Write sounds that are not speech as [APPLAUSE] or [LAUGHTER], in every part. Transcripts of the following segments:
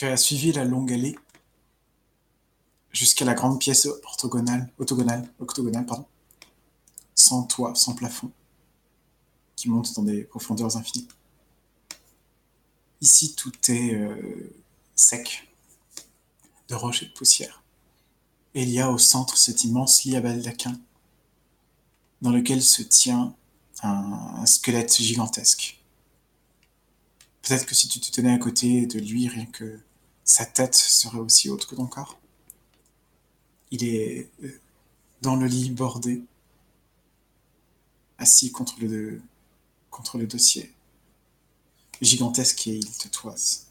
Tu as suivi la longue allée jusqu'à la grande pièce orthogonale, octogonale, octogonale, pardon, sans toit, sans plafond, qui monte dans des profondeurs infinies. Ici, tout est euh, sec, de roches et de poussière. Et il y a au centre cet immense lit à baldaquin, dans lequel se tient un, squelette gigantesque. Peut-être que si tu te tenais à côté de lui, rien que sa tête serait aussi haute que ton corps. Il est euh, dans le lit bordé, assis contre le, dossier. Gigantesque et il te toise.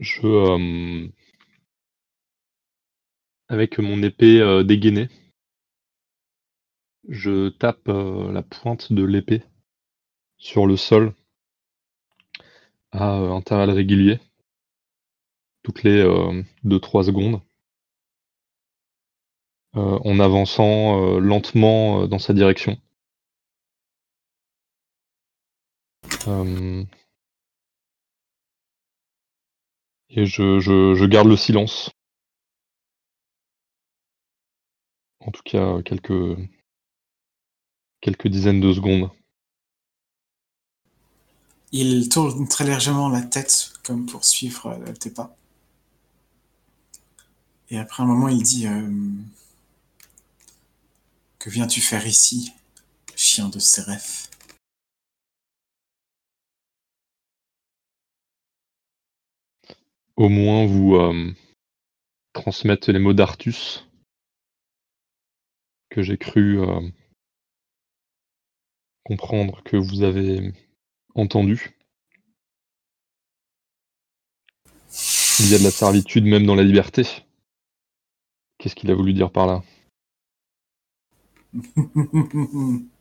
Je, euh, avec mon épée euh, dégainée, je tape euh, la pointe de l'épée sur le sol à intervalles réguliers, toutes les 2-3 secondes, en avançant lentement dans sa direction. Et je, je, garde le silence. En tout cas, quelques, quelques dizaines de secondes. Il tourne très légèrement la tête, comme pour suivre euh, tes pas. Et après un moment, il dit euh, Que viens-tu faire ici, chien de Séraph au moins vous euh, transmettre les mots d'Artus que j'ai cru euh, comprendre que vous avez entendu. Il y a de la servitude même dans la liberté. Qu'est-ce qu'il a voulu dire par là? [LAUGHS]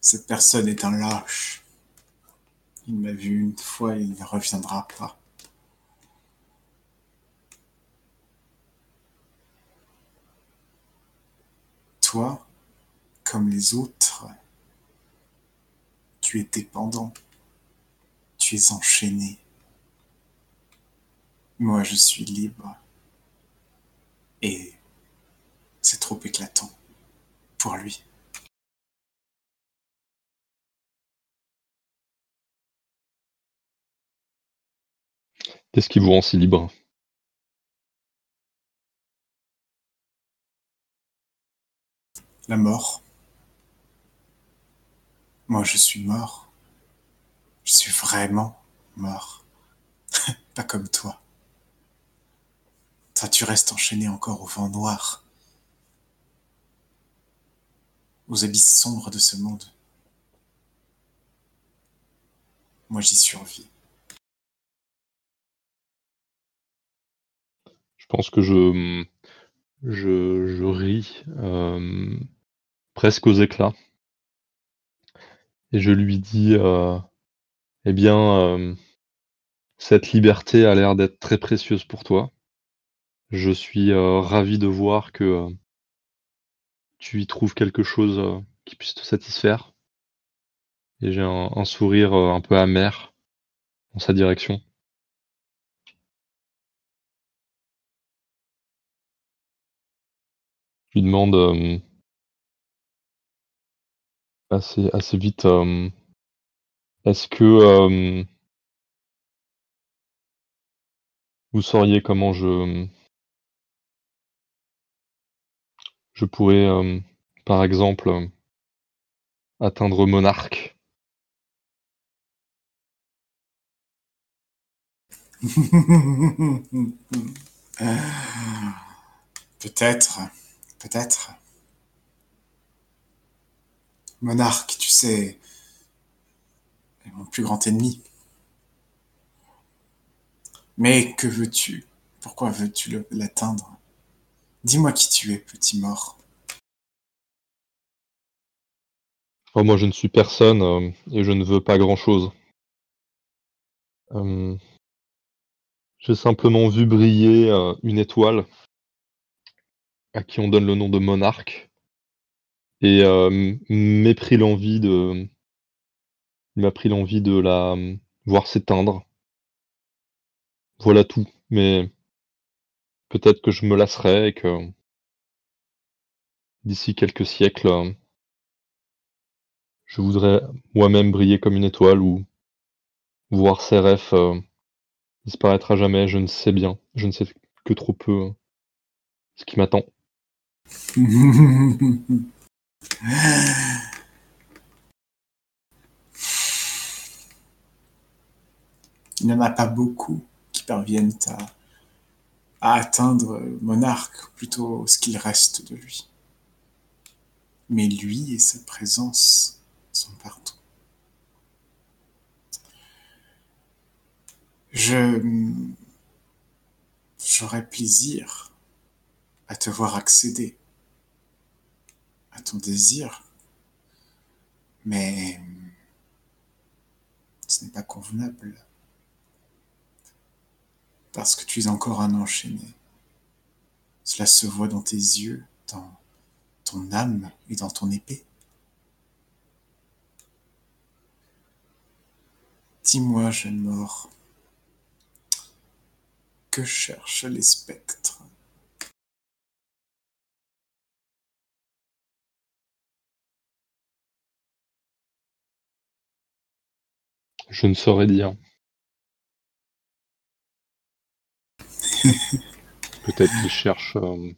Cette personne est un lâche. Il m'a vu une fois, il ne reviendra pas. Toi, comme les autres, tu es dépendant, tu es enchaîné. Moi, je suis libre. Et c'est trop éclatant pour lui. Qu'est-ce qui vous rend si libre? La mort. Moi, je suis mort. Je suis vraiment mort. [LAUGHS] Pas comme toi. Toi, tu restes enchaîné encore au vent noir, aux abysses sombres de ce monde. Moi, j'y survis. Je pense que je, je, ris euh, presque aux éclats. Et je lui dis, euh, eh bien, euh, cette liberté a l'air d'être très précieuse pour toi. Je suis ravi de voir que tu y trouves quelque chose qui puisse te satisfaire. Et j'ai un sourire un peu amer dans sa direction. lui demande euh, assez, vite euh, est-ce que euh, vous sauriez comment je je pourrais par exemple atteindre monarque [LAUGHS] Peut-être. Peut-être. Monarque, tu sais, mon plus grand ennemi. Mais que veux-tu? Pourquoi veux-tu l'atteindre? Dis-moi qui tu es, petit mort. Oh, moi, je ne suis personne euh, et je ne veux pas grand-chose. Euh, j'ai simplement vu briller euh, une étoile à qui on donne le nom de monarque et hem, m'ait pris l'envie de m'a pris l'envie de la, voir s'éteindre. Voilà tout, mais peut-être que je me lasserai et que d'ici quelques siècles, heu je voudrais moi-même briller comme une étoile ou voir Seref, heu, disparaître à jamais, je ne sais bien, je ne sais que trop peu, ce qui m'attend. [LAUGHS] Il n'y en a pas beaucoup qui parviennent à, atteindre Monarque, plutôt ce qu'il reste de lui. Mais lui et sa présence sont partout. Je j'aurais plaisir à te voir accéder à ton désir, mais ce n'est pas convenable parce que tu es encore un enchaîné. Cela se voit dans tes yeux, dans ton âme et dans ton épée. Dis-moi, jeune mort, que cherchent les spectres Je ne saurais dire. [LAUGHS] Peut-être qu'ils cherchent, hem,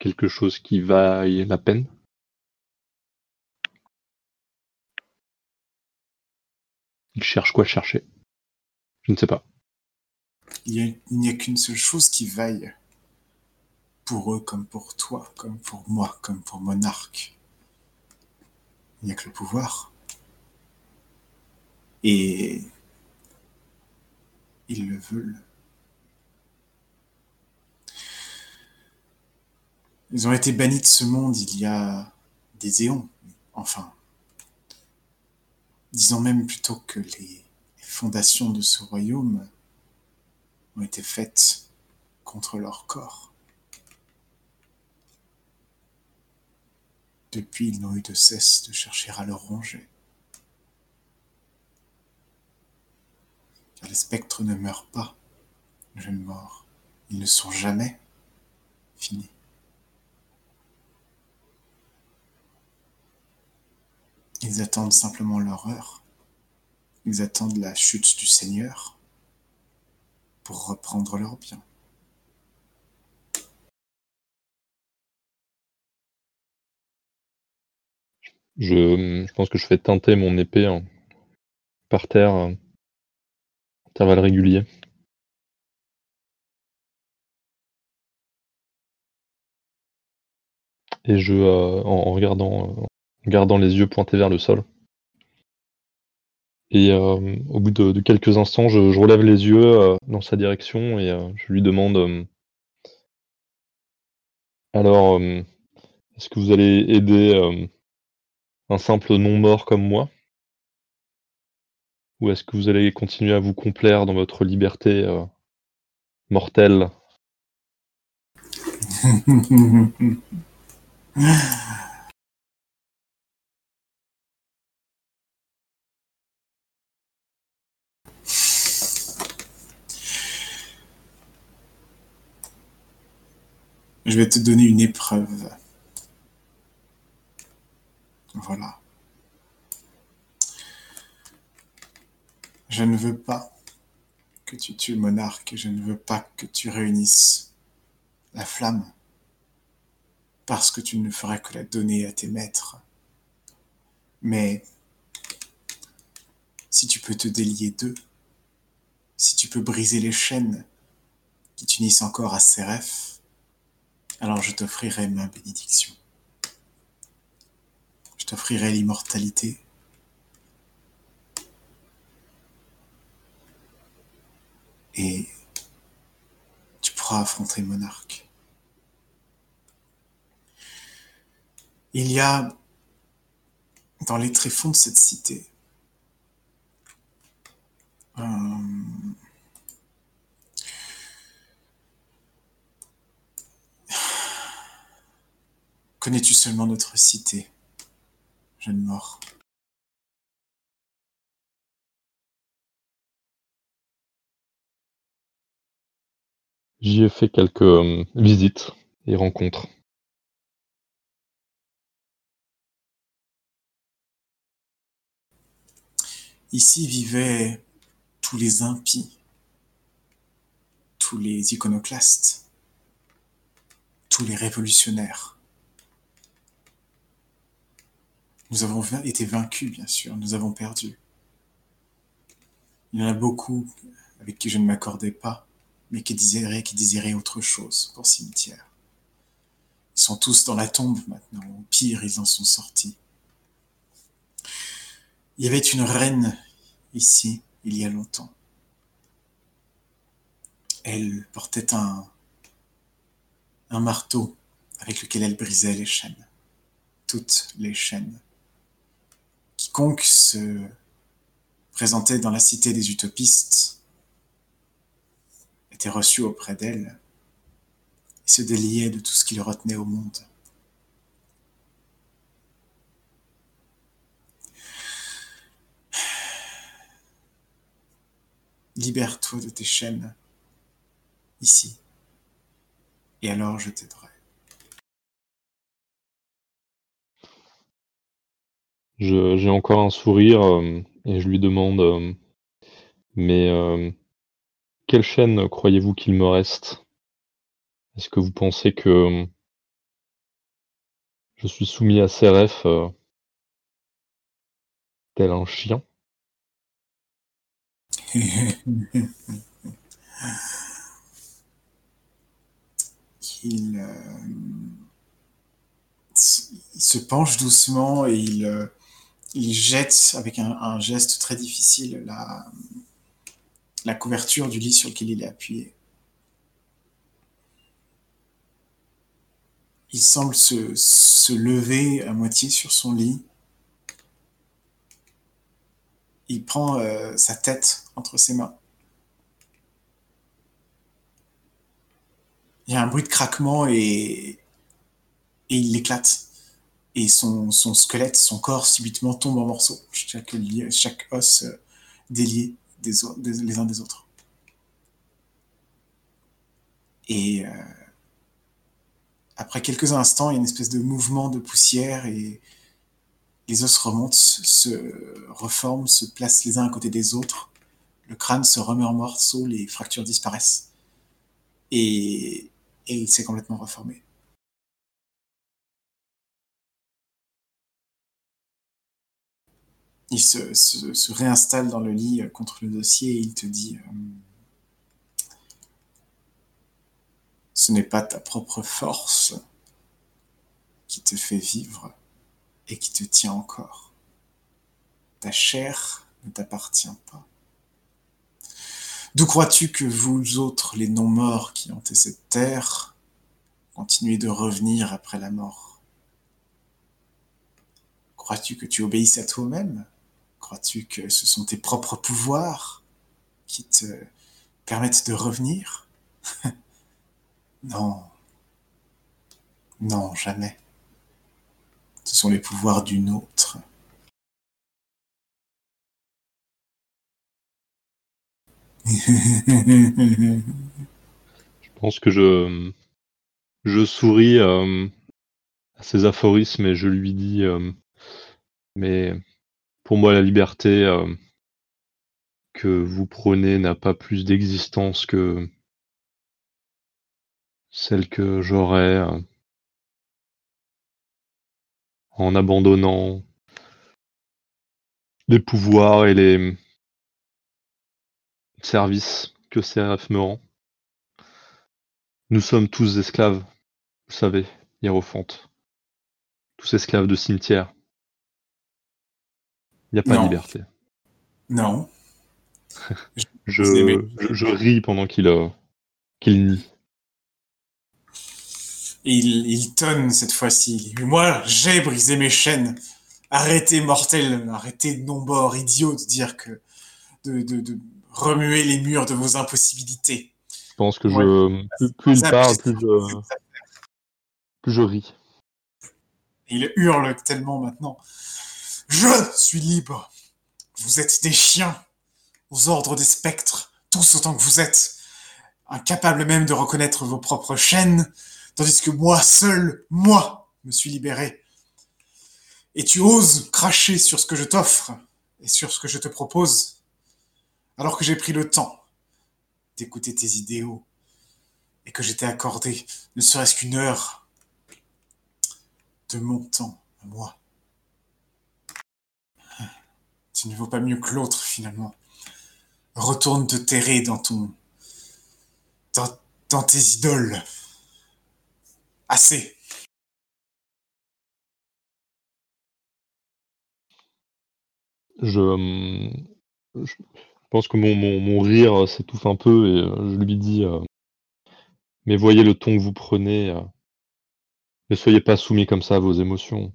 quelque chose qui vaille la peine? Ils cherchent quoi chercher? Je ne sais pas. Il n'y a qu'une seule chose qui vaille pour eux comme pour toi, comme pour moi, comme pour Monarque. Il n'y a que le pouvoir. Et ils le veulent. Ils ont été bannis de ce monde il y a des éons, enfin. Disons même plutôt que les fondations de ce royaume ont été faites contre leur corps. Depuis, ils n'ont eu de cesse de chercher à le ronger. Les spectres ne meurent pas, jeune mort. Ils ne sont jamais finis. Ils attendent simplement leur heure. Ils attendent la chute du Seigneur pour reprendre leurs biens. Je, pense que je fais teinter mon épée en par terre, à intervalles réguliers. Et je, heu, en regardant, heu, en gardant les yeux pointés vers le sol et hem, au bout de quelques instants, je je relève les yeux, heu, dans sa direction et heu, je lui demande, «Alors, est-ce que vous allez aider, un simple non-mort comme moi?» «Ou est-ce que vous allez continuer à vous complaire dans votre liberté, heu, mortelle?» Je vais te donner une épreuve. Voilà. Je ne veux pas que tu tues Monarque et je ne veux pas que tu réunisses la flamme parce que tu ne ferais que la donner à tes maîtres. Mais si tu peux te délier d'eux, si tu peux briser les chaînes qui t'unissent encore à Seref, alors je t'offrirai ma bénédiction. Je t'offrirai l'immortalité. Et tu pourras affronter Monarque. Il y a dans les tréfonds de cette cité un, [SIGHS] Connais-tu seulement notre cité, jeune mort? J'y ai fait quelques euh, visites et rencontres. Ici vivaient tous les impies, tous les iconoclastes, tous les révolutionnaires. Nous avons été vaincus, bien sûr, nous avons perdu. Il y en a beaucoup avec qui je ne m'accordais pas, mais qui désiraient autre chose pour cimetière. Ils sont tous dans la tombe maintenant, au pire, ils en sont sortis. Il y avait une reine ici, il y a longtemps. Elle portait un marteau avec lequel elle brisait les chaînes, toutes les chaînes. Quiconque se présentait dans la cité des utopistes était reçu auprès d'elle et se déliait de tout ce qui le retenait au monde. Libère-toi de tes chaînes ici, et alors je t'aiderai. J'ai encore un sourire euh, et je lui demande euh, Mais euh, quelle chaîne croyez-vous qu'il me reste? Est-ce que vous pensez que je suis soumis à CRF tel un chien? Il, euh, il, se penche doucement et il, euh, il jette avec un, geste très difficile la, la couverture du lit sur lequel il est appuyé. Il semble se, lever à moitié sur son lit. Il prend euh, sa tête entre ses mains. il y a un bruit de craquement et, il éclate. Et son, squelette, son corps subitement tombe en morceaux, chaque, chaque os euh, délié des, les uns des autres. Et euh, après quelques instants, il y a une espèce de mouvement de poussière et les os remontent, se reforment, se placent les uns à côté des autres. Le crâne se remet en morceaux, les fractures disparaissent. Et et il s'est complètement reformé. Il se, réinstalle dans le lit euh, contre le dossier et il te dit euh, Ce n'est pas ta propre force qui te fait vivre et qui te tient encore. Ta chair ne t'appartient pas. D'où crois-tu que vous autres, les non-morts qui hantaient cette terre, continuez de revenir après la mort? Crois-tu que tu obéisses à toi-même? Crois-tu que ce sont tes propres pouvoirs qui te permettent de revenir? [LAUGHS] Non. Non, jamais. Ce sont les pouvoirs d'une autre. [LAUGHS] je pense que je, je souris euh, à ces aphorismes et je lui dis euh, Mais pour moi, la liberté euh, que vous prenez n'a pas plus d'existence que celle que j'aurais en abandonnant les pouvoirs et les service que CRF me rend. Nous sommes tous esclaves, vous savez, Hierophante. Tous esclaves de cimetière. Il n'y a pas de liberté. Non. [LAUGHS] je, je, ris pendant qu'il euh, qu'il nie. Il, il tonne cette fois-ci. Moi, j'ai brisé mes chaînes. Arrêtez, mortel, arrêtez, non-bord, idiot, de dire que. de, de, de remuer les murs de vos impossibilités. Je pense que je plus, il parle, plus je, plus je ris. Et il hurle tellement maintenant. Je suis libre. Vous êtes des chiens, aux ordres des spectres, tous autant que vous êtes, incapables même de reconnaître vos propres chaînes, tandis que moi seul, moi, me suis libéré. Et tu oses cracher sur ce que je t'offre et sur ce que je te propose, alors que j'ai pris le temps d'écouter tes idéaux et que j'étais accordé ne serait-ce qu'une heure de mon temps à moi. Tu ne vaux pas mieux que l'autre finalement. Retourne te terrer dans ton... dans, tes idoles. Assez. Je, je pense que mon, rire s'étouffe un peu et euh, je lui dis euh, Mais voyez le ton que vous prenez. euh, ne soyez pas soumis comme ça à vos émotions.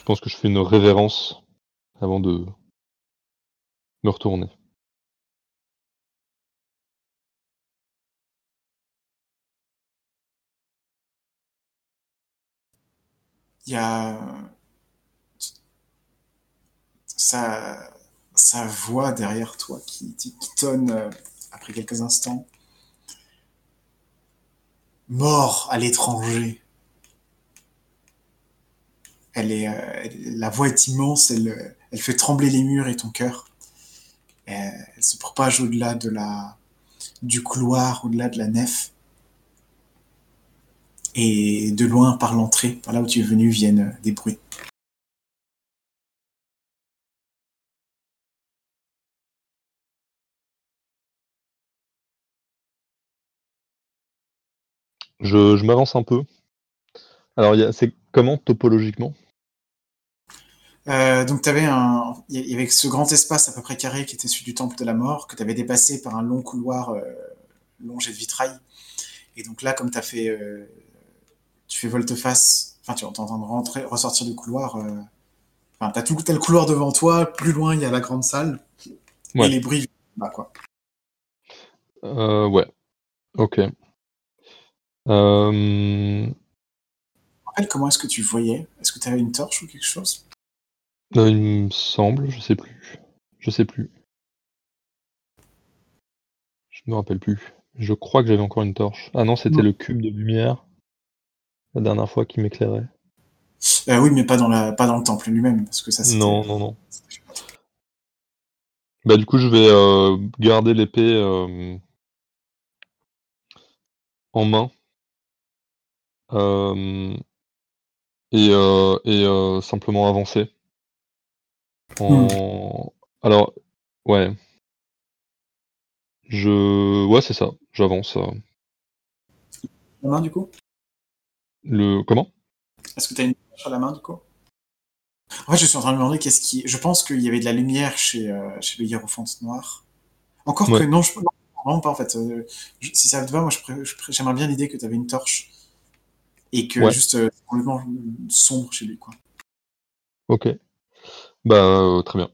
Je pense que je fais une révérence avant de me retourner. Il y a sa, voix derrière toi qui, qui tonne euh, après quelques instants. Mort à l'étranger. Euh, la voix est immense, elle, euh, elle fait trembler les murs et ton cœur. Euh, elle se propage au-delà du couloir, au-delà de la nef. Et de loin, par l'entrée, par là où tu es venu, viennent des bruits. Je, je m'avance un peu. Alors, c'est comment topologiquement? Euh, donc, tu avais un, il y avait ce grand espace à peu près carré qui était celui du temple de la mort, que tu avais dépassé par un long couloir euh, longé de vitrail. Et donc là, comme tu as fait, euh, tu fais volte-face, enfin, tu es en train de rentrer, ressortir du couloir. Enfin, t'as tout, t'as le couloir devant toi. Plus loin, il y a la grande salle. Ouais. Et les bruits, bah quoi. Ouais. Ok. Euh, comment est-ce que tu voyais? Est-ce que tu avais une torche ou quelque chose? Euh, il me semble, je sais plus. Je sais plus. Je me rappelle plus. Je crois que j'avais encore une torche. Ah non, c'était le cube de lumière la dernière fois qui m'éclairait. euh, Oui, mais pas dans la, pas dans le temple lui-même, parce que ça. Non, non, non. Bah du coup, je vais euh, garder l'épée euh, en main et, euh, et simplement avancer. En... Alors, ouais. Je... Ouais, c'est ça. J'avance. euh. La main, du coup? Le... Comment? Est-ce que tu as une torche à la main, du coup? En fait, je suis en train de me demander qu'est-ce qui. Je pense qu'il y avait de la lumière chez, euh, chez le Hiérophante Noir. Encore Ouais. que non, je non, vraiment pas en fait. Euh, je- si ça te va, moi, je pré- je pré- j'aimerais bien l'idée que tu avais une torche et que Ouais. juste euh, c'est complètement sombre chez lui, quoi. Ok. Bah, euh, très bien.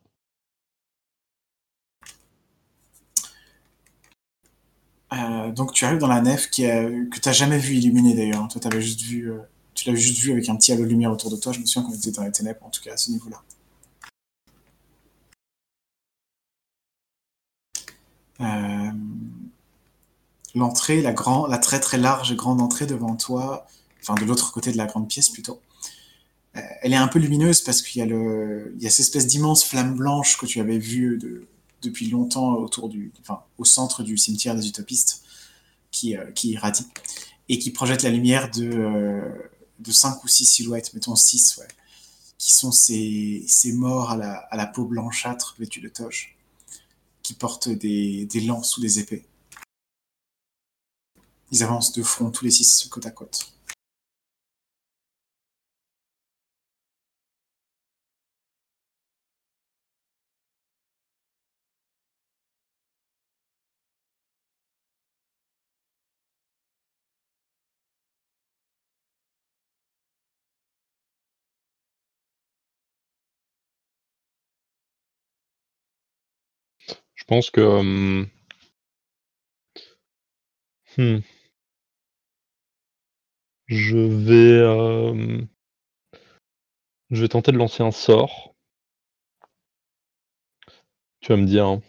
Euh, donc tu arrives dans la nef qui a, que tu n'as jamais vu illuminée d'ailleurs. hein. Toi, t'avais juste vu, euh, tu l'avais juste vu avec un petit halo de lumière autour de toi. Je me souviens qu'on était dans les ténèbres, en tout cas à ce niveau-là. L'entrée, la, grand, la très très large grande entrée devant toi, enfin de l'autre côté de la grande pièce plutôt, elle est un peu lumineuse parce qu'il y a, cette espèce d'immense flamme blanche que tu avais vue de, depuis longtemps autour du, enfin, au centre du cimetière des utopistes qui, euh, irradie et qui projette la lumière de, euh, de 5 ou 6 silhouettes, mettons 6, ouais, qui sont ces, ces morts à la, à la peau blanchâtre vêtus de toge, qui portent des, des lances ou des épées. Ils avancent de front tous les six côte à côte. Pense que... hum, hmm, Je vais, hem je vais tenter de lancer un sort. Tu vas me dire, hein.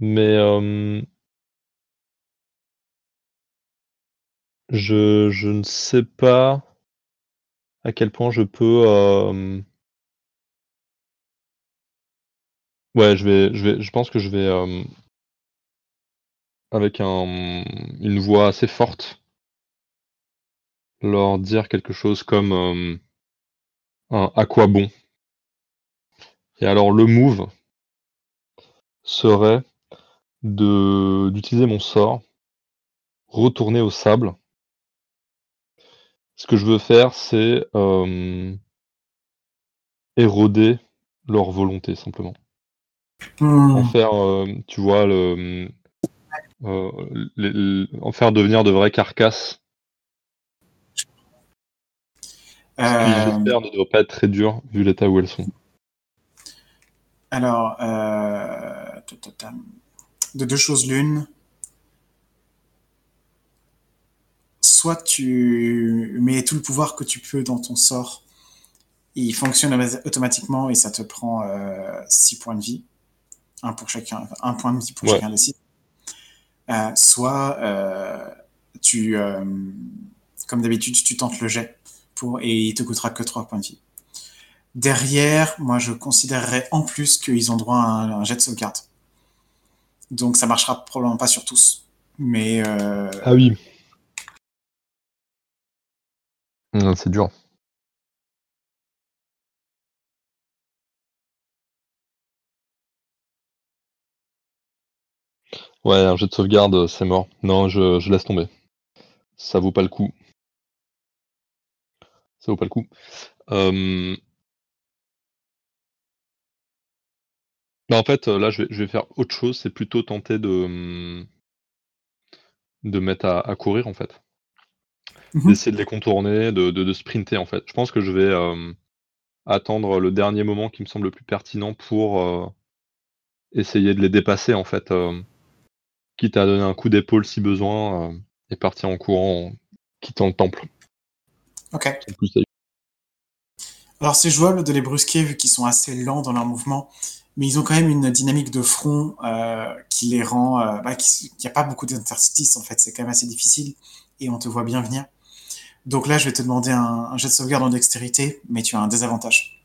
Mais, hem je je ne sais pas à quel point je peux, Ouais, je vais je vais je pense que je vais, hem avec un, une voix assez forte leur dire quelque chose comme, hem, un «à quoi bon?» et alors le move serait de d'utiliser mon sort, retourner au sable. Ce que je veux faire, c'est, hem éroder leur volonté simplement. En Mmh. faire, hem, tu vois le, heu, les l en faire devenir de vraies carcasses. Ce qui, j'espère, ne doit pas être très dur vu l'état où elles sont. Alors, de 2 choses l'une soit tu mets tout le pouvoir que tu peux dans ton sort, il fonctionne automatiquement et ça te prend, heu, 6 points de vie, 1 pour chacun, 1 point de vie pour Ouais. chacun des 6. Heu, soit, heu, tu, hem, comme d'habitude, tu tentes le jet pour et il te coûtera que 3 points de vie. Derrière, moi je considérerais en plus qu'ils ont droit à un un jet de sauvegarde. Donc ça marchera probablement pas sur tous, mais Ah oui. C'est dur. Ouais, un jet de sauvegarde, heu, c'est mort. Non, je je laisse tomber. Ça vaut pas le coup. Ça vaut pas le coup. Hem bah, en fait, heu, là, je vais je vais faire autre chose, c'est plutôt tenter de, de me mettre à à courir, en fait. Mmh mh. D'essayer de les contourner, de de de sprinter, en fait. Je pense que je vais, attendre le dernier moment qui me semble le plus pertinent pour, essayer de les dépasser, en fait, quitte à donner un coup d'épaule si besoin, heu, et partir en courant, en quittant le temple. OK. Alors c'est jouable de les brusquer vu qu'ils sont assez lents dans leurs mouvements, mais ils ont quand même une dynamique de front, heu, qui les rend, heu, bah, qui s qu'il y a pas beaucoup d'interstices, en fait, c'est quand même assez difficile et on te voit bien venir. Donc là, je vais te demander un un jet de sauvegarde en dextérité, mais tu as un désavantage.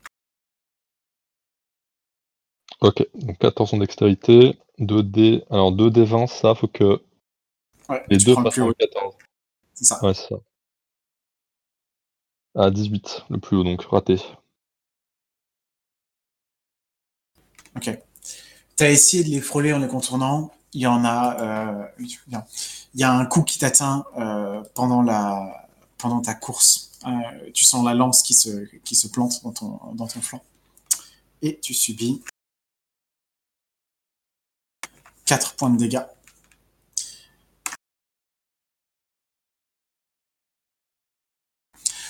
OK, donc 14 en dextérité, 2 dés alors 2 dés 20, ça, faut que Ouais, les tu 2 prends le fassent plus un haut. 14. C'est ça. Ouais, c'est ça. Ah 18, le plus haut, donc raté. OK. Tu as essayé de les frôler en les contournant, il y en a, bien, il y a un coup qui t'atteint, heu, pendant la pendant ta course. Heu, tu sens la lance qui se qui se plante dans ton dans ton flanc et tu subis 4 points de dégâts.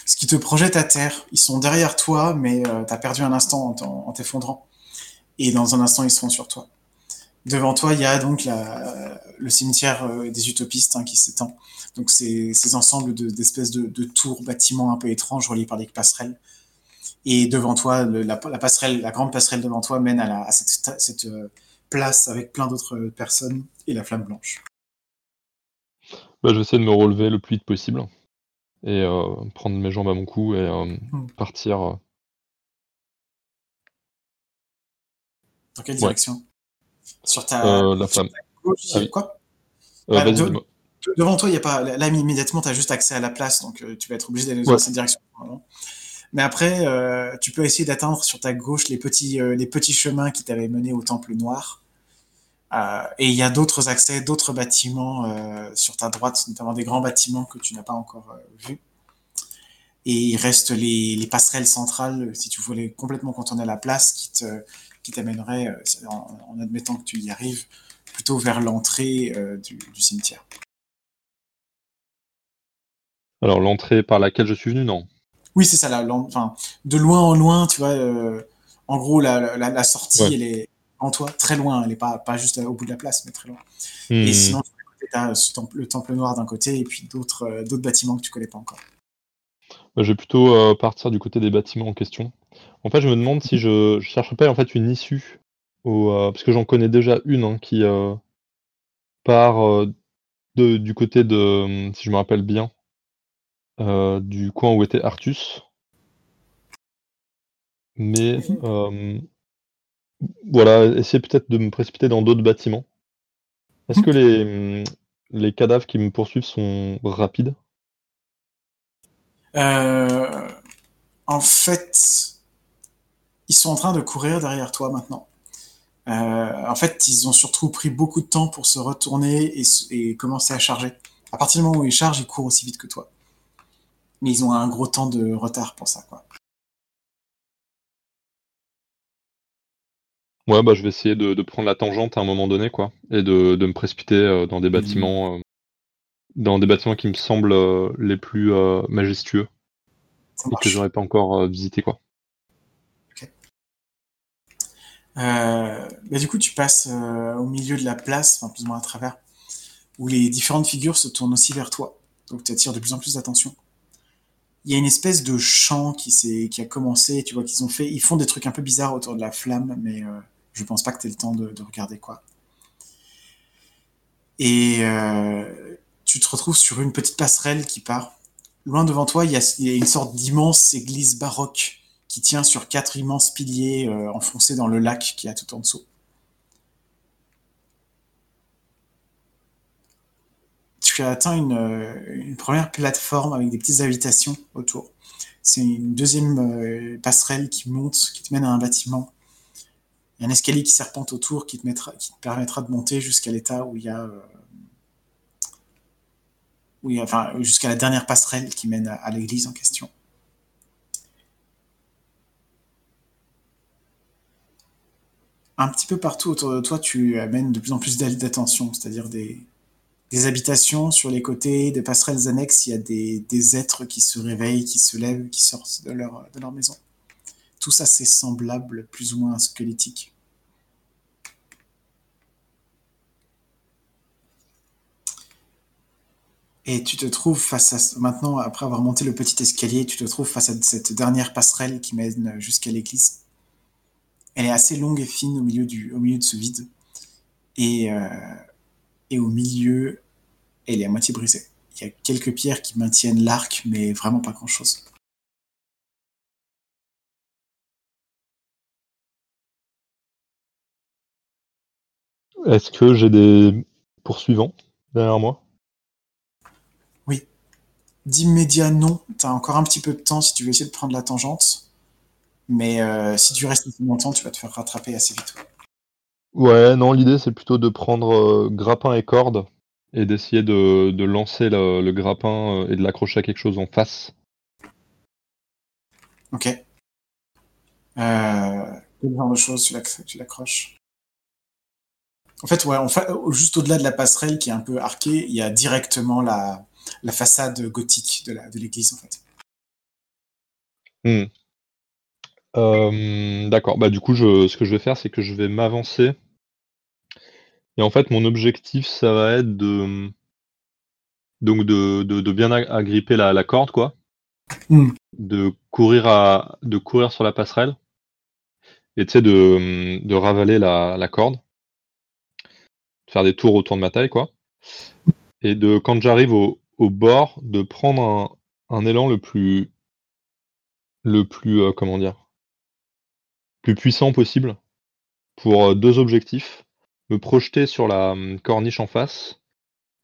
Ce qui te projette à terre. Ils sont derrière toi, mais heu, tu as perdu un instant en t'effondrant et dans un instant, ils seront sur toi. Devant toi, il y a donc le cimetière, heu, des utopistes, hein, qui s'étend. Donc ces ensembles de d'espèces de tours, bâtiments un peu étranges reliés par des passerelles et devant toi, la passerelle la grande passerelle devant toi mène à cette heu, place avec plein d'autres, heu, personnes et la flamme blanche. Bah, je vais essayer de me relever le plus vite possible et heu, prendre mes jambes à mon cou et hem, Mmh. partir, Dans quelle Ouais. direction? Sur ta Heu, la sur flamme. ta gauche, Ah oui. quoi? Bah, de de devant toi, il y a pas là immédiatement, tu as juste accès à la place, donc tu vas être obligé d'aller dans cette direction. Mais après, tu peux essayer d'atteindre sur ta gauche les petits, heu, les petits chemins qui t'avaient mené au temple noir. Heu, et il y a d'autres accès, d'autres bâtiments, heu, sur ta droite, notamment des grands bâtiments que tu n'as pas encore, heu, vus. Et il reste les les passerelles centrales, si tu voulais complètement contourner la place qui te qui t'amènerait, en en admettant que tu y arrives, plutôt vers l'entrée, du du cimetière. Alors l'entrée par laquelle je suis venu, non? Oui, c'est ça, la enfin, de loin en loin, tu vois, en gros, la la la sortie, Ouais. elle est en toi, très loin, elle est pas pas juste, heu, au bout de la place, mais très loin. Et Mmh. sinon, tu as le temple noir d'un côté et puis d'autres d'autres bâtiments que tu connais pas encore. Bah, je vais plutôt partir du côté des bâtiments en question. En fait, je me demande si je, je cherche pas en fait une issue au, parce que j'en connais déjà une hein, qui part de, du côté de, si je me rappelle bien, du coin où était Artus. Mais mmh voilà, essayer peut-être de me précipiter dans d'autres bâtiments. Est-ce que les, les cadavres qui me poursuivent sont rapides? Euh, En fait, ils sont en train de courir derrière toi maintenant. Euh, en fait, ils ont surtout pris beaucoup de temps pour se retourner et, et, commencer à charger. À partir du moment où ils chargent, ils courent aussi vite que toi. Mais ils ont un gros temps de retard pour ça, quoi. Ouais, bah, je vais essayer de, de, prendre la tangente à un moment donné, quoi, et de, de me précipiter euh, dans des mmh. bâtiments, euh, dans des bâtiments qui me semblent euh, les plus majestueux et que j'aurais pas encore visité, quoi. Ok. Bah, du coup, tu passes au milieu de la place, enfin plus ou moins à travers, où les différentes figures se tournent aussi vers toi. Donc tu attires de plus en plus d'attention. Il y a une espèce de chant qui, qui a commencé, tu vois qu'ils ont fait, ils font des trucs un peu bizarres autour de la flamme, mais je pense pas que tu aies le temps de, regarder quoi. Et euh, tu te retrouves sur une petite passerelle qui part. Loin devant toi, il y a, une sorte d'immense église baroque qui tient sur quatre immenses piliers euh, enfoncés dans le lac qui a tout en dessous. Tu as atteint une, euh, une première plateforme avec des petites habitations autour. C'est une deuxième passerelle qui monte, qui te mène à un bâtiment il y a un escalier qui serpente autour qui te, permettra de monter jusqu'à l'état où il y a. Euh, jusqu'à la dernière passerelle qui mène à, l'église en question. Un petit peu partout autour de toi, tu amènes de plus en plus d'attention, c'est-à-dire des, habitations sur les côtés, des passerelles annexes, il y a des, êtres qui se réveillent, qui se lèvent, qui sortent de leur maison tout ça c'est semblable, plus ou moins squelettique. Et tu te trouves face à maintenant, après avoir monté le petit escalier, tu te trouves face à cette dernière passerelle qui mène jusqu'à l'église. Elle est assez longue et fine au milieu, du, milieu de ce vide. Et, euh, et au milieu, elle est à moitié brisée. Il y a quelques pierres qui maintiennent l'arc, mais vraiment pas grand-chose. Est-ce que j'ai des poursuivants derrière moi? Oui. D'immédiat, non. Tu as encore un petit peu de temps si tu veux essayer de prendre la tangente. Mais euh, si tu restes longtemps, tu vas te faire rattraper assez vite. Ouais, non, l'idée c'est plutôt de prendre euh, grappin et corde et d'essayer de, lancer le, grappin euh, et de l'accrocher à quelque chose en face. Ok. quel genre de choses tu l'accroches? En fait, ouais, juste au-delà de la passerelle qui est un peu arquée, il y a directement la, la façade gothique de l'église, en fait. Hmm. Euh, d'accord. Bah, du coup, je, ce que je vais faire, c'est que je vais m'avancer. Et en fait, mon objectif, ça va être de, donc de, de, bien agripper la, la, corde, quoi. Hmm. De courir à, de courir sur la passerelle. Et tu sais, de, de ravaler la, la corde faire des tours autour de ma taille, quoi. Et de quand j'arrive au, bord, de prendre un, élan le plus le plus euh, comment dire plus puissant possible pour euh, deux objectifs me projeter sur la hum, corniche en face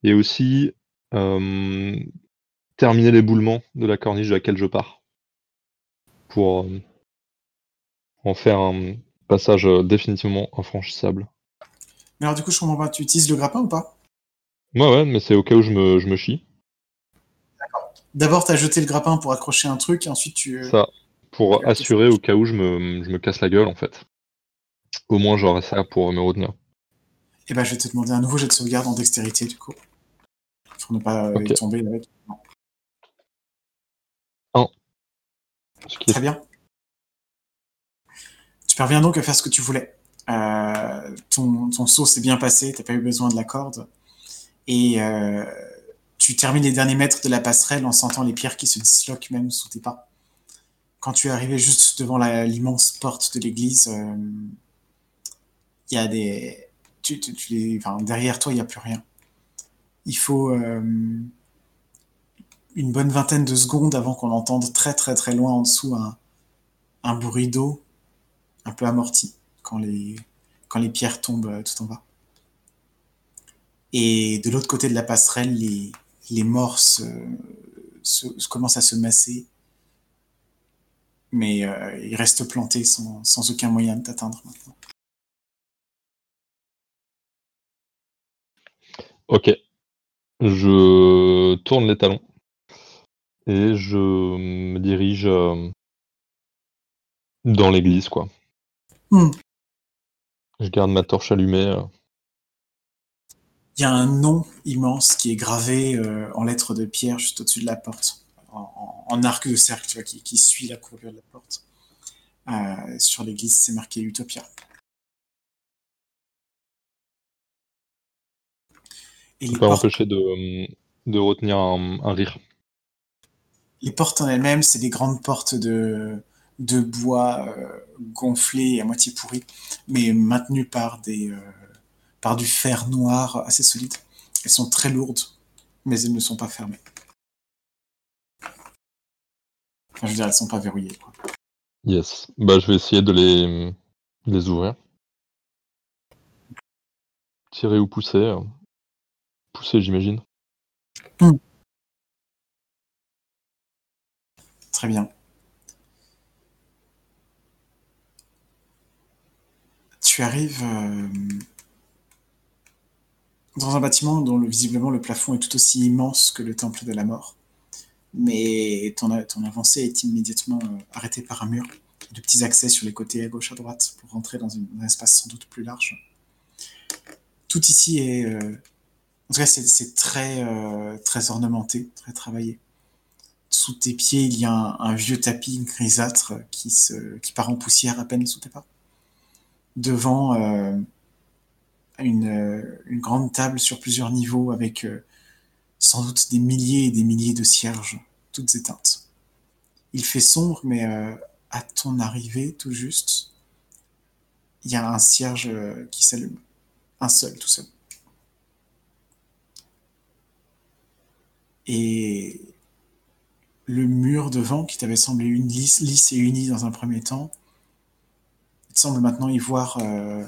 et aussi euh, terminer l'éboulement de la corniche de laquelle je pars pour en faire un passage définitivement infranchissable. Mais alors, du coup, je comprends pas. Tu utilises le grappin ou pas? Ouais, ouais, mais c'est au cas où je me, je me chie. D'accord. D'abord, tu as jeté le grappin pour accrocher un truc, et ensuite tu. Euh, ça, pour assurer au cas où je me, je me casse la gueule, en fait. Au moins, j'aurai ça pour me retenir. Eh ben, je vais te demander un nouveau jet de sauvegarde en dextérité, du coup. Pour ne pas euh, tomber avec. Un. Très bien. Tu parviens donc à faire ce que tu voulais. Euh, ton, saut s'est bien passé, t'as pas eu besoin de la corde. Et euh, tu termines les derniers mètres de la passerelle en sentant les pierres qui se disloquent même sous tes pas. Quand tu es arrivé juste devant l'immense porte de l'église, euh, il y a des... Tu, derrière toi, il n'y a plus rien. Il faut euh, une bonne vingtaine de secondes avant qu'on entende très très très loin en dessous un bruit d'eau un peu amorti quand les, quand les pierres tombent euh, tout en bas. Et de l'autre côté de la passerelle, les, les morts se, commencent à se masser. Mais euh, ils restent plantés sans, sans aucun moyen de t'atteindre maintenant. Ok. Je tourne les talons et je me dirige euh, dans l'église, quoi. Hmm. Je garde ma torche allumée. Euh. Il y a un nom immense qui est gravé euh, en lettres de pierre juste au-dessus de la porte, en, arc de cercle, tu vois, qui, suit la courbure de la porte. Euh, sur l'église, c'est marqué Utopia. Et empêcher de, de retenir un, rire. Les portes en elles-mêmes, c'est des grandes portes de, de bois euh, gonflé et à moitié pourri, mais maintenues par, des, euh, par du fer noir assez solide. Elles sont très lourdes, mais elles ne sont pas fermées. Enfin, je veux dire, elles sont pas verrouillées. Yes. Bah, je vais essayer de les, les ouvrir. Tirer ou pousser. Euh, pousser, j'imagine. Hmm. Très bien. Tu arrives euh, dans un bâtiment dont visiblement le plafond est tout aussi immense que le temple de la mort. Mais ton, avancée est immédiatement euh, arrêtée par un mur, de petits accès sur les côtés à gauche à droite pour rentrer dans, un espace sans doute plus large. Tout ici est, euh, en tout cas, c'est très, très ornementé, très travaillé. Sous tes pieds, il y a un, un vieux tapis grisâtre qui, se, qui part en poussière à peine sous tes pas devant euh, une, euh, grande table sur plusieurs niveaux avec euh, sans doute des milliers et des milliers de cierges, toutes éteintes. Il fait sombre, mais à ton arrivée, tout juste, il y a un cierge qui s'allume. Un seul, tout seul. Et le mur devant, qui t'avait semblé lisse, lisse et uni dans un premier temps, il semble maintenant y voir euh,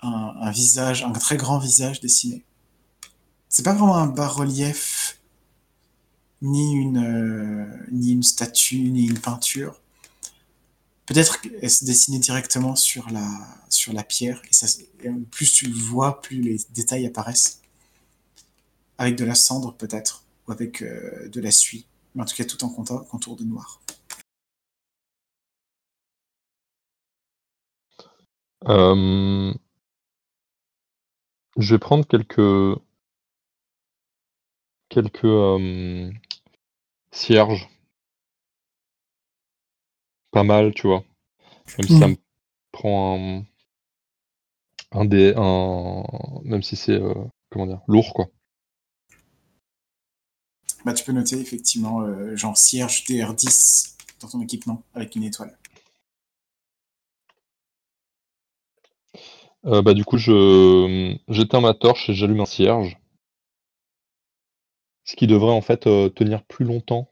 un, visage, un très grand visage dessiné. C'est pas vraiment un bas-relief, ni une, euh, ni une statue, ni une peinture. Peut-être est-ce dessiné directement sur la, sur la pierre, et, plus tu le vois, plus les détails apparaissent. Avec de la cendre peut-être, ou avec euh, de la suie, mais en tout cas tout en contour de noir. Euh, je vais prendre quelques quelques, euh, cierges. Pas mal, tu vois? Même si ça mmh. me prend un un dé un même si c'est, euh, comment dire? Lourd, quoi. Bah, tu peux noter effectivement, genre cierge DR10 dans ton équipement avec une étoile. Euh, bah, du coup, je j'éteins ma torche et j'allume un cierge. Ce qui devrait en fait, euh, tenir plus longtemps.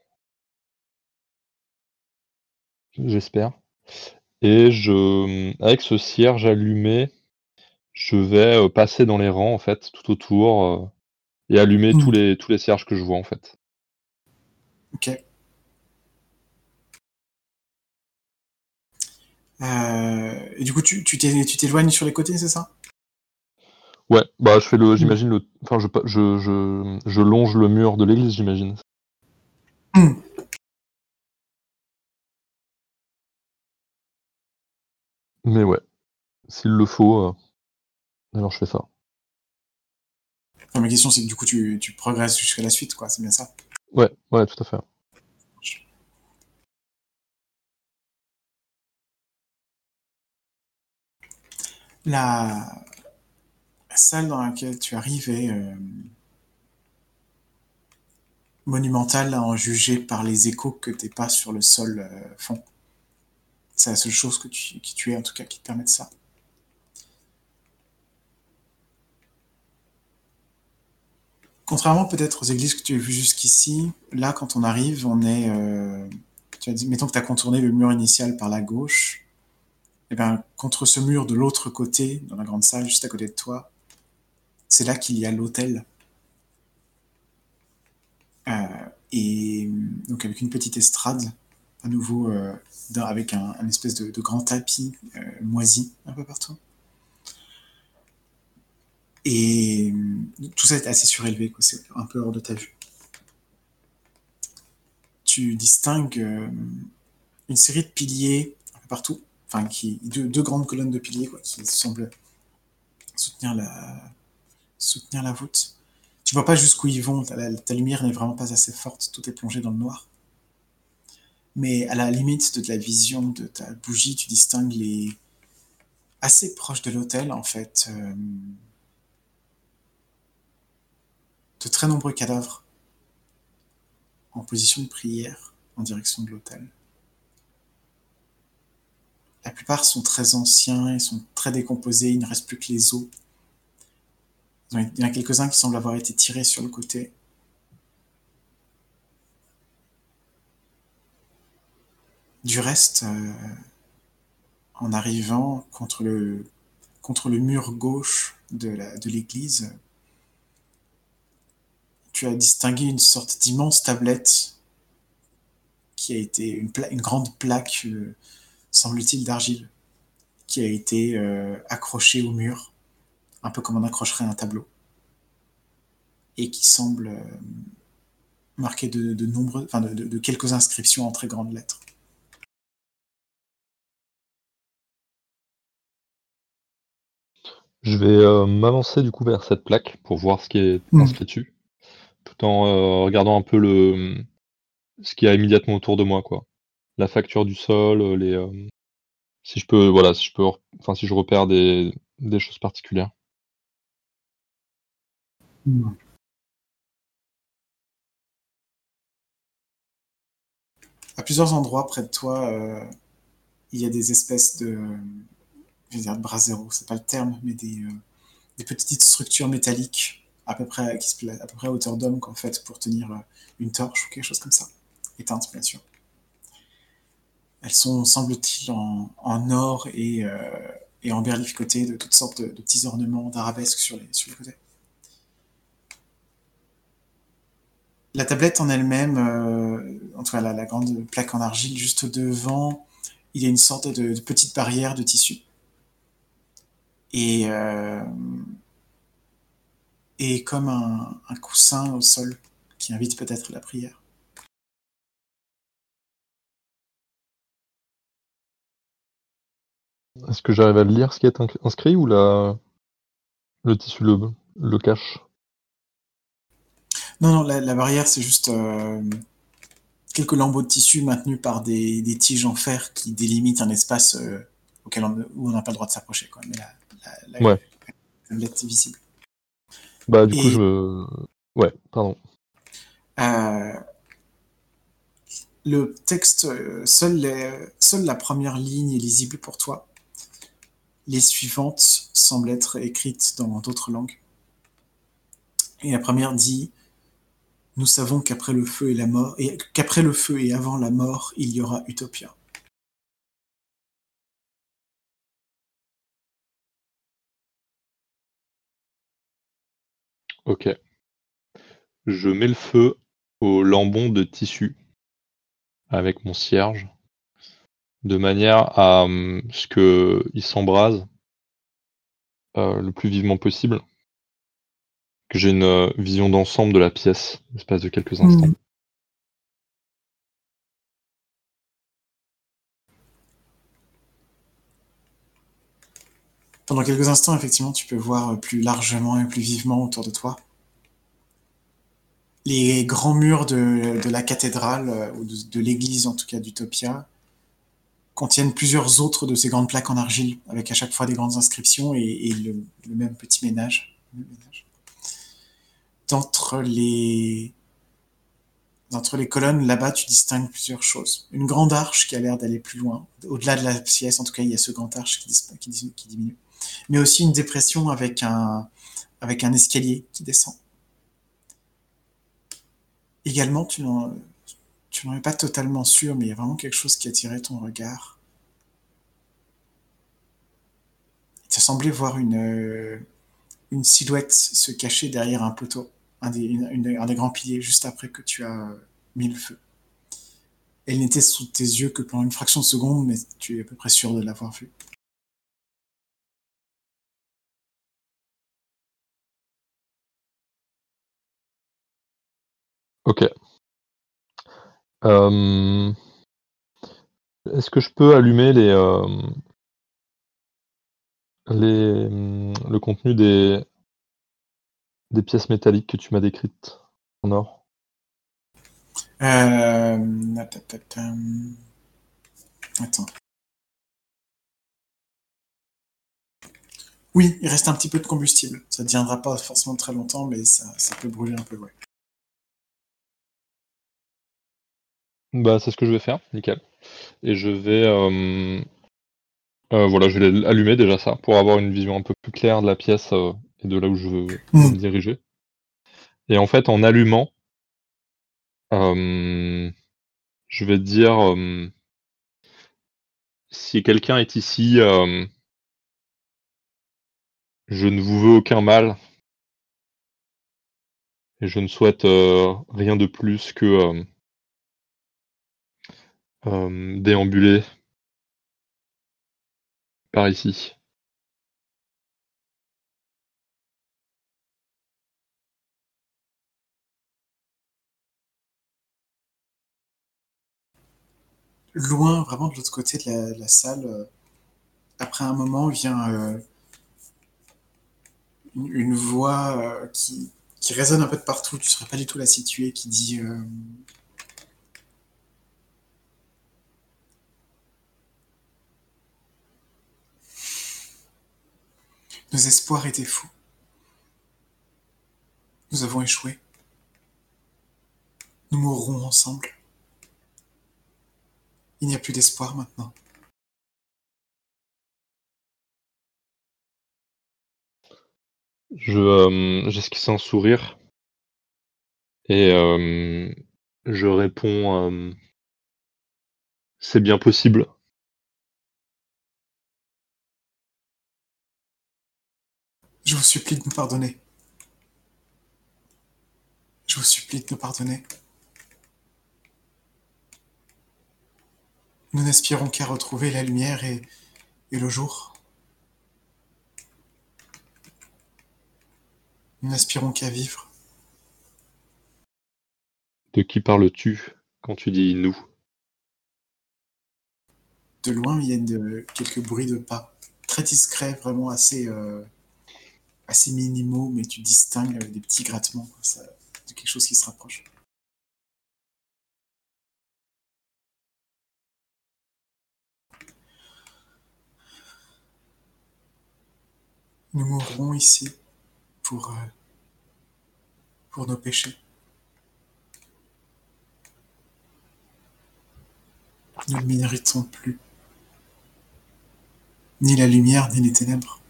J'espère. Et je avec ce cierge allumé, je vais, euh, passer dans les rangs en fait, tout autour, et allumer tous mmh. les tous les cierges que je vois en fait. OK. Et du coup, tu t'éloignes sur les côtés, c'est ça? Ouais, bah je fais le, j'imagine le, enfin je, je, je, je longe le mur de l'église, j'imagine. Hmm. Mais ouais, s'il le faut, euh, alors je fais ça. ma question c'est que du coup tu, tu progresses jusqu'à la suite, quoi, c'est bien ça? Ouais, ouais, tout à fait. La, salle dans laquelle tu arrives est euh, monumentale à en juger par les échos que tes pas sur le sol euh, font. C'est la seule chose que tu, qui tu es, en tout cas, qui te permet de ça. Contrairement peut-être aux églises que tu as vues jusqu'ici, là, quand on arrive, on est. Euh, tu as dit, mettons que tu as contourné le mur initial par la gauche. Et bien, contre ce mur de l'autre côté, dans la grande salle, juste à côté de toi, c'est là qu'il y a l'hôtel. Euh, et donc, avec une petite estrade, à nouveau, euh, avec un, espèce de, grand tapis euh, moisi un peu partout. Et tout ça est assez surélevé, c'est un peu hors de ta vue. Tu distingues une série de piliers un peu partout, enfin, qui, deux, grandes colonnes de piliers qui semblent soutenir la, soutenir la voûte. Tu vois pas jusqu'où ils vont, ta, lumière n'est vraiment pas assez forte, tout est plongé dans le noir. Mais à la limite de la vision de ta bougie, tu distingues les assez proches de l'hôtel en fait euh, de très nombreux cadavres en position de prière en direction de l'hôtel. La plupart sont très anciens et sont très décomposés, il ne reste plus que les os il y en a quelques-uns qui semblent avoir été tirés sur le côté. Du reste, euh, en arrivant contre le, mur gauche de l'église, tu as distingué une sorte d'immense tablette qui a été une, une grande plaque, euh, semble-t-il, d'argile, qui a été euh, accrochée au mur un peu comme on accrocherait un tableau, et qui semble euh, marqué de, nombreux, enfin de, quelques inscriptions en très grandes lettres. Je vais euh, m'avancer du coup vers cette plaque pour voir ce qui est hmm. inscrit dessus, tout en euh, regardant un peu le ce qu'il y a immédiatement autour de moi, quoi. La facture du sol, les si je peux, voilà, si je peux, enfin si je repère des choses particulières. À plusieurs endroits près de toi, euh, il y a des espèces de, je vais dire de c'est pas le terme, mais des, euh, petites structures métalliques à peu près qui à peu près hauteur d'homme qu'en fait pour tenir euh, une torche ou quelque chose comme ça, éteinte bien sûr. Elles sont, semble-t-il, en, or et, et en de toutes sortes de, petits ornements d'arabesques sur les, côtés. La tablette en elle-même, euh, en tout cas la, grande plaque en argile juste devant, il y a une sorte de, petite barrière de tissu. Et, euh, et comme un, coussin au sol qui invite peut-être la prière. Est-ce que j'arrive à lire ce qui est inscrit ou la... le tissu le, le cache? Non, non, la, barrière, c'est juste euh, quelques lambeaux de tissu maintenus par des, tiges en fer qui délimitent un espace euh, auquel on, où on n'a pas le droit de s'approcher. Quoi. Mais la, la, ouais. visible. Bah, du coup, je. Ouais, pardon. Euh, le texte, seule, seule la première ligne est lisible pour toi. Les suivantes semblent être écrites dans d'autres langues. Et la première dit nous savons qu'après le feu et la mort, qu'après le feu et avant la mort, il y aura Utopia. Ok. Je mets le feu au lambon de tissu avec mon cierge, de manière à hum, ce qu'il s'embrase euh, le plus vivement possible que j'ai une euh, vision d'ensemble de la pièce, l'espace de quelques instants. Hmm. Pendant quelques instants, effectivement, tu peux voir plus largement et plus vivement autour de toi les grands murs de, la cathédrale, euh, ou de, l'église en tout cas d'Utopia, contiennent plusieurs autres de ces grandes plaques en argile, avec à chaque fois des grandes inscriptions et, le, même petit ménage. D'entre les, d'entre les colonnes, là-bas, tu distingues plusieurs choses. Une grande arche qui a l'air d'aller plus loin. Au-delà de la pièce, en tout cas, il y a ce grand arche qui, qui diminue. Mais aussi une dépression avec un, avec un escalier qui descend. Également, tu tu n'en es pas totalement sûr, mais il y a vraiment quelque chose qui attirait ton regard. Tu as semblé voir une, euh, silhouette se cacher derrière un poteau, un des, un des grands piliers, juste après que tu as mis le feu. Elle n'était sous tes yeux que pendant une fraction de seconde, mais tu es à peu près sûr de l'avoir vue. Ok. Euh, est-ce que je peux allumer les, euh, les le contenu des pièces métalliques que tu m'as décrites en or? Euh. Oui, il reste un petit peu de combustible. Ça ne tiendra pas forcément très longtemps, mais ça ça peut brûler un peu, ouais. Bah, c'est ce que je vais faire, nickel. Et je vais, euh, euh, voilà, je vais allumer déjà ça, pour avoir une vision un peu plus claire de la pièce, euh, et de là où je veux me mmh. diriger. Et en fait, en allumant je vais dire, si quelqu'un est ici, je ne vous veux aucun mal. Et je ne souhaite, rien de plus que, déambuler par ici. Loin, vraiment de l'autre côté de la, salle, euh, après un moment vient euh, une, voix euh, qui, résonne un peu de partout, tu ne saurais pas du tout la situer, qui dit Nos espoirs étaient fous. Nous avons échoué. Nous mourrons ensemble. Il n'y a plus d'espoir maintenant. Je euh, j'esquisse un sourire et euh, je réponds euh, c'est bien possible. Je vous supplie de nous pardonner. Je vous supplie de nous pardonner. Nous n'aspirons qu'à retrouver la lumière et, et le jour. Nous n'aspirons qu'à vivre. De qui parles-tu quand tu dis nous? De loin viennent quelques bruits de pas, très discrets, vraiment assez, euh, assez minimaux, mais tu distingues des petits grattements de quelque chose qui se rapproche. Nous mourrons ici pour, euh, pour nos péchés. Nous ne méritons plus ni la lumière ni les ténèbres.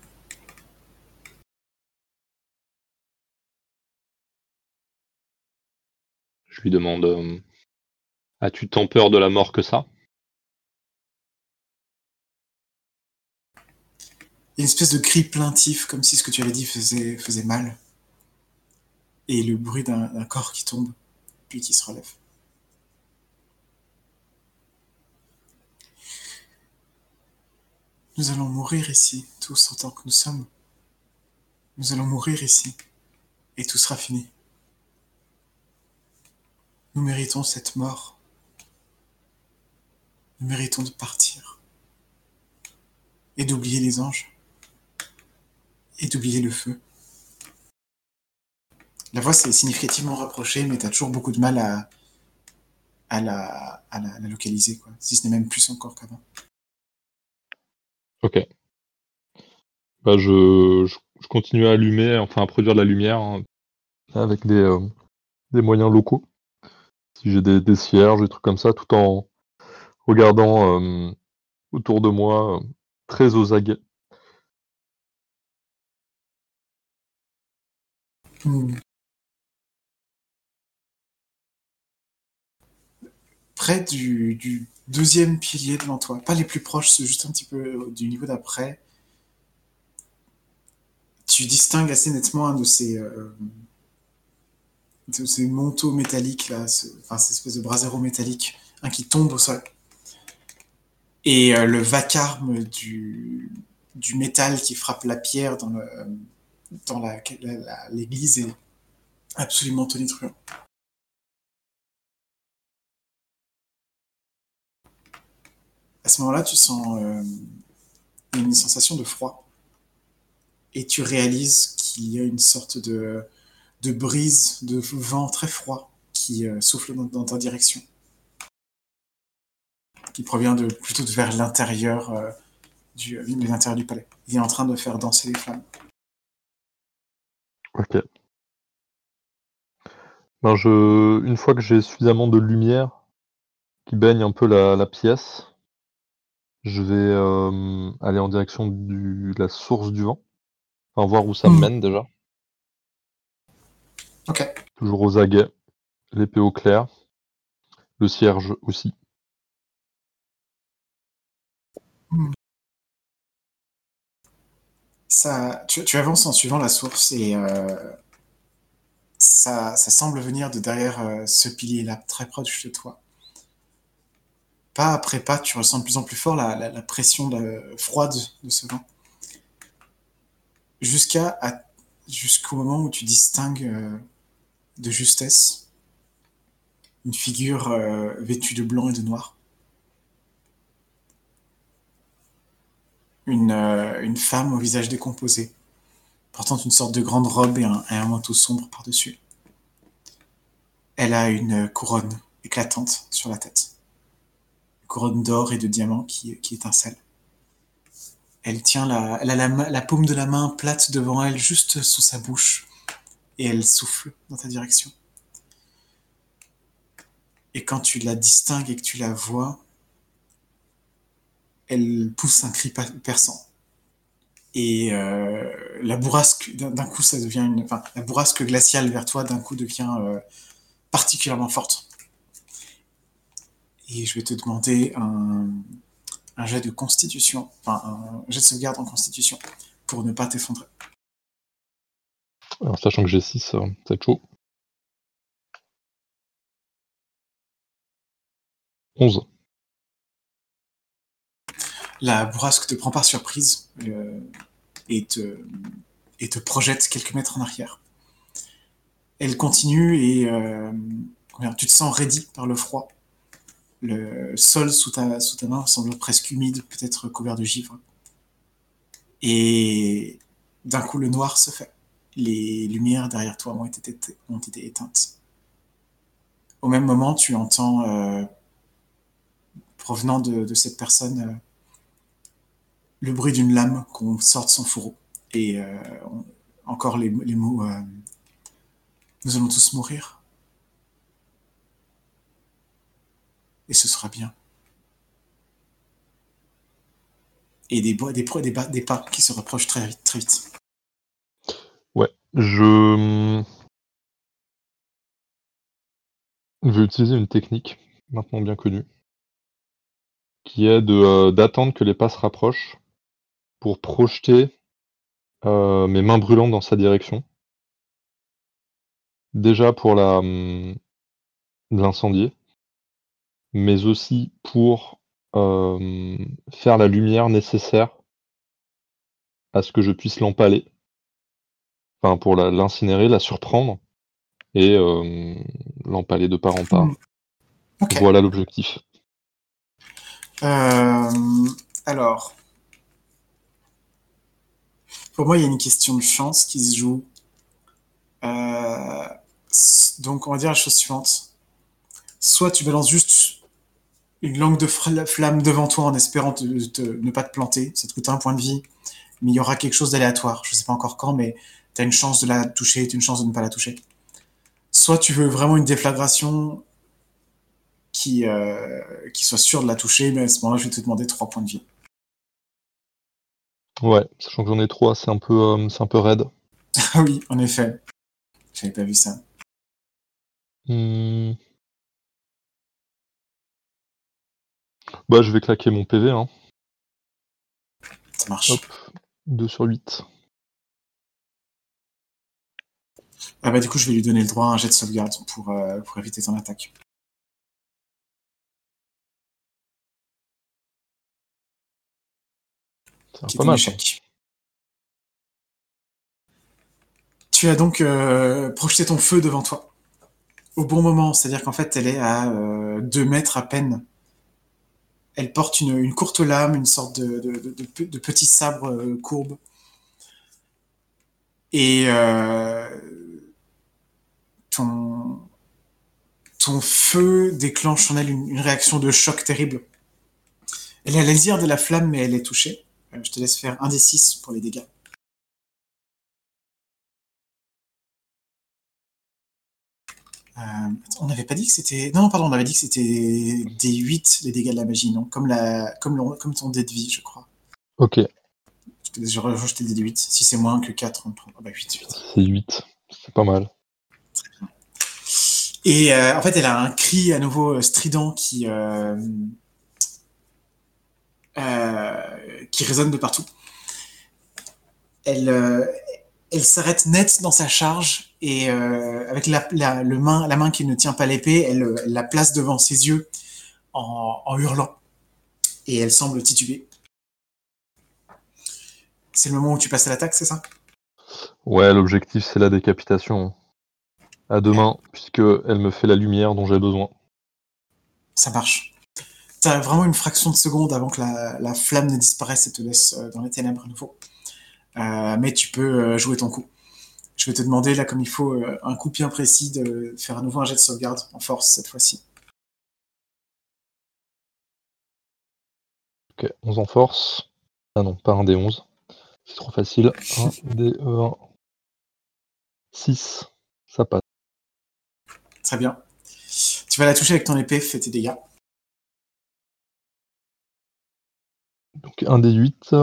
Lui demande euh, As-tu tant peur de la mort que ça? Une espèce de cri plaintif, comme si ce que tu avais dit faisait mal. Et le bruit d'un corps qui tombe, puis qui se relève. Nous allons mourir ici, tous en tant que nous sommes. Nous allons mourir ici, et tout sera fini. Nous méritons cette mort. Nous méritons de partir. Et d'oublier les anges. Et d'oublier le feu. La voix s'est significativement rapprochée, mais tu as toujours beaucoup de mal à, à, la, à la, localiser, quoi. si ce n'est même plus encore qu'avant. Ok. Bah, je, je, continue à allumer, enfin à produire de la lumière hein, avec des, euh, des moyens locaux. Si j'ai des, des cierges, des trucs comme ça, tout en regardant euh, autour de moi, euh, très aux aguets. Hmm. Près du, deuxième pilier devant toi, pas les plus proches, c'est juste un petit peu du niveau d'après, tu distingues assez nettement un de ces, euh, de ces manteaux métalliques, là, ce, enfin, cette espèce de brasero métallique, un qui tombe au sol. Et euh, le vacarme du, métal qui frappe la pierre dans l'église est absolument tonitruant. À ce moment-là, tu sens euh, une sensation de froid. Et tu réalises qu'il y a une sorte de, de brise, de vent très froid qui euh, souffle dans, dans ta direction. Qui provient de, plutôt de vers l'intérieur euh, du, euh, l'intérieur du palais. Il est en train de faire danser les flammes. Ok. Ben je, une fois que j'ai suffisamment de lumière qui baigne un peu la, la pièce, je vais euh, aller en direction du, de la source du vent. Enfin, voir où ça me Hmm. mène déjà. Ok. Toujours aux aguets, l'épée au clair, le cierge aussi. Ça, tu, tu avances en suivant la source et euh, ça, ça semble venir de derrière euh, ce pilier-là, très proche de toi. Pas après pas, tu ressens de plus en plus fort la, la- la pression de- froide de ce vent. Jusqu'à jusqu'au moment où tu distingues euh, de justesse une figure euh, vêtue de blanc et de noir. Une, euh, une femme au visage décomposé, portant une sorte de grande robe et un, manteau sombre par-dessus. Elle a une couronne éclatante sur la tête. Une couronne d'or et de diamants qui, étincelle. Elle tient la, elle a la paume de la main plate devant elle, juste sous sa bouche, et elle souffle dans ta direction. Et quand tu la distingues et que tu la vois, elle pousse un cri perçant. Et euh, la bourrasque, d'un coup, ça devient une, enfin, la bourrasque glaciale vers toi, d'un coup, devient euh, particulièrement forte. Et je vais te demander un jet de constitution, enfin, un jet de sauvegarde en constitution, pour ne pas t'effondrer. Alors, sachant que j'ai 6, ça va être chaud. 11. La bourrasque te prend par surprise euh, et, te, et te projette quelques mètres en arrière. Elle continue et euh, tu te sens raidi par le froid. Le sol sous ta, sous ta main semble presque humide, peut-être couvert de givre. Et d'un coup, le noir se fait. Les lumières derrière toi ont été, éteintes. Au même moment, tu entends, euh, provenant de, cette personne, euh, le bruit d'une lame qu'on sort de son fourreau. Et euh, encore les, mots Nous allons tous mourir. Et ce sera bien. Et des, des, des, pas qui se rapprochent très très vite. Je... vais utiliser une technique, maintenant bien connue, qui est euh, d'attendre que les pas se rapprochent pour projeter euh, mes mains brûlantes dans sa direction. Déjà pour hum, l'incendier, mais aussi pour euh, faire la lumière nécessaire à ce que je puisse l'empaler. Enfin, pour l'incinérer, la surprendre et euh, l'empaler de part en part. Hmm. Voilà l'objectif. Euh, alors, pour moi, il y a une question de chance qui se joue. Euh, donc, on va dire la chose suivante. Soit tu balances juste une langue de flamme devant toi en espérant ne pas te planter. Ça te coûte un point de vie, mais il y aura quelque chose d'aléatoire. Je ne sais pas encore quand, mais tu as une chance de la toucher, tu as une chance de ne pas la toucher. Soit tu veux vraiment une déflagration qui, euh, qui soit sûre de la toucher, mais à ce moment-là, je vais te demander trois points de vie. Ouais, sachant que j'en ai trois, c'est un peu, euh, c'est un peu raide. Ah [LAUGHS] oui, en effet. J'avais pas vu ça. Mmh. Bah, je vais claquer mon PV. Hein. Ça marche. Hop, 2 sur 8. Ah bah du coup, je vais lui donner le droit à un jet de sauvegarde pour, euh, pour éviter ton attaque. C'est pas mal. Tu as donc euh, projeté ton feu devant toi au bon moment, c'est-à-dire qu'en fait, elle est à 2 euh, mètres à peine. Elle porte une, courte lame, une sorte de, de, petit sabre courbe. Et euh, ton, ton feu déclenche en elle une, réaction de choc terrible. Elle est à l'ésir de la flamme, mais elle est touchée. je te laisse faire un des 6 pour les dégâts. Euh, on n'avait pas dit que c'était. Non, pardon, on avait dit que c'était des 8 les dégâts de la magie, non? Comme, la... comme, comme ton dé de vie, je crois. Ok. Je rejeté des 8. Si c'est moins que 4, on prend. Ah bah 8, 8. C'est 8. C'est pas mal. Et euh, en fait, elle a un cri à nouveau euh, strident qui, euh, qui résonne de partout. Elle, elle s'arrête net dans sa charge et avec la, le main, la main qui ne tient pas l'épée, elle, la place devant ses yeux en, hurlant. Et elle semble tituber. C'est le moment où tu passes à l'attaque, c'est ça? Ouais, l'objectif c'est la décapitation. À demain, puisque elle me fait la lumière dont j'ai besoin. Ça marche. T'as vraiment une fraction de seconde avant que la, la, flamme ne disparaisse et te laisse euh, dans les ténèbres à nouveau. Euh, mais tu peux euh, jouer ton coup. Je vais te demander, là, comme il faut, un coup bien précis de faire à nouveau un jet de sauvegarde en force cette fois-ci. Ok, 11 en force. Ah non, pas un des 11. C'est trop facile. 1 des 1. 6. Ça passe. Très bien. Tu vas la toucher avec ton épée, fais tes dégâts. Donc 1 des 8.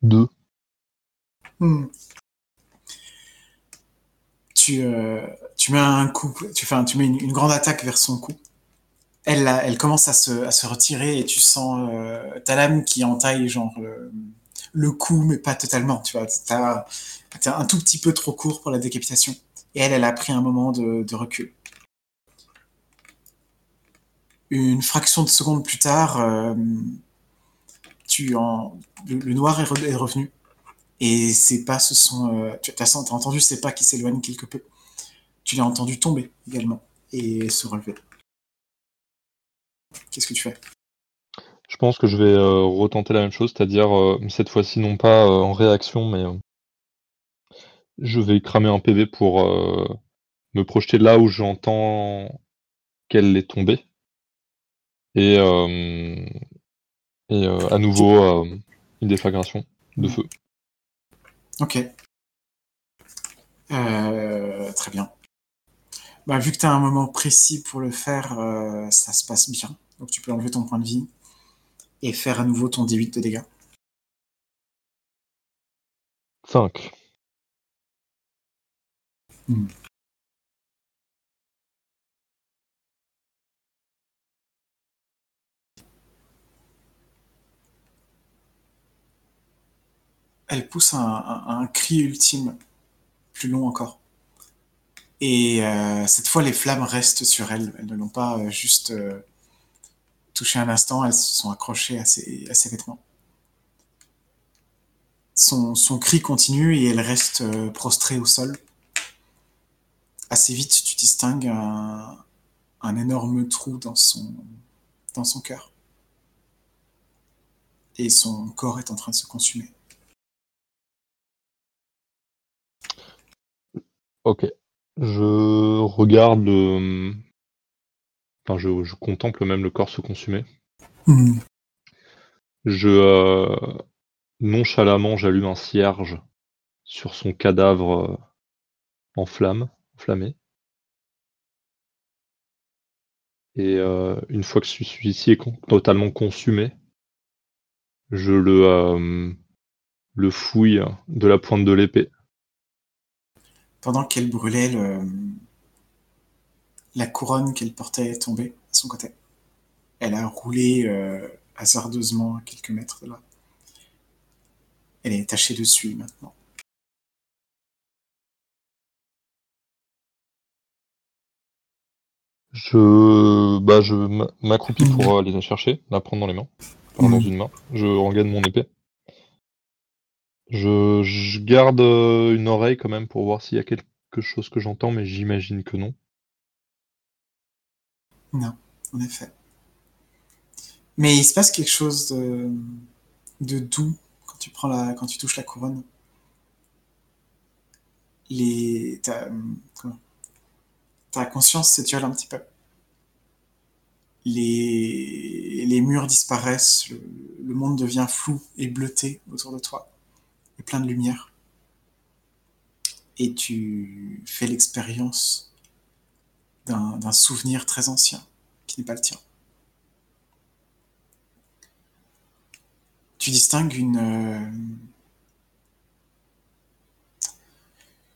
2. Hmm. Tu, euh, tu mets un coup, tu, fais tu mets une, grande attaque vers son cou. Elle, elle commence à se, à se retirer et tu sens euh, ta lame qui entaille genre le, cou, mais pas totalement. Tu vois, t'es un tout petit peu trop court pour la décapitation. Et elle, elle a pris un moment de, recul. Une fraction de seconde plus tard, euh, tu en, le, noir est, revenu. Et ces pas se sont. Euh, tu as, entendu ces pas qui s'éloignent quelque peu. Tu l'as entendu tomber également et se relever. Qu'est-ce que tu fais? Je pense que je vais euh, retenter la même chose, c'est-à-dire euh, cette fois-ci non pas en réaction, mais je vais cramer un PV pour me projeter là où j'entends qu'elle est tombée. Et, à nouveau une déflagration de feu. Ok. Euh, très bien. Bah, vu que tu as un moment précis pour le faire, euh, ça se passe bien. Donc tu peux enlever ton point de vie et faire à nouveau ton D8 de dégâts. 5. Hmm. elle pousse un, cri ultime, plus long encore. Et euh, cette fois, les flammes restent sur elle. Elles ne l'ont pas euh, juste euh, touché un instant, elles se sont accrochées à ses, vêtements. Son, cri continue et elle reste prostrée au sol. Assez vite, tu distingues un, énorme trou dans son, cœur. Et son corps est en train de se consumer. Ok. Je regarde le, Enfin, je, je contemple même le corps se consumer. Hmm. Je euh, nonchalamment j'allume un cierge sur son cadavre euh, en flamme, enflammé. Et euh, une fois que celui-ci est con- totalement consumé, je le, euh, le fouille de la pointe de l'épée. Pendant qu'elle brûlait, le... la couronne qu'elle portait est tombée à son côté. Elle a roulé euh, hasardeusement à quelques mètres de là. Elle est tachée dessus maintenant. Je, bah, je m'a- m'accroupis pour aller la chercher, la prendre dans les mains, enfin dans Mhm. une main. Je regagne mon épée. Je, je garde euh, une oreille quand même pour voir s'il y a quelque chose que j'entends, mais j'imagine que non. Non, en effet. Mais il se passe quelque chose de, doux quand tu prends la, quand tu touches la couronne. Ta conscience s'étiole un petit peu. Les, les murs disparaissent, le, le monde devient flou et bleuté autour de toi, et plein de lumière. Et tu fais l'expérience d'un souvenir très ancien, qui n'est pas le tien. Tu distingues une, euh,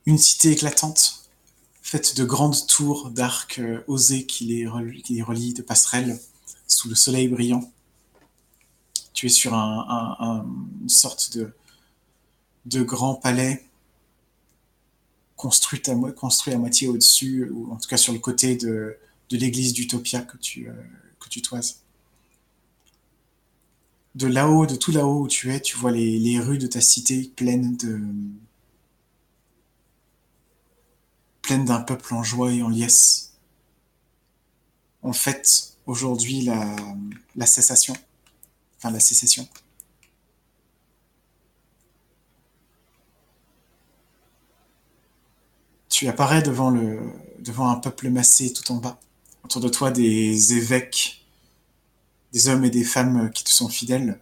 une cité éclatante, faite de grandes tours d'arcs euh, osés qui les, relient, de passerelles sous le soleil brillant. Tu es sur un, un- un- une sorte de, de grand palais construit à, construit à moitié au-dessus, ou en tout cas sur le côté de, l'église d'Utopia que tu, euh, que tu toises. De là-haut, de tout là-haut où tu es, tu vois les, rues de ta cité pleines d'un peuple en joie et en liesse. On fête aujourd'hui la, la cessation, enfin la sécession. Tu apparais devant, un peuple massé tout en bas. Autour de toi, des évêques, des hommes et des femmes qui te sont fidèles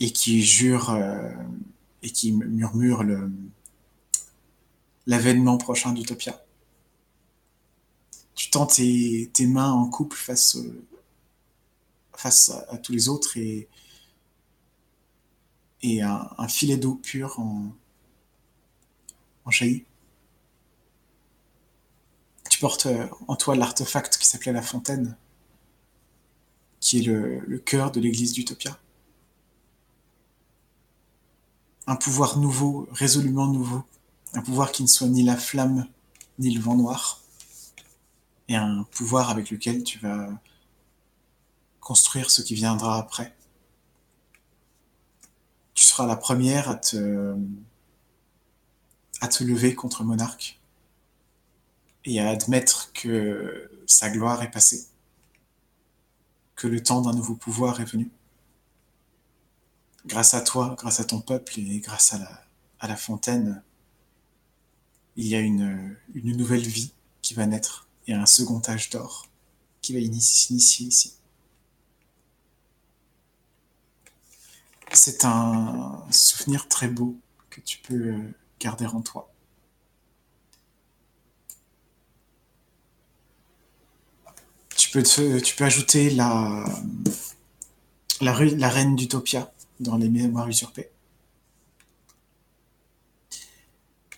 et qui jurent euh, et qui murmurent l'avènement prochain d'Utopia. Tu tends tes, mains en couple face, euh, à, tous les autres et, et un, un filet d'eau pure en, en jaillit. Tu portes euh, en toi l'artefact qui s'appelait la fontaine, qui est le, le cœur de l'église d'Utopia. Un pouvoir nouveau, résolument nouveau, un pouvoir qui ne soit ni la flamme ni le vent noir, et un pouvoir avec lequel tu vas construire ce qui viendra après. Tu seras la première à te, à te lever contre Monarque et à admettre que sa gloire est passée, que le temps d'un nouveau pouvoir est venu. Grâce à toi, grâce à ton peuple et grâce à la, fontaine, il y a une nouvelle vie qui va naître et un second âge d'or qui va s'initier ici. C'est un souvenir très beau que tu peux garder en toi. Tu peux, tu peux ajouter la, la, la reine d'Utopia dans les mémoires usurpées.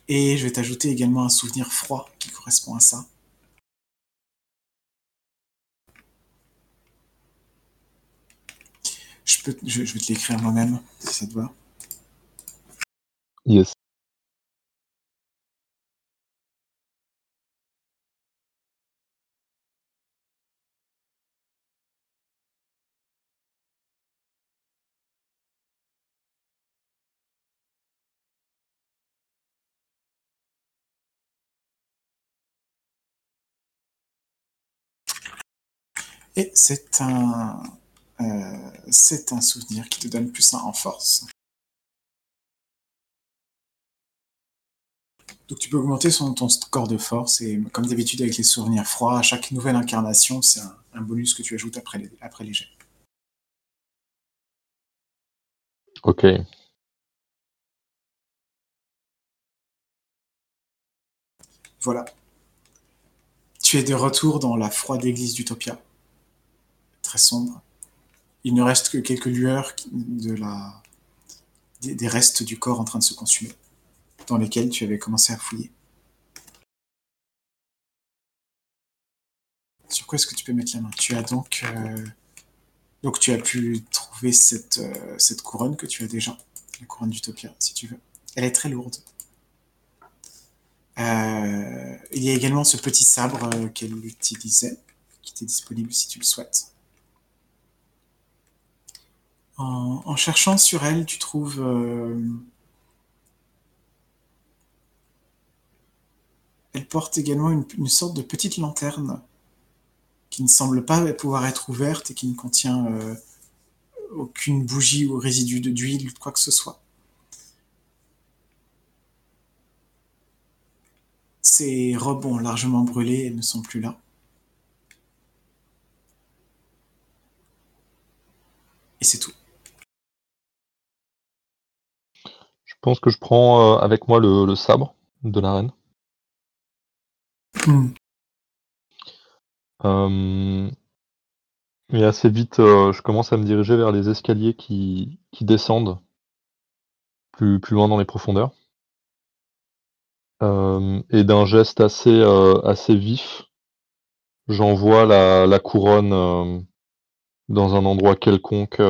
Et je vais t'ajouter également un souvenir froid qui correspond à ça. Je, peux, je vais te l'écrire moi-même, si ça te va. Yes. Et c'est un, euh, c'est un souvenir qui te donne plus un en force. Donc tu peux augmenter son, ton score de force et comme d'habitude avec les souvenirs froids, à chaque nouvelle incarnation, c'est un, bonus que tu ajoutes après les, après les jets. Ok. Voilà. Tu es de retour dans la froide église d'Utopia. Très sombre. Il ne reste que quelques lueurs de la... des restes du corps en train de se consumer dans lesquels tu avais commencé à fouiller. Sur quoi est-ce que tu peux mettre la main? Tu as donc, euh, donc tu as pu trouver cette, euh, cette couronne que tu as déjà, la couronne d'Utopia, si tu veux. Elle est très lourde. Euh, il y a également ce petit sabre qu'elle utilisait, qui était disponible si tu le souhaites. En, cherchant sur elle, tu trouves Elle porte également une, sorte de petite lanterne qui ne semble pas pouvoir être ouverte et qui ne contient euh, aucune bougie ou résidu d'huile ou quoi que ce soit. Ces robes ont largement brûlé et ne sont plus là. Et c'est tout. Pense que je prends euh, avec moi le sabre de la reine. Mmh. et assez vite, euh, je commence à me diriger vers les escaliers qui qui descendent plus plus loin dans les profondeurs. et d'un geste assez, euh, assez vif, j'envoie la la couronne, dans un endroit quelconque,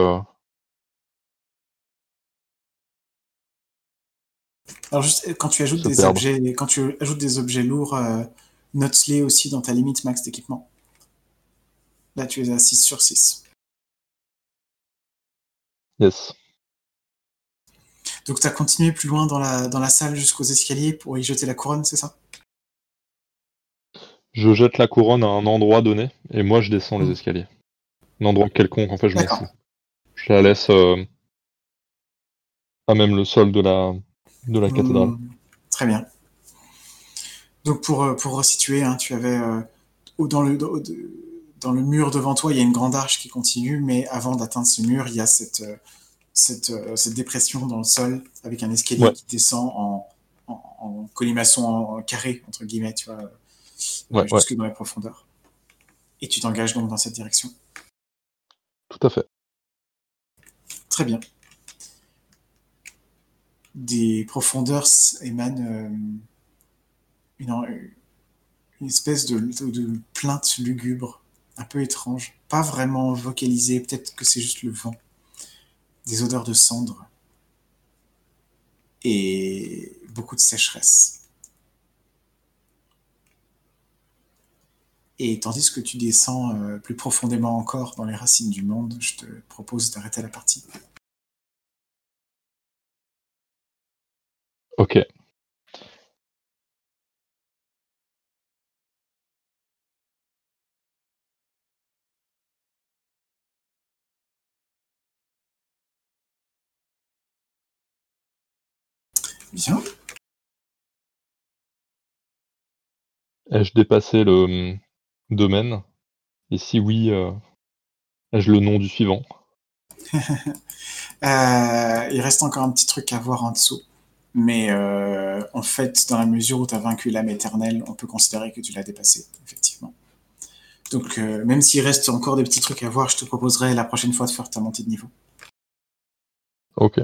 Alors juste, quand tu ajoutes des objets quand tu ajoutes des objets lourds, Note-les aussi dans ta limite max d'équipement. Là, tu es à 6 sur 6. Yes. Donc, tu as continué plus loin dans la, dans la salle jusqu'aux escaliers pour y jeter la couronne, c'est ça? Je jette la couronne à un endroit donné et moi je descends les hmm. escaliers. Un endroit quelconque, en fait, je m'en fous. Je la laisse euh, à même le sol de la, de la cathédrale. Hmm. Très bien. Donc pour, euh, pour resituer, hein, tu avais euh, dans, le, dans le mur devant toi, il y a une grande arche qui continue, mais avant d'atteindre ce mur, il y a cette, euh, cette, cette dépression dans le sol avec un escalier qui descend en, en, colimaçon en carré, entre guillemets, tu vois, jusque dans les profondeurs. Et tu t'engages donc dans cette direction. Tout à fait. Très bien. Des profondeurs émanent une, espèce de, plainte lugubre, un peu étrange, pas vraiment vocalisée, peut-être que c'est juste le vent, des odeurs de cendres et beaucoup de sécheresse. Et tandis que tu descends euh, plus profondément encore dans les racines du monde, je te propose d'arrêter la partie. Ok. Bien. Ai-je dépassé le hum, domaine? Et si oui, euh, ai-je le nom du suivant? [LAUGHS] Euh, Il reste encore un petit truc à voir en dessous. Mais euh, en fait, dans la mesure où tu as vaincu l'âme éternelle, on peut considérer que tu l'as dépassé, effectivement. Donc, même s'il reste encore des petits trucs à voir, je te proposerai la prochaine fois de faire ta montée de niveau. Ok.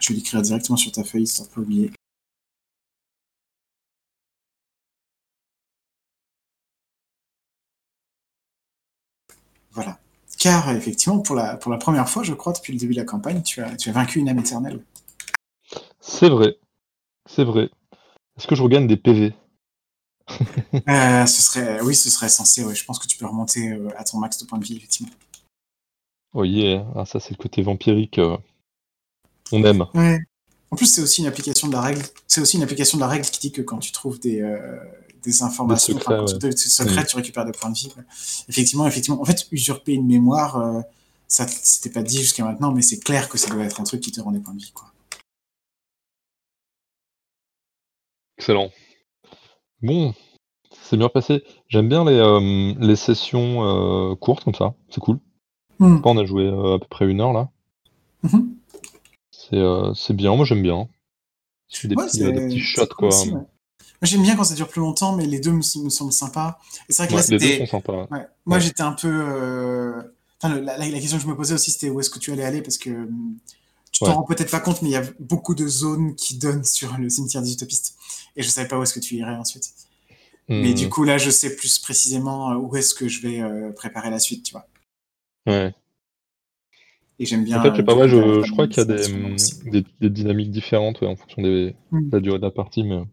Je vais l'écrire directement sur ta feuille, de pas oublier. Voilà. Car effectivement, pour la, pour la première fois, je crois, depuis le début de la campagne, tu as, tu as vaincu une âme éternelle. C'est vrai. C'est vrai. Est-ce que je regagne des PV [LAUGHS] euh, ce serait, Oui, ce serait censé. Je pense que tu peux remonter euh, à ton max de points de vie, effectivement. Oh yeah, ah, ça c'est le côté vampirique. Euh, on aime. En plus, c'est aussi une application de la règle. C'est aussi une application de la règle qui dit que quand tu trouves des, des informations, des secrets, tu, récupères des points de vie. Effectivement, effectivement. En fait, usurper une mémoire, euh, ça, c'était pas dit jusqu'à maintenant, mais c'est clair que ça doit être un truc qui te rend des points de vie, quoi. Excellent. Bon, c'est bien passé. J'aime bien les, euh, les sessions euh, courtes comme ça, c'est cool. Hmm. On a joué euh, à peu près une heure là. Mhm. C'est euh, c'est bien, moi j'aime bien. Je fais des, Ouais, petits, euh, des petits shots cool quoi. aussi, ouais. J'aime bien quand ça dure plus longtemps, mais les deux me, me semblent sympas. Et c'est vrai que Ouais, là, les deux sont sympas. Ouais. Moi, j'étais un peu. euh, enfin, la, la- la question que je me posais aussi, c'était où est-ce que tu allais aller? Parce que hum, tu t'en rends peut-être pas compte, mais il y a beaucoup de zones qui donnent sur le cimetière des utopistes. Et je savais pas où est-ce que tu irais ensuite. Mais Hmm, du coup, là, je sais plus précisément euh, où est-ce que je vais euh, préparer la suite, tu vois. ouais. Et j'aime bien. En fait, je sais pas, ouais, je, crois qu'il y a des, dynamiques différentes ouais, en fonction des, Hmm. de la durée de la partie, mais Hmm.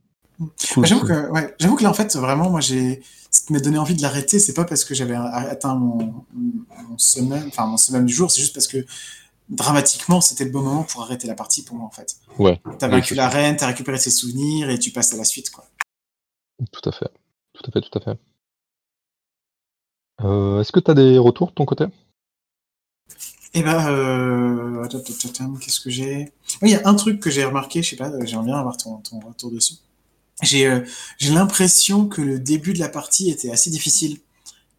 Cool J'avoue aussi. que, ouais, j'avoue que là, en fait, vraiment, moi, j'ai, ce qui m'a donné envie de l'arrêter, c'est pas parce que j'avais atteint mon, mon summum, enfin, mon summum du jour, c'est juste parce que dramatiquement, c'était le bon moment pour arrêter la partie pour moi, en fait. Ouais, T'as vaincu c'est la reine, t'as récupéré ses souvenirs et tu passes à la suite, quoi. Tout à fait. Tout à fait, tout à fait. Euh, Est-ce que tu as des retours de ton côté? Et ben, euh, qu'est-ce que j'ai? Oui, il y a un truc que j'ai remarqué, je sais pas, euh, j'aimerais bien avoir ton, ton retour dessus. J'ai euh, l'impression que le début de la partie était assez difficile,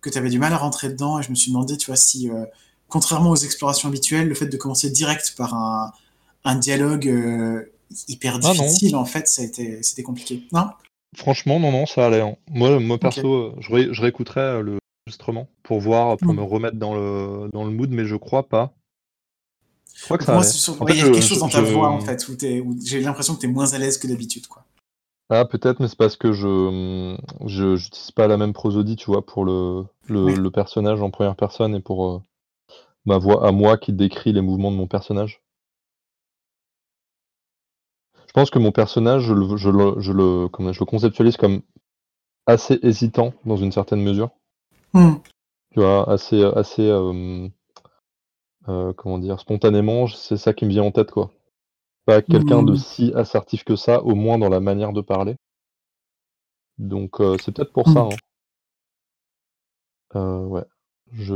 que tu avais du mal à rentrer dedans, et je me suis demandé, tu vois, si, euh, contrairement aux explorations habituelles, le fait de commencer direct par un, un dialogue euh, hyper Ah difficile, en fait, ça a été, c'était compliqué. Non? Franchement, non, non, ça allait. hein. Moi, moi perso, je, ré- je réécouterai euh, le enregistrement pour voir, pour Hmm. me remettre dans le, dans le mood, mais je crois pas. Je crois que ça moi, sur- En ouais, il y a je, quelque chose dans ta voix, en fait, où, où j'ai l'impression que tu es moins à l'aise que d'habitude, quoi. Ah, peut-être, mais c'est parce que je, je, j'utilise pas la même prosodie, tu vois, pour le, le, Ouais. le personnage en première personne et pour euh, ma voix à moi qui décrit les mouvements de mon personnage. Je pense que mon personnage, je le, je le, je le, comment- je le conceptualise comme assez hésitant dans une certaine mesure. Hmm. Tu vois, assez, assez, euh, euh, comment dire, spontanément, c'est ça qui me vient en tête, quoi. Pas quelqu'un de Hmm. si assertif que ça, au moins dans la manière de parler. Donc, euh, c'est peut-être pour ça, hein. Euh, ouais. Je...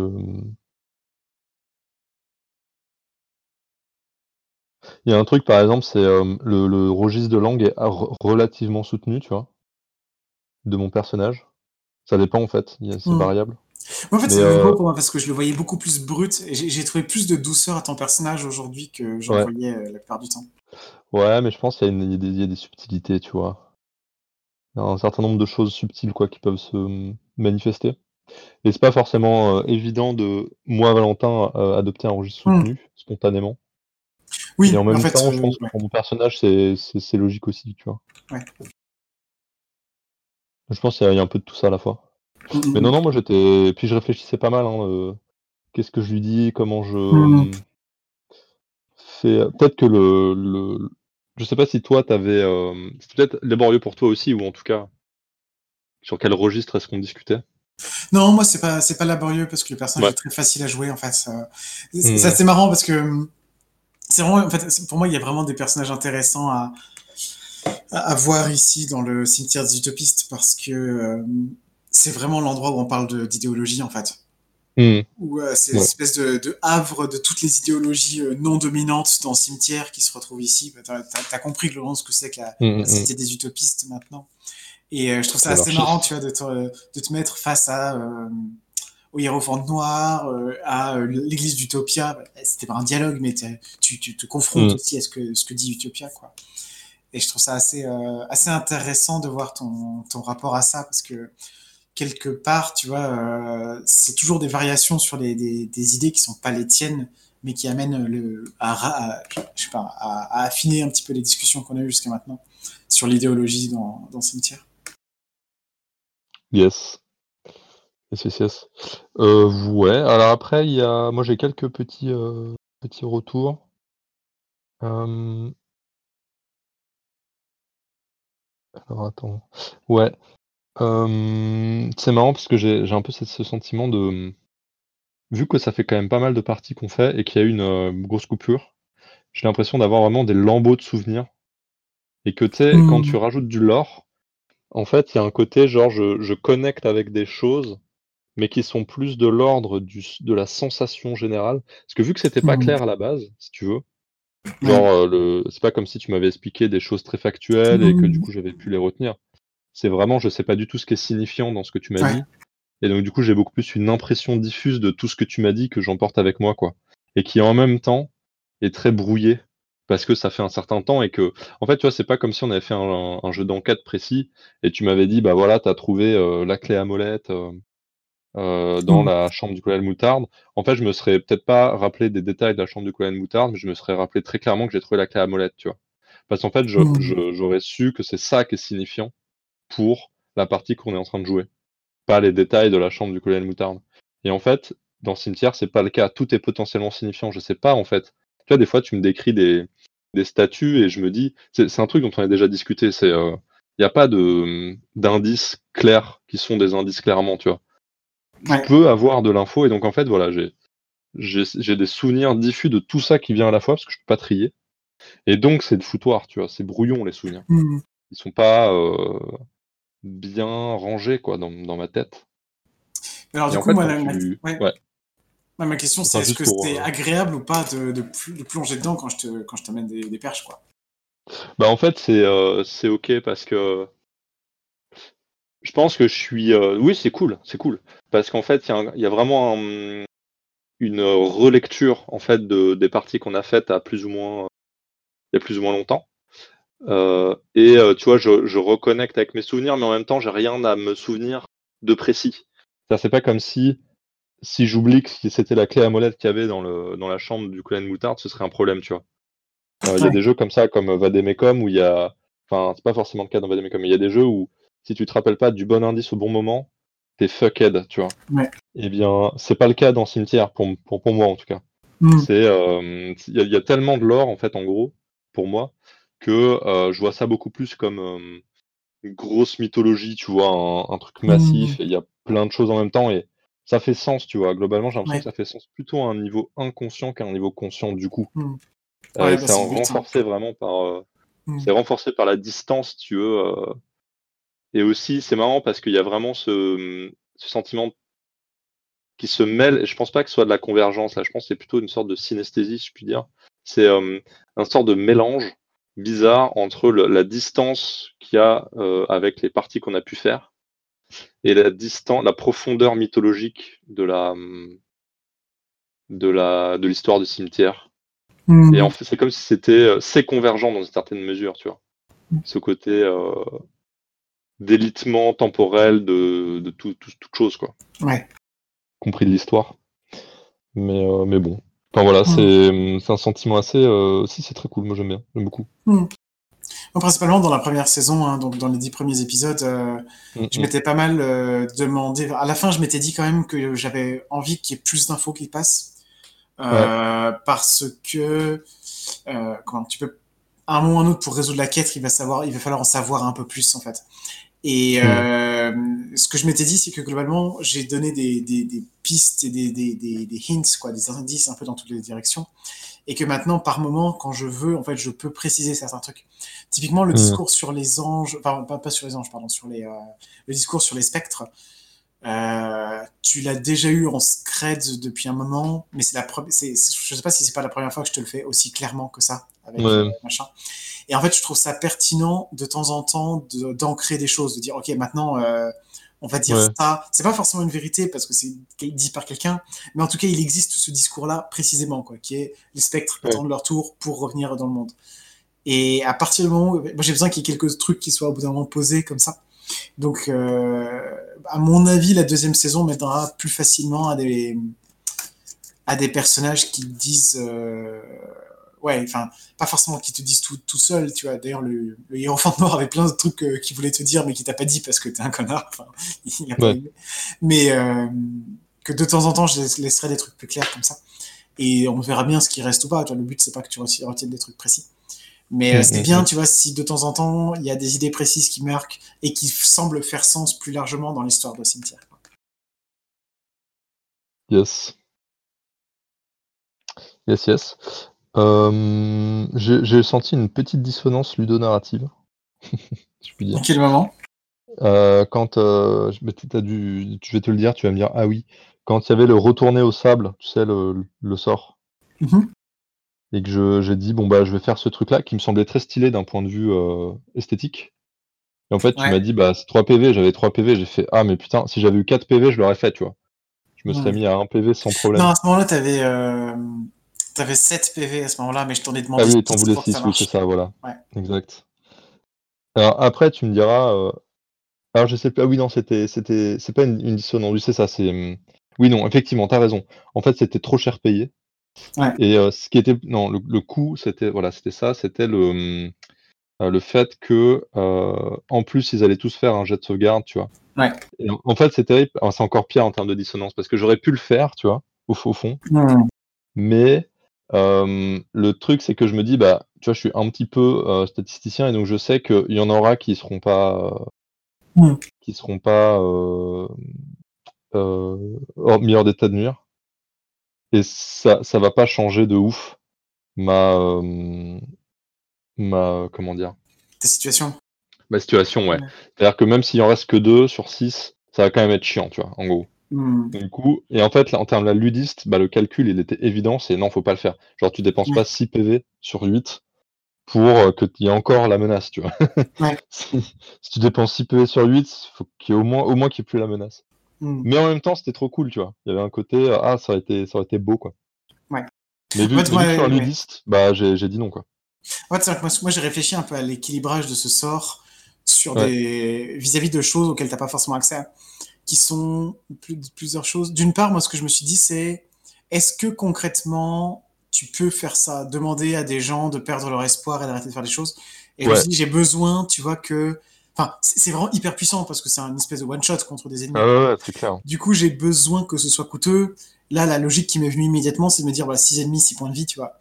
Il y a un truc, par exemple, c'est euh, le, le registre de langue est relativement soutenu, tu vois, de mon personnage. Ça dépend, en fait, il y a- c'est Hmm. variable. Moi, en fait, c'est nouveau euh, pour moi parce que je le voyais beaucoup plus brut. et J'ai trouvé plus de douceur à ton personnage aujourd'hui que j'en ouais. voyais euh, la plupart du temps. Ouais, mais je pense qu'il y, a y des- il y a des subtilités, tu vois. Il y a un certain nombre de choses subtiles, quoi, qui peuvent se euh, manifester. Et c'est pas forcément euh, évident de, moi, Valentin, euh, adopter un registre Hmm. soutenu, spontanément. Oui, Et en même fait, temps, je pense que pour mon personnage, c'est logique aussi, tu vois. ouais. Je pense qu'il y a un peu de tout ça à la fois. Hmm, Mais hmm, non, non, moi j'étais. Puis je réfléchissais pas mal. Hein, euh, Qu'est-ce que je lui dis Comment je fais. Peut-être que le, le. Je sais pas si toi t'avais. Euh... C'est peut-être laborieux pour toi aussi, ou en tout cas, sur quel registre est-ce qu'on discutait? Non, moi, c'est pas, c'est pas laborieux parce que le personnage Ouais. est très facile à jouer, en fait. Ça- C'est Hmm. c'est marrant parce que c'est vraiment, en fait, pour moi, il y a vraiment des personnages intéressants à, à, à voir ici dans le cimetière des utopistes parce que euh, c'est vraiment l'endroit où on parle d'idéologie, en fait. Hmm, où euh, c'est Ouais. l'espèce de, de havre de toutes les idéologies euh, non dominantes dans le cimetière qui se retrouvent ici. Bah, T'as as, compris, Laurent, ce que c'est que la, hmm, hmm, la cité des utopistes maintenant. Et euh, je trouve ça assez marrant, tu vois, de te, de te mettre face à euh, au hiérophante noir, à l'église d'Utopia. Bah, C'était pas un dialogue, mais tu, tu te confrontes Hmm. aussi à ce que, ce que dit Utopia, quoi. Et je trouve ça assez, assez intéressant de voir ton, ton rapport à ça, parce que quelque part, tu vois, euh, c'est toujours des variations sur des, idées qui sont pas les tiennes, mais qui amènent le, à, à- affiner un petit peu les discussions qu'on a eues jusqu'à maintenant sur l'idéologie dans, dans Cimetière. Yes. Yes, yes, yes. Euh, ouais. Alors après, il y a. Moi, j'ai quelques petits, euh, petits retours. Euh, Alors attends. Ouais. Euh, C'est marrant parce que j'ai j'ai un peu ce, ce sentiment de. Vu que ça fait quand même pas mal de parties qu'on fait et qu'il y a eu une euh, grosse coupure, j'ai l'impression d'avoir vraiment des lambeaux de souvenirs. Et que tu sais, quand tu rajoutes du lore, en fait, il y a un côté genre je, je connecte avec des choses mais qui sont plus de l'ordre de la sensation générale. Parce que vu que c'était pas Mmh. clair à la base, si tu veux, Ouais. genre, euh, le... c'est pas comme si tu m'avais expliqué des choses très factuelles et que du Mmh. coup j'avais pu les retenir. C'est vraiment, je sais pas du tout ce qui est signifiant dans ce que tu m'as Ouais. dit. Et donc, du coup, j'ai beaucoup plus une impression diffuse de tout ce que tu m'as dit que j'emporte avec moi, quoi. Et qui en même temps est très brouillé parce que ça fait un certain temps et que, en fait, tu vois, c'est pas comme si on avait fait un, un jeu d'enquête précis et tu m'avais dit, bah voilà, t'as trouvé euh, la clé à molette euh, euh, dans Mmh. la chambre du colonel Moutarde. En fait, je me serais peut-être pas rappelé des détails de la chambre du colonel Moutarde, mais je me serais rappelé très clairement que j'ai trouvé la clé à molette, tu vois. Parce qu'en fait, Mmh. je- j'aurais su que c'est ça qui est signifiant pour la partie qu'on est en train de jouer, pas les détails de la chambre du colonel Moutarde. Et en fait, dans Cimetière, c'est pas le cas. Tout est potentiellement signifiant. Je sais pas, en fait. Tu vois, des fois, tu me décris des, des statues et je me dis, c'est un truc dont on a déjà discuté. C'est, il n'y a pas de d'indices clairs qui sont des indices clairement, tu vois. Ouais. Tu peux avoir de l'info et donc en fait, voilà, j'ai j'ai j'ai des souvenirs diffus de tout ça qui vient à la fois parce que je peux pas trier. Et donc, c'est de foutoir, tu vois. C'est brouillon les souvenirs. Mmh. Ils sont pas euh, bien rangés, quoi, dans, dans ma tête. Alors, Et du coup, fait, moi, quand la, ma- tu- ouais. ouais. Ouais, ma question, c'est est-ce que c'était euh, agréable ou pas de, de, pl- de plonger dedans quand je te, quand je t'amène des, des perches, quoi? Bah en fait c'est euh, c'est ok parce que je pense que je suis euh, oui c'est cool c'est cool parce qu'en fait il y, a y vraiment un- une relecture en fait de, des parties qu'on a faites à plus ou moins il y a plus ou moins longtemps et euh, tu vois je, je reconnecte avec mes souvenirs mais en même temps j'ai rien à me souvenir de précis ça c'est pas comme si si j'oublie que c'était la clé à molette qu'il y avait dans le dans la chambre du colonel Moutarde ce serait un problème tu vois Euh, Il y a des jeux comme ça, comme Vademecum, où il y a. Enfin, c'est pas forcément le cas dans Vademecum, mais il y a des jeux où si tu te rappelles pas du bon indice au bon moment, t'es fucked, tu vois. Ouais. Eh bien, c'est pas le cas dans Cimetière, pour, pour, pour moi en tout cas. C'est, euh, il y, y a tellement de lore, en fait, en gros, pour moi, que euh, je vois ça beaucoup plus comme euh, une grosse mythologie, tu vois, un, un truc massif, et il y a plein de choses en même temps, et ça fait sens, tu vois. Globalement, j'ai l'impression Ouais. que ça fait sens plutôt à un niveau inconscient qu'à un niveau conscient, du coup. Mmh. Euh, Ouais, bah, c'est hein. renforcé vraiment par. Mmh. c'est renforcé par la distance, tu veux. Et aussi, c'est marrant parce qu'il y a vraiment ce, ce sentiment qui se mêle. Et je pense pas que ce soit de la convergence, là. Je pense que c'est plutôt une sorte de synesthésie, si je puis dire. C'est euh, un sorte de mélange bizarre entre le- la distance qu'il y a euh, avec les parties qu'on a pu faire et la distance, la profondeur mythologique de la de la de l'histoire du cimetière. Mmh. Et en fait, c'est comme si c'était euh, c'est convergent dans une certaine mesure, tu vois. Ce côté euh, d'élitement temporel de, de tout, tout- toute chose, quoi. Ouais. Compris de l'histoire. Mais, euh, mais bon. Enfin voilà, Mm. c'est un sentiment assez. euh, Si, c'est très cool, moi j'aime bien, j'aime beaucoup. Principalement dans la première saison, hein, donc dans les dix premiers épisodes, euh, je m'étais pas mal euh, demandé. À la fin, je m'étais dit quand même que j'avais envie qu'il y ait plus d'infos qui passent. Parce que, comment, tu peux, à un moment ou à un autre, pour résoudre la quête, il va, savoir, il va falloir en savoir un peu plus, en fait. Et euh, ce que je m'étais dit, c'est que globalement, j'ai donné des, des, des pistes et des, hints, quoi, des indices un peu dans toutes les directions. Et que maintenant, par moment, quand je veux, en fait, je peux préciser certains trucs. Typiquement, le Mm. discours sur les anges, enfin, pas, pas sur les anges, pardon, sur les, euh, le discours sur les spectres, euh, tu l'as déjà eu en scred depuis un moment, mais c'est la première, c'est, je sais pas si c'est pas la première fois que je te le fais aussi clairement que ça, avec Ouais. machin. Et en fait, je trouve ça pertinent de temps en temps de- d'ancrer des choses, de dire, ok, maintenant, euh, on va dire Ouais. ça. C'est pas forcément une vérité parce que c'est dit par quelqu'un, mais en tout cas, il existe ce discours-là précisément, quoi, qui est les spectres Ouais. attendent leur tour pour revenir dans le monde. Et à partir du moment où, moi, j'ai besoin qu'il y ait quelques trucs qui soient au bout d'un moment posés comme ça. Donc, euh, à mon avis, la deuxième saison m'aidera plus facilement à des, à des personnages qui disent, euh, ouais, enfin, pas forcément qui te disent tout, tout seul, tu vois. D'ailleurs, le, le hiérophant noir avait plein de trucs euh, qu'il voulait te dire, mais qui t'a pas dit parce que t'es un connard. [LAUGHS] Il a Ouais. Mais euh, que de temps en temps, je laisse- laisserai des trucs plus clairs comme ça. Et on verra bien ce qui reste ou pas. Tu vois, le but, c'est pas que tu reti- retiennes des trucs précis. Mais euh, Mm, c'est mm, bien, mm. tu vois, si de temps en temps, il y a des idées précises qui marquent et qui semblent faire sens plus largement dans l'histoire de cimetière. Yes. Yes, yes. Euh, J'ai senti une petite dissonance ludonarrative, [LAUGHS] je puis dire. À quel moment? Heu, quand, tu as dû je vais te le dire, tu vas me dire: «Ah oui», quand il y avait le retourner au sable, tu sais le le sort Mmh mh. Et que j'ai dit: «Bon bah, je vais faire ce truc-là», qui me semblait très stylé d'un point de vue, heu, esthétique et en fait, tu Ouais. m'as dit: «Bah, c'est 3 PV», j'avais 3 PV, j'ai fait: «Ah mais putain, si j'avais eu 4 PV, je l'aurais fait», tu vois? Je me serais Mmh. mis à 1 PV sans Non, problème. à ce moment-là, tu avais, hem, tu avais 7 PV à ce moment-là, mais je t'en ai Ah demandé oui, tu en 6 voulais pour que ça 6, oui, c'est ça, voilà, Ouais. exact. Alors après, tu me diras, heu alors je sais pas, oui, non, c'était c'était c'est pas une une dissonance, oui, c'est ça, c'est, mmh oui, non, effectivement, tu as raison. En fait, c'était trop cher payé Ouais. et heu, ce qui était non, le le coût, c'était voilà, c'était ça, c'était le, mmh, heu, le fait que, heu, en plus, ils allaient tous faire un jet de sauvegarde, tu vois? Ouais. Et en en fait, c'est terrible, c'est encore pire en termes de dissonance parce que j'aurais pu le faire, tu vois? Au fond, mais hem, le truc, c'est que je me dis, bah, tu vois, je suis un petit peu, statisticien et donc je sais qu'il y en aura qui seront pas, qui seront pas, mis hors d'état de nuire et ça ça va pas changer de ouf ma, hem, ma comment dire? Ta situation? Ma situation, ouais. Ouais. C'est-à-dire que même s'il en reste que 2 sur 6, ça va quand même être chiant, tu vois? En gros. Mmh. Du coup et en fait, là, en termes là, ludiste, bah, le calcul, il était évident, c'est non, faut pas le faire. Genre, tu dépenses Ouais. pas 6 PV sur 8 pour, heu, que qu'il y ait encore la menace, tu vois? Ouais. Si [LAUGHS] si tu dépenses 6 PV sur 8, faut qu'il y ait au moins au moins qu'il y ait plus la menace. Mmh. Mais en même temps, c'était trop cool, tu vois? Il y avait un côté, ah, ça aurait été ça aurait été beau, quoi. Ouais. Mais En vu fait, mais vu que je suis un ouais. ludiste, bah, j'ai dit non, quoi. En fait, c'est vrai que moi moi, j'ai réfléchi un peu à l'équilibrage de ce sort sur Ouais. des vis-à-vis de choses auxquelles tu as pas forcément accès, qui sont plus plusieurs choses. D'une part, moi, ce que je me suis dit, c'est: «Est-ce que concrètement, tu peux faire ça?» demander à des gens de perdre leur espoir et d'arrêter de faire des choses et je me Ouais. suis dit: «J'ai besoin, tu vois, que» enfin, c'est vraiment hyper puissant parce que c'est un espèce de one shot contre des ennemis, Ah ouais, ouais, c'est clair. Du coup, j'ai besoin que ce soit coûteux. Là, la logique qui m'est venue immédiatement, c'est de me dire: «Bah, 6 ennemis, 6 points de vie», tu vois?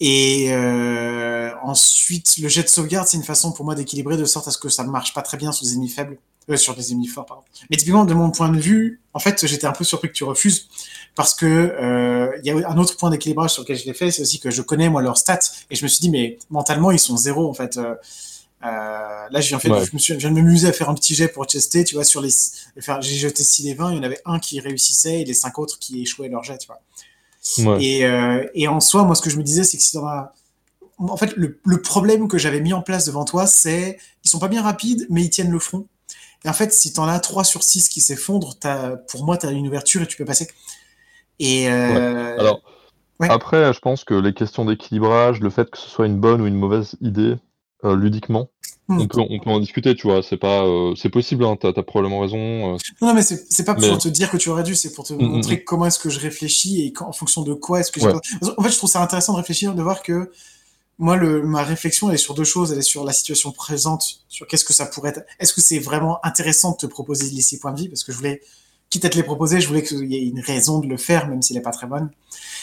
Et heu, ensuite, le jet de sauvegarde, c'est une façon pour moi d'équilibrer de sorte à ce que ça marche pas très bien sur des ennemis faibles, heu, sur des ennemis forts, pardon. Mais typiquement, de mon point de vue, en fait, j'étais un peu surpris que tu refuses parce que, heu, il y a un autre point d'équilibrage sur lequel je l'ai fait, c'est aussi que je connais moi leurs stats et je me suis dit: «Mais mentalement, ils sont 0 en fait, heu». Heu, là, j'ai en fait, Ouais. je me suis je viens de m'amuser à faire un petit jet pour tester, tu vois, sur les enfin, j'ai jeté 6 des 20, il y en avait 1 qui réussissait et les 5 autres qui échouaient leur jet, tu vois? Et heu et en soi, moi, ce que je me disais, c'est que si en as en fait, le le problème que j'avais mis en place devant toi, c'est ils sont pas bien rapides, mais ils tiennent le front. Et en fait, si tu en as 3 sur 6 qui s'effondrent, pour moi, tu as une ouverture et tu peux passer. Et Ouais. heu Alors, ouais. après, je pense que les questions d'équilibrage, le fait que ce soit une bonne ou une mauvaise idée, heu, ludiquement, on Mmh. peut on peut en discuter, tu vois? C'est pas, c'est possible, hein, tu as probablement raison, heu, Non, mais c'est pas pour mais te dire que tu aurais dû, c'est pour te Mmh, mmh mh. montrer comment est-ce que je réfléchis et quand en fonction de quoi est-ce que Ouais. en fait, je trouve ça intéressant de réfléchir, de voir que moi, le ma réflexion, elle est sur 2 choses. Elle est sur la situation présente, sur qu'est-ce que ça pourrait être est-ce que c'est vraiment intéressant de te proposer les 6 points de vie? Parce que je voulais quitte à te les proposer, je voulais qu'il y ait une raison de le faire, même si elle est pas très bonne.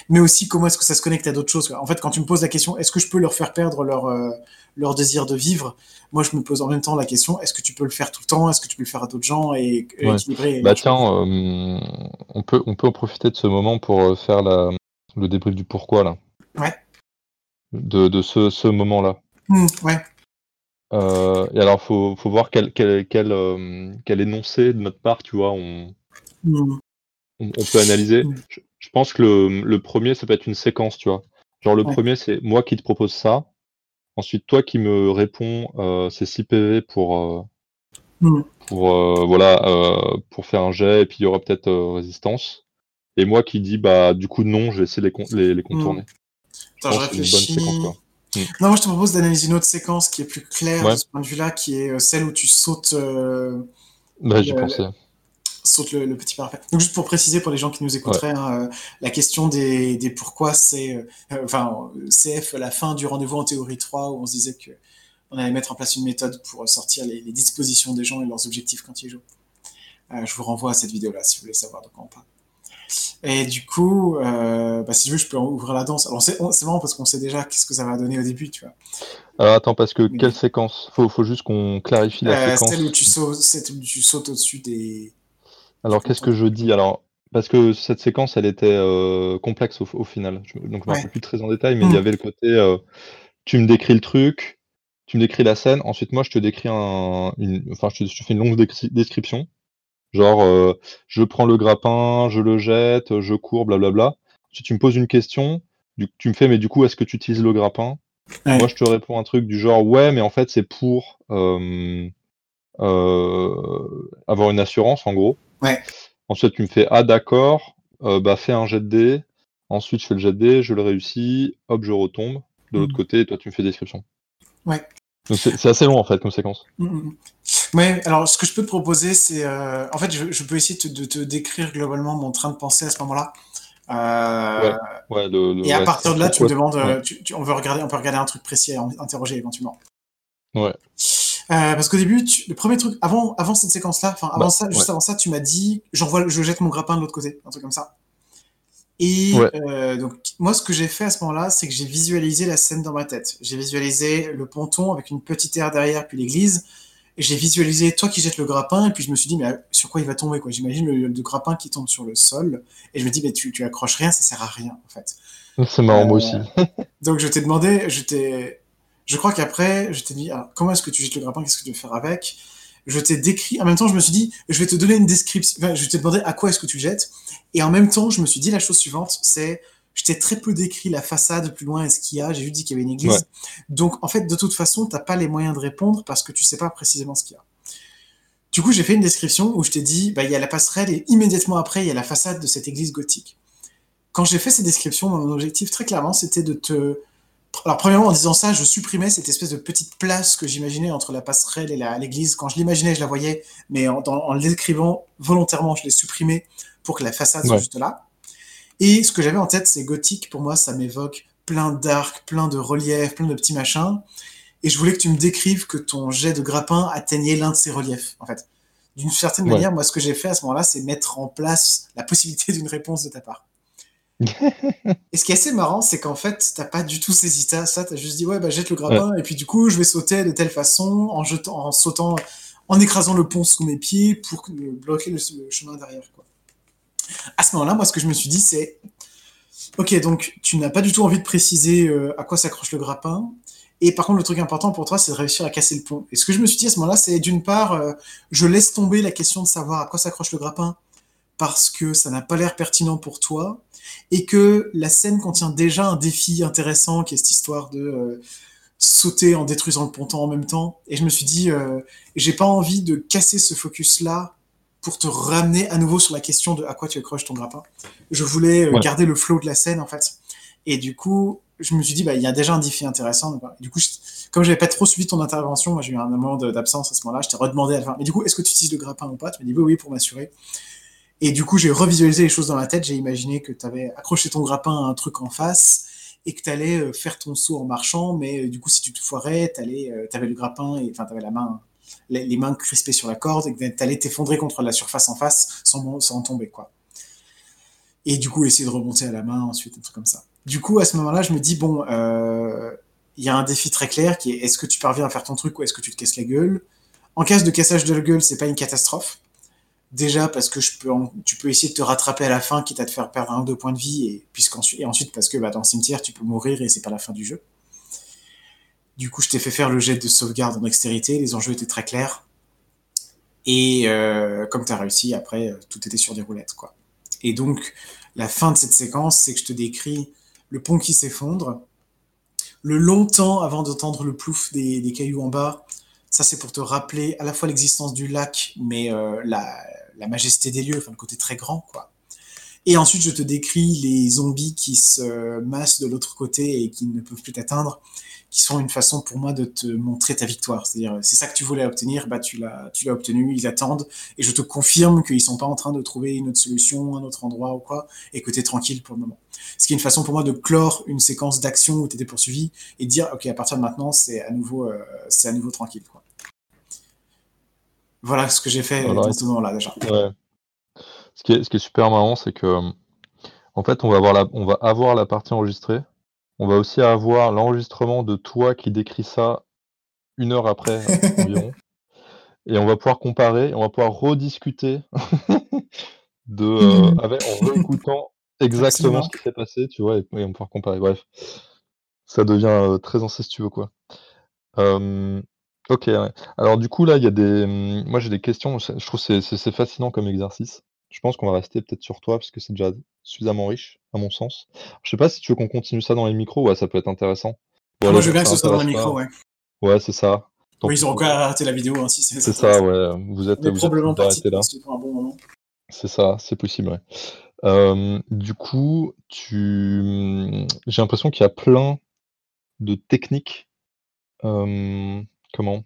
Mais aussi, comment est-ce que ça se connecte à d'autres choses? En fait, quand tu me poses la question: «Est-ce que je peux leur faire perdre leur, heu, leur désir de vivre?» moi, je me pose en même temps la question: «Est-ce que tu peux le faire tout le temps? Est-ce que tu peux le faire à d'autres gens?» et Ouais. équilibrer Bah, tiens, hem, on peut on peut en profiter de ce moment pour, heu, faire la le débrief du pourquoi, là. Ouais. De de ce ce moment-là. Mmh, ouais. Et alors faut faut voir quel quel quel, quel énoncé de notre part, tu vois, on. On on peut analyser. Je je pense que le, le 1er, ça peut être une séquence, tu vois? Genre le Ouais. 1er, c'est moi qui te propose ça. Ensuite, toi qui me réponds, heu, c'est 6 PV pour, heu Mmh. pour, heu, voilà, heu, pour faire un jet et puis il y aura peut-être, résistance. Et moi qui dis: «Bah, du coup, non, je vais essayer de les con les les contourner». Je Attends, je pense que c'est une bonne séquence, quoi. Mmh. Non, moi, je te propose d'analyser une autre séquence qui est plus claire de ce point de vue-là, qui est, celle où tu sautes, Bah, j'y pensais. Sautes le le petit parapet. Donc juste pour préciser pour les gens qui nous Ouais. écouteraient, hein, heu, la question des des pourquoi c'est, heu, heu, enfin, CF, la fin du rendez-vous en théorie 3 où on se disait qu'on allait mettre en place une méthode pour, sortir les les dispositions des gens et leurs objectifs quand ils jouent. Je vous renvoie à cette vidéo-là si vous voulez savoir de quoi on parle. Et du coup, bah, si tu veux, je peux ouvrir la danse. Alors c'est on c'est marrant parce qu'on sait déjà qu'est-ce que ça va donner au début, tu vois? Alors attends, parce que quelle séquence? Faut faut juste qu'on clarifie la Heu, celle où séquence. celle où tu sautes au-dessus des Alors qu'est-ce que je dis? Alors parce que cette séquence, elle était, heu, complexe au final. Je me donc je me Ouais. rappelle plus très en détail, mais il y Mmh. avait le côté, heu, tu me décris le truc, tu me décris la scène, ensuite moi je te décris un une enfin je te je te fais une longue description. Genre, heu, je prends le grappin, je le jette, je cours, blablabla. Si tu me poses une question, du tu me fais: «Mais du coup, est-ce que tu utilises le grappin?» moi je te réponds un truc du genre: «Ouais, mais en fait c'est pour, avoir une assurance en gros». Ouais. Ensuite tu me fais: «Ah d'accord, heu, bah fais un jet de dés». Ensuite je fais le jet de dés, je le réussis, hop je retombe de l'autre Mmh. côté et toi tu me fais description. Ouais. C'est assez long en fait comme séquence. Mmh mh, mmh. Ouais, alors ce que je peux te proposer, c'est, heu, en fait, je je peux essayer de te de te décrire globalement mon train de pensée à ce moment-là. Ouais, Heu ouais, le le et à ouais, partir de là, tu me demandes, ouais. heu, tu tu on veut regarder on peut regarder un truc précis in interroger éventuellement. Ouais. Heu, parce qu'au début, tu le 1er truc avant avant cette séquence-là, enfin avant Bah, ça, ouais. juste avant ça, tu m'as dit: «J'envoie je jette mon grappin de l'autre côté», un truc comme ça. Et Ouais. heu, donc moi ce que j'ai fait à ce moment-là, c'est que j'ai visualisé la scène dans ma tête. J'ai visualisé le ponton avec une petite aire derrière, puis l'église et j'ai visualisé toi qui jettes le grappin et puis je me suis dit: «Mais heu, sur quoi il va tomber quoi?» J'imagine le le grappin qui tombe sur le sol et je me dis: «Mais tu tu accroches rien, ça sert à rien en fait». C'est marrant, moi aussi. donc je t'ai demandé, je t'ai je crois qu'après, je t'ai dit: «Alors comment est-ce que tu jettes le grappin? Qu'est-ce que tu veux faire avec?» je t'ai décrit en même temps, je me suis dit: «Je vais te donner une description», enfin, je t'ai demandé: «À quoi est-ce que tu le jettes?» et en même temps, je me suis dit la chose suivante, c'est: «Je t'ai très peu décrit la façade plus loin et ce qu'il y a, j'ai juste dit qu'il y avait une Ouais. église». Donc en fait, de toute façon, tu as pas les moyens de répondre parce que tu sais pas précisément ce qu'il y a. Du coup, j'ai fait une description où je t'ai dit: «Bah, il y a la passerelle et immédiatement après, il y a la façade de cette église gothique». Quand j'ai fait ces descriptions, mon objectif très clairement, c'était de te alors premièrement, en disant ça, je supprimais cette espèce de petite place que j'imaginais entre la passerelle et l'église. Quand je l'imaginais, je la voyais, mais en l'écrivant volontairement, je l'ai supprimé pour que la façade soit juste là. Et ce que j'avais en tête, c'est gothique. Pour moi, ça m'évoque plein d'arcs, plein de reliefs, plein de petits machins et je voulais que tu me décrives que ton jet de grappin atteignait l'un de ces reliefs, en fait. D'une certaine Ouais. manière, moi, ce que j'ai fait à ce moment-là, c'est mettre en place la possibilité [LAUGHS] d'une réponse de ta part. [LAUGHS] Et ce qui est assez marrant, c'est qu'en fait, tu as pas du tout saisi ça, ça, tu as juste dit: «Ouais, bah, jette le Ouais. grappin et puis du coup, je vais sauter de telle façon en jetant en sautant, en écrasant le pont sous mes pieds pour que bloquer le le chemin derrière, quoi». À ce moment-là, moi, ce que je me suis dit, c'est: «OK, donc tu n'as pas du tout envie de préciser, heu, à quoi s'accroche le grappin et par contre, le truc important pour toi, c'est de réussir à casser le pont» et ce que je me suis dit à ce moment-là, c'est d'une part, heu, je laisse tomber la question de savoir à quoi s'accroche le grappin parce que ça n'a pas l'air pertinent pour toi et que la scène contient déjà un défi intéressant qui est cette histoire de, heu, sauter en détruisant le ponton en même temps et je me suis dit, heu: «J'ai pas envie de casser ce focus-là pour te ramener à nouveau sur la question de à quoi tu accroches ton grappin». Je voulais, Ouais. garder le flow de la scène, en fait et du coup, je me suis dit: «Bah, il y a déjà un défi intéressant», donc. Du coup, j comme j'avais pas trop suivi ton intervention, moi, j'ai eu un moment d'absence à ce moment-là, je t'ai redemandé à la fin: «Mais du coup, est-ce que tu utilises le grappin ou pas?» tu m'as dit: «Oui, oui», pour m'assurer et du coup, j'ai revisualisé les choses dans ma tête. J'ai imaginé que tu avais accroché ton grappin à un truc en face et que tu allais, heu, faire ton saut en marchant mais du coup, si tu te foirais, tu tu avais le grappin et enfin, tu avais la main les mains crispées sur la corde et que tu allais t'effondrer contre la surface en face sans sans tomber, quoi et du coup, essayer de remonter à la main ensuite, un truc comme ça. Du coup, à ce moment-là, je me dis: «Bon, il y a un défi très clair qui est: est-ce que tu parviens à faire ton truc ou est-ce que tu te casses la gueule?» en cas de cassage de la gueule, c'est pas une catastrophe. Déjà parce que je peux en tu peux essayer de te rattraper à la fin, quitte à te faire perdre 1 ou 2 points de vie et puisqu'ensuite et ensuite parce que, bah, dans le cimetière, tu peux mourir et c'est pas la fin du jeu. Du coup, je t'ai fait faire le jet de sauvegarde en dextérité, les enjeux étaient très clairs et heu, comme tu as réussi, après, heu, tout était sur des roulettes, quoi et donc la fin de cette séquence, c'est que je te décris le pont qui s'effondre, le long temps avant d'entendre le plouf des cailloux en bas. Ça, c'est pour te rappeler à la fois l'existence du lac mais heu, la la majesté des lieux, enfin, le côté très grand, quoi. Et ensuite, je te décris les zombies qui se massent de l'autre côté et qui ne peuvent plus t'atteindre, qui sont une façon pour moi de te montrer ta victoire. C'est-à-dire, c'est ça que tu voulais obtenir, bah, tu l'as tu l'as obtenu, ils attendent et je te confirme qu'ils sont pas en train de trouver une autre solution, un autre endroit ou quoi et que tu es tranquille pour le moment. Ce qui est une façon pour moi de clore une séquence d'action où tu étais poursuivi et de dire: «OK, à partir de maintenant, c'est à nouveau, heu, c'est à nouveau tranquille, quoi». Voilà ce que j'ai fait Voilà dans et ce moment-là, déjà. ouais. Ce qui est ce qui est super marrant, c'est que, en fait, on va avoir la on va avoir la partie enregistrée. On va aussi avoir l'enregistrement de toi qui décris ça 1 heure après [LAUGHS] environ et on va pouvoir comparer, on va pouvoir rediscuter [LAUGHS] de, Mmh. avec en réécoutant [LAUGHS] exactement ce qui s'est passé, tu vois? Et et on va pouvoir comparer, bref. Ça devient, heu, très incestueux, quoi. Hem, OK, ouais. Alors du coup, là, il y a des, mmh, moi j'ai des questions, je trouve c'est c'est fascinant comme exercice. Je pense qu'on va rester peut-être sur toi parce que c'est déjà suffisamment riche, à mon sens. Je sais pas si tu veux qu'on continue ça dans les micros? Ouais, ça peut être intéressant. Ah moi je veux bien que ce soit dans les micros, ouais. ouais, c'est ça. Tant Oui, ils qu'à toi. arrêter la vidéo, hein, si c'est ça C'est ça, ouais, vous êtes vous êtes probablement parti d'arrêter là. bon. C'est ça, c'est possible, ouais. Du coup, tu, j'ai l'impression qu'il y a plein de techniques, comment?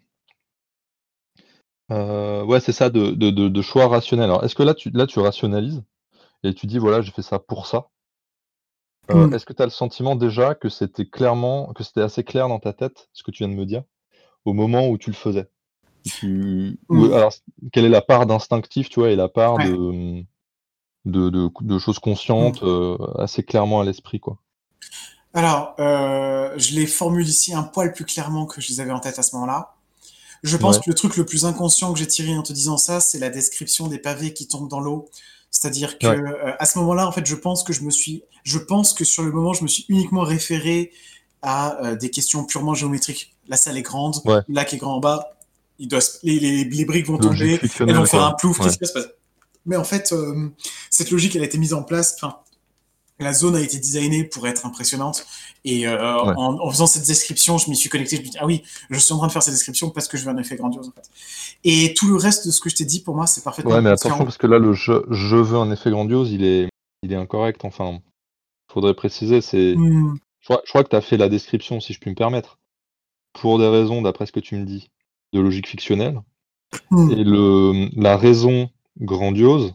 Heu, ouais, c'est ça, de de de de choix rationnels. Alors, est-ce que là, tu là, tu rationalises et tu dis: «Voilà, j'ai fait ça pour ça»? Heu, Mmh. est-ce que tu as le sentiment déjà que c'était clairement que c'était assez clair dans ta tête, ce que tu viens de me dire, au moment où tu le faisais? Ou Mmh. alors, quelle est la part d'instinctif, tu vois, et la part de, Ouais. de de q de choses conscientes, heu, assez clairement à l'esprit, quoi? Alors, heu, je les formule ici un poil plus clairement que je les avais en tête à ce moment-là. Je pense Ouais. que le truc le plus inconscient que j'ai tiré en te disant ça, c'est la description des pavés qui tombent dans l'eau. C'est-à-dire que, Ouais. heu, à ce moment-là, en fait, je pense que je me suis je pense que sur le moment, je me suis uniquement référé à, heu, des questions purement géométriques. La salle est grande, Ouais. le lac est grand en bas, il doit se les les les briques vont tomber, elles vont faire un plouf, qu'est-ce qui se passer? Mais en fait, hem, cette logique, elle a été mise en place, enfin, la zone a été designée pour être impressionnante. Et Ouais. en en faisant cette description, je m'y suis connecté, je me dis: «Ah oui, je suis en train de faire cette description parce que je veux un effet grandiose, en fait» et tout le reste de ce que je t'ai dit, pour moi, c'est parfaitement Ouais, mais attention parce que là, le «je je veux un effet grandiose», il est il est incorrect, enfin, faudrait préciser, c'est Mmh. je crois je crois que tu as fait la description, si je puis me permettre, pour des raisons, d'après ce que tu me dis, de logique fictionnelle. Mmh. et le, la raison grandiose,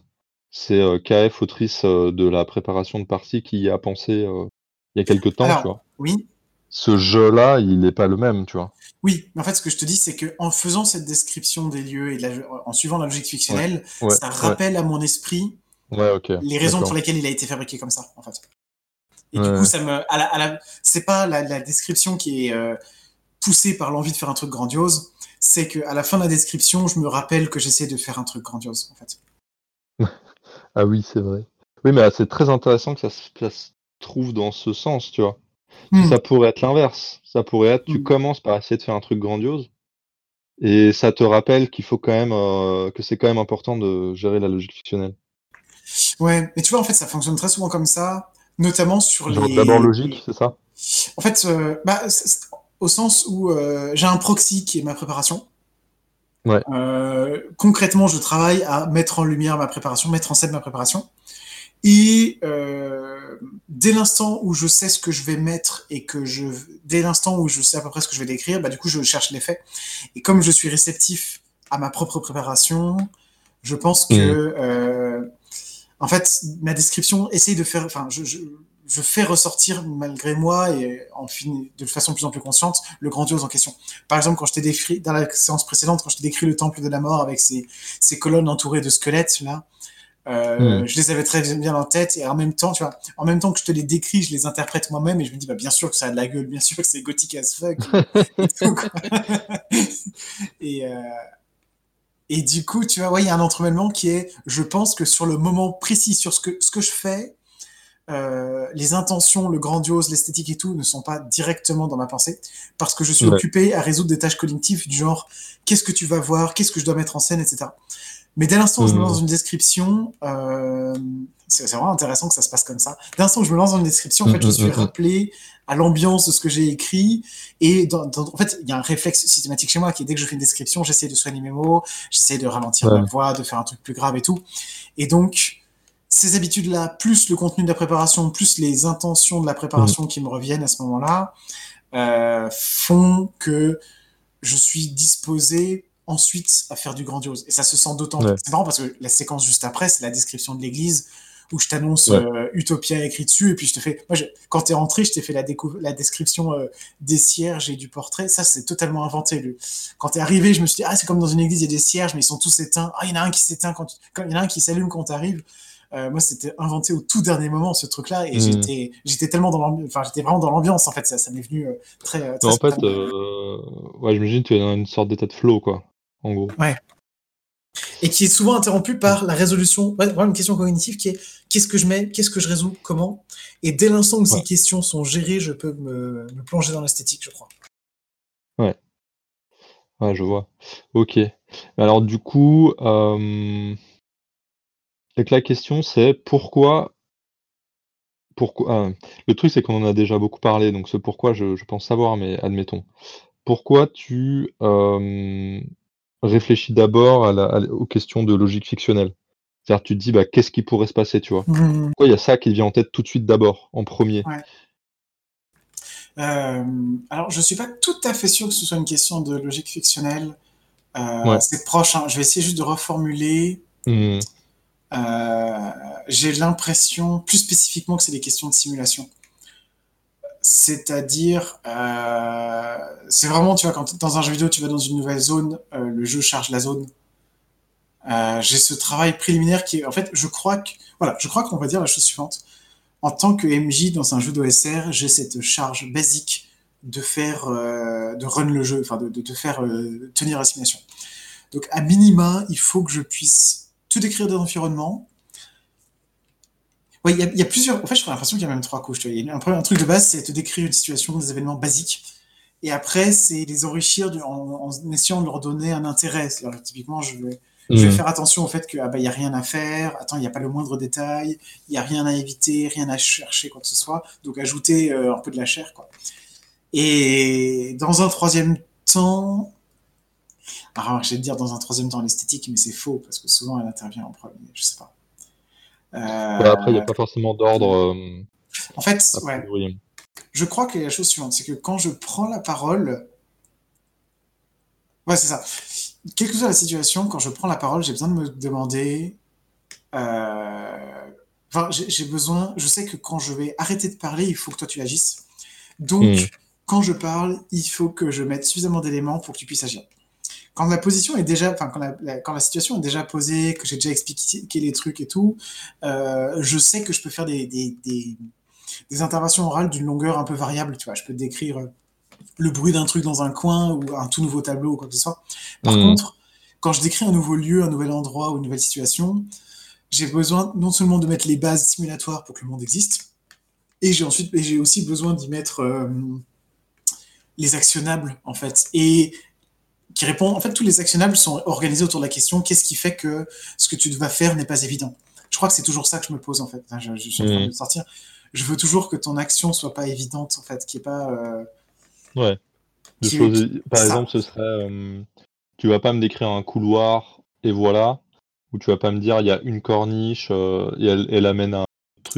c'est, heu, KF, autrice, heu, de la préparation de partie, qui y a pensé, heu, il y a quelque temps, tu vois? oui. Ce «je»-là, il est pas le même, tu vois? Oui, mais en fait, ce que je te dis, c'est qu'en faisant cette description des lieux et de la g en suivant la logique fictionnelle, Ouais, ça ouais. rappelle à mon esprit les raisons pour lesquelles il a été fabriqué comme ça, en fait et du coup, ça me à la à la c'est pas la la description qui est, poussée par l'envie de faire un truc grandiose, c'est qu'à la fin de la description, je me rappelle que j'essaie de faire un truc grandiose, en fait. [LAUGHS] Ah oui, c'est vrai. Oui, mais ah, c'est très intéressant que ça se ça se trouve dans ce sens, tu vois? Mmh. ça pourrait être l'inverse. Ça pourrait être, tu Mmh. commences par essayer de faire un truc grandiose et ça te rappelle qu'il faut quand même, heu, que c'est quand même important de gérer la logique fictionnelle. Ouais, mais tu vois, en fait, ça fonctionne très souvent comme ça, notamment sur Genre d'abord les logique, c'est ça? en fait, heu, bah, au sens où, heu, j'ai un proxy qui est ma préparation. Ouais. Heu, concrètement, je travaille à mettre en lumière ma préparation, mettre en scène ma préparation et heu, dès l'instant où je sais ce que je vais mettre et que je dès l'instant où je sais à peu près ce que je vais décrire, bah, du coup, je cherche l'effet et comme je suis réceptif à ma propre préparation, je pense que, Mmh. heu, en fait, ma description essaye de faire enfin, je je je fais ressortir malgré moi et en de façon de plus en plus consciente, le grandiose en question. Par exemple, quand je t'ai décrit dans la séance précédente, quand je t'ai décrit le temple de la mort avec ses ses colonnes entourées de squelettes là, Mmh heu, mh. je les avais très bien en tête et en même temps, tu vois, en même temps que je te les décris, je les interprète moi-même et je me dis: «Bah, bien sûr que ça a de la gueule, bien sûr que c'est gothique as fuck [LAUGHS] et tout, quoi» et du coup, tu vois, ouais, il y a un entremêlement qui est, je pense que sur le moment précis, sur ce que ce que je fais, heu, les intentions, le grandiose, l'esthétique et tout ne sont pas directement dans ma pensée parce que je suis Ouais. occupé à résoudre des tâches cognitives du genre: «Qu'est-ce que tu vas voir? Qu'est-ce que je dois mettre en scène?» et cetera. Mais dès l'instant où je me lance Mmh dans mh. une description, hem, c'est vraiment intéressant que ça se passe comme ça. Dès l'instant où je me lance dans une description, en Mmh fait, je mh, suis mmh mh. rappelé à l'ambiance de ce que j'ai écrit et dans dans en fait, il y a un réflexe systématique chez moi qui est dès que je fais une description, j'essaie de soigner mes mots, j'essaie de ralentir ma voix, de faire un truc plus grave et tout et donc ces habitudes-là, plus le contenu de la préparation, plus les intentions de la Mmh. préparation qui me reviennent à ce moment-là, heu, font que je suis disposé ensuite à faire du grandiose et ça se sent d'autant plus Ouais. c'est marrant parce que la séquence juste après, c'est la description de l'église où je t'annonce, Ouais. heu, Utopia écrit dessus et puis je te fais moi je quand tu es rentré, je t'ai fait la la description, heu, des cierges et du portrait. Ça, c'est totalement inventé le quand tu es arrivé, je me suis dit: «Ah, c'est comme dans une église, il y a des cierges, mais ils sont tous éteints. Ah, il y en a un qui s'éteint quand il y en a un qui s'allume quand tu arrives». Heu, moi, c'était inventé au tout dernier moment ce truc-là et Mmh mh. j'étais j'étais tellement dans l'amb enfin, j'étais vraiment dans l'ambiance en fait, ça ça m'est venu, très, heu, Mais très en fait, ouais, j'imagine tu es dans une sorte d'état de flow, quoi, en gros. Ouais. Et qui est souvent interrompu par la résolution ouais, vraiment une question cognitive qui est: «Qu'est-ce que je mets? Qu'est-ce que je résous? Comment?» et dès l'instant où Ouais. ces questions sont gérées, je peux me me plonger dans l'esthétique, je crois. Ouais. Ouais, je vois. OK. Alors du coup, donc la question c'est pourquoi pourquoi ah, le truc c'est qu'on en a déjà beaucoup parlé, donc ce pourquoi je je pense savoir, mais admettons. Pourquoi tu, hem, réfléchis d'abord à à aux questions de logique fictionnelle? C'est-à-dire tu te dis: «Bah, qu'est-ce qui pourrait se passer?» tu vois? Mmh mh. Pourquoi il y a ça qui vient en tête tout de suite d'abord, en 1er? Ouais. Hem, alors je suis pas tout à fait sûr que ce soit une question de logique fictionnelle. Ouais. c'est proche, hein, je vais essayer juste de reformuler. Mmh j'ai l'impression, plus spécifiquement, que c'est des questions de simulation. C'est-à-dire, heu, c'est vraiment, tu vois, quand dans un jeu vidéo, tu vas dans une nouvelle zone, heu, le jeu charge la zone. J'ai ce travail préliminaire qui est en fait, je crois que voilà, je crois qu'on va dire la chose suivante: en tant que MJ dans un jeu d'OSR, j'ai cette charge basique de faire, de run le jeu, enfin de de de faire, tenir la simulation. Donc à minima, il faut que je puisse te décrire des environnements ouais, il y a il y a plusieurs en fait, j'ai l'impression qu'il y a même 3 couches? Il y a un 1er truc de base, c'est te décrire une situation, des événements basiques et après, c'est les enrichir de en en essayant de leur donner un intérêt. C'est-à-dire, typiquement, je vais je vais Mmh. faire attention au fait que, ah bah, a rien à faire, attends, il y a pas le moindre détail, il y a rien à éviter, rien à chercher, quoi que ce soit, donc ajouter, heu, un peu de la chair, quoi et dans un 3e temps alors j'allais dire dans un 3e temps l'esthétique, mais c'est faux parce que souvent elle intervient en 1er, je sais pas. Ouais, après il y a pas forcément d'ordre, hem, en fait, ouais. Je crois a la chose suivante, c'est que quand je prends la parole ouais, c'est ça. Quelle que soit la situation, quand je prends la parole, j'ai besoin de me demander, heu, enfin, j'ai besoin je sais que quand je vais arrêter de parler, il faut que toi tu agisses. Mmh. Donc quand je parle, il faut que je mette suffisamment d'éléments pour que tu puisses agir. Quand la position est déjà enfin, quand la la quand la situation est déjà posée, que j'ai déjà expliqué les trucs et tout, heu, je sais que je peux faire des des des des interventions orales d'une longueur un peu variable, tu vois? Je peux décrire, heu, le bruit d'un truc dans un coin ou un tout nouveau tableau ou quoi que ce soit. Par Mmh mh. contre, quand je décris un nouveau lieu, un nouvel endroit ou une nouvelle situation, j'ai besoin non seulement de mettre les bases simulatoires pour que le monde existe et j'ai ensuite j'ai aussi besoin d'y mettre, hem, les actionnables, en fait et qui répond en fait, tous les actionnables sont organisés autour de la question: «Qu'est-ce qui fait que ce que tu vas faire n'est pas évident?» Je crois que c'est toujours ça que je me pose, en fait. Je je suis en train de Mmh sortir. Je veux toujours que ton action soit pas évidente, en fait, qu'il y ait pas, heu Ouais, qui choses qui par ça. exemple, ce serait, hem, tu vas pas me décrire un couloir et voilà, ou tu vas pas me dire: «Il y a une corniche, heu, et elle elle amène à un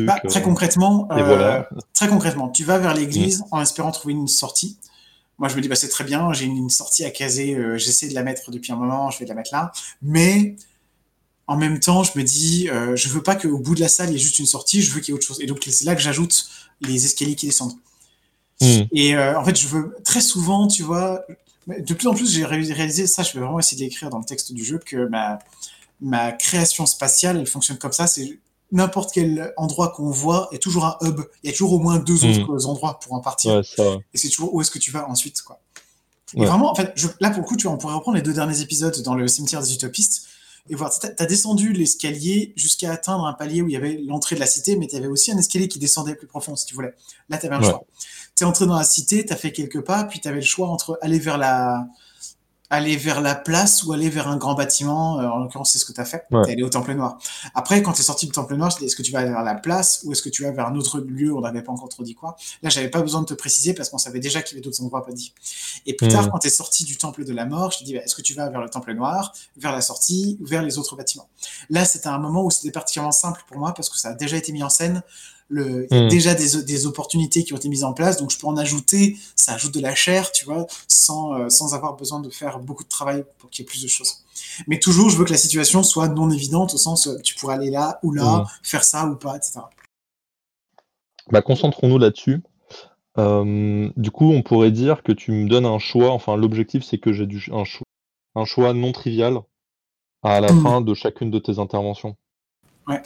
Bah, truc, très heu, concrètement, et voilà». heu, très concrètement, tu vas vers Mmh. l'église en espérant trouver une sortie. Moi, je me dis: «Bah, c'est très bien, j'ai une sortie à caser, heu, j'essaie de la mettre depuis un moment, je vais la mettre là», mais en même temps, je me dis, heu: «Je veux pas qu'au bout de la salle, il y ait juste une sortie, je veux qu'il y ait autre chose» et donc c'est là que j'ajoute les escaliers qui descendent. Mmh. et heu, en fait, je veux très souvent, tu vois, de plus en plus, j'ai réalisé ça, je vais vraiment essayer de l'écrire dans le texte du jeu, que ma ma création spatiale, elle fonctionne comme ça, c'est n'importe quel endroit qu'on voit est toujours un hub. Il y a toujours au moins 2 Mmh. autres endroits pour en partir Ouais, ça et c'est toujours où est-ce que tu vas ensuite, quoi et vraiment, en fait, je là, pour le coup, tu vois, on pourrait reprendre les 2 derniers épisodes dans le cimetière des utopistes et voir, tu as descendu l'escalier jusqu'à atteindre un palier où il y avait l'entrée de la cité, mais tu avais aussi un escalier qui descendait plus profond, si tu voulais. Là, tu avais un Ouais. choix. Tu es entré dans la cité, tu as fait quelques pas, puis tu avais le choix entre aller vers la aller vers la place ou aller vers un grand bâtiment, heu, en l'occurrence, c'est ce que tu as fait. Tu Ouais. es allé au Temple Noir. Après, quand tu es sorti du Temple Noir, je dis: «Est-ce que tu vas aller vers la place ou est-ce que tu vas vers un autre lieu?» on n'avait pas encore trop dit quoi? Là, j'avais pas besoin de te préciser parce qu'on savait déjà qu'il y avait d'autres endroits pas dits et plus tard, Mmh. quand tu es sorti du Temple de la Mort, je t'ai dit: «Bah, est-ce que tu vas vers le Temple Noir, vers la sortie ou vers les autres bâtiments?» là, c'était un moment où c'était particulièrement simple pour moi parce que ça a déjà été mis en scène. Le il y a Mmh. déjà des des opportunités qui ont été mises en place, donc je peux en ajouter. Ça ajoute de la chair, tu vois? Sans, heu, sans avoir besoin de faire beaucoup de travail pour qu'il y ait plus de choses mais toujours, je veux que la situation soit non évidente au sens, heu, tu pourrais aller là ou là, Mmh. faire ça ou pas et cetera. Bah, concentrons-nous là-dessus. Hem, du coup, on pourrait dire que tu me donnes un choix, enfin, l'objectif, c'est que j'ai un cho un choix non trivial à la Mmh. fin de chacune de tes interventions. Ouais.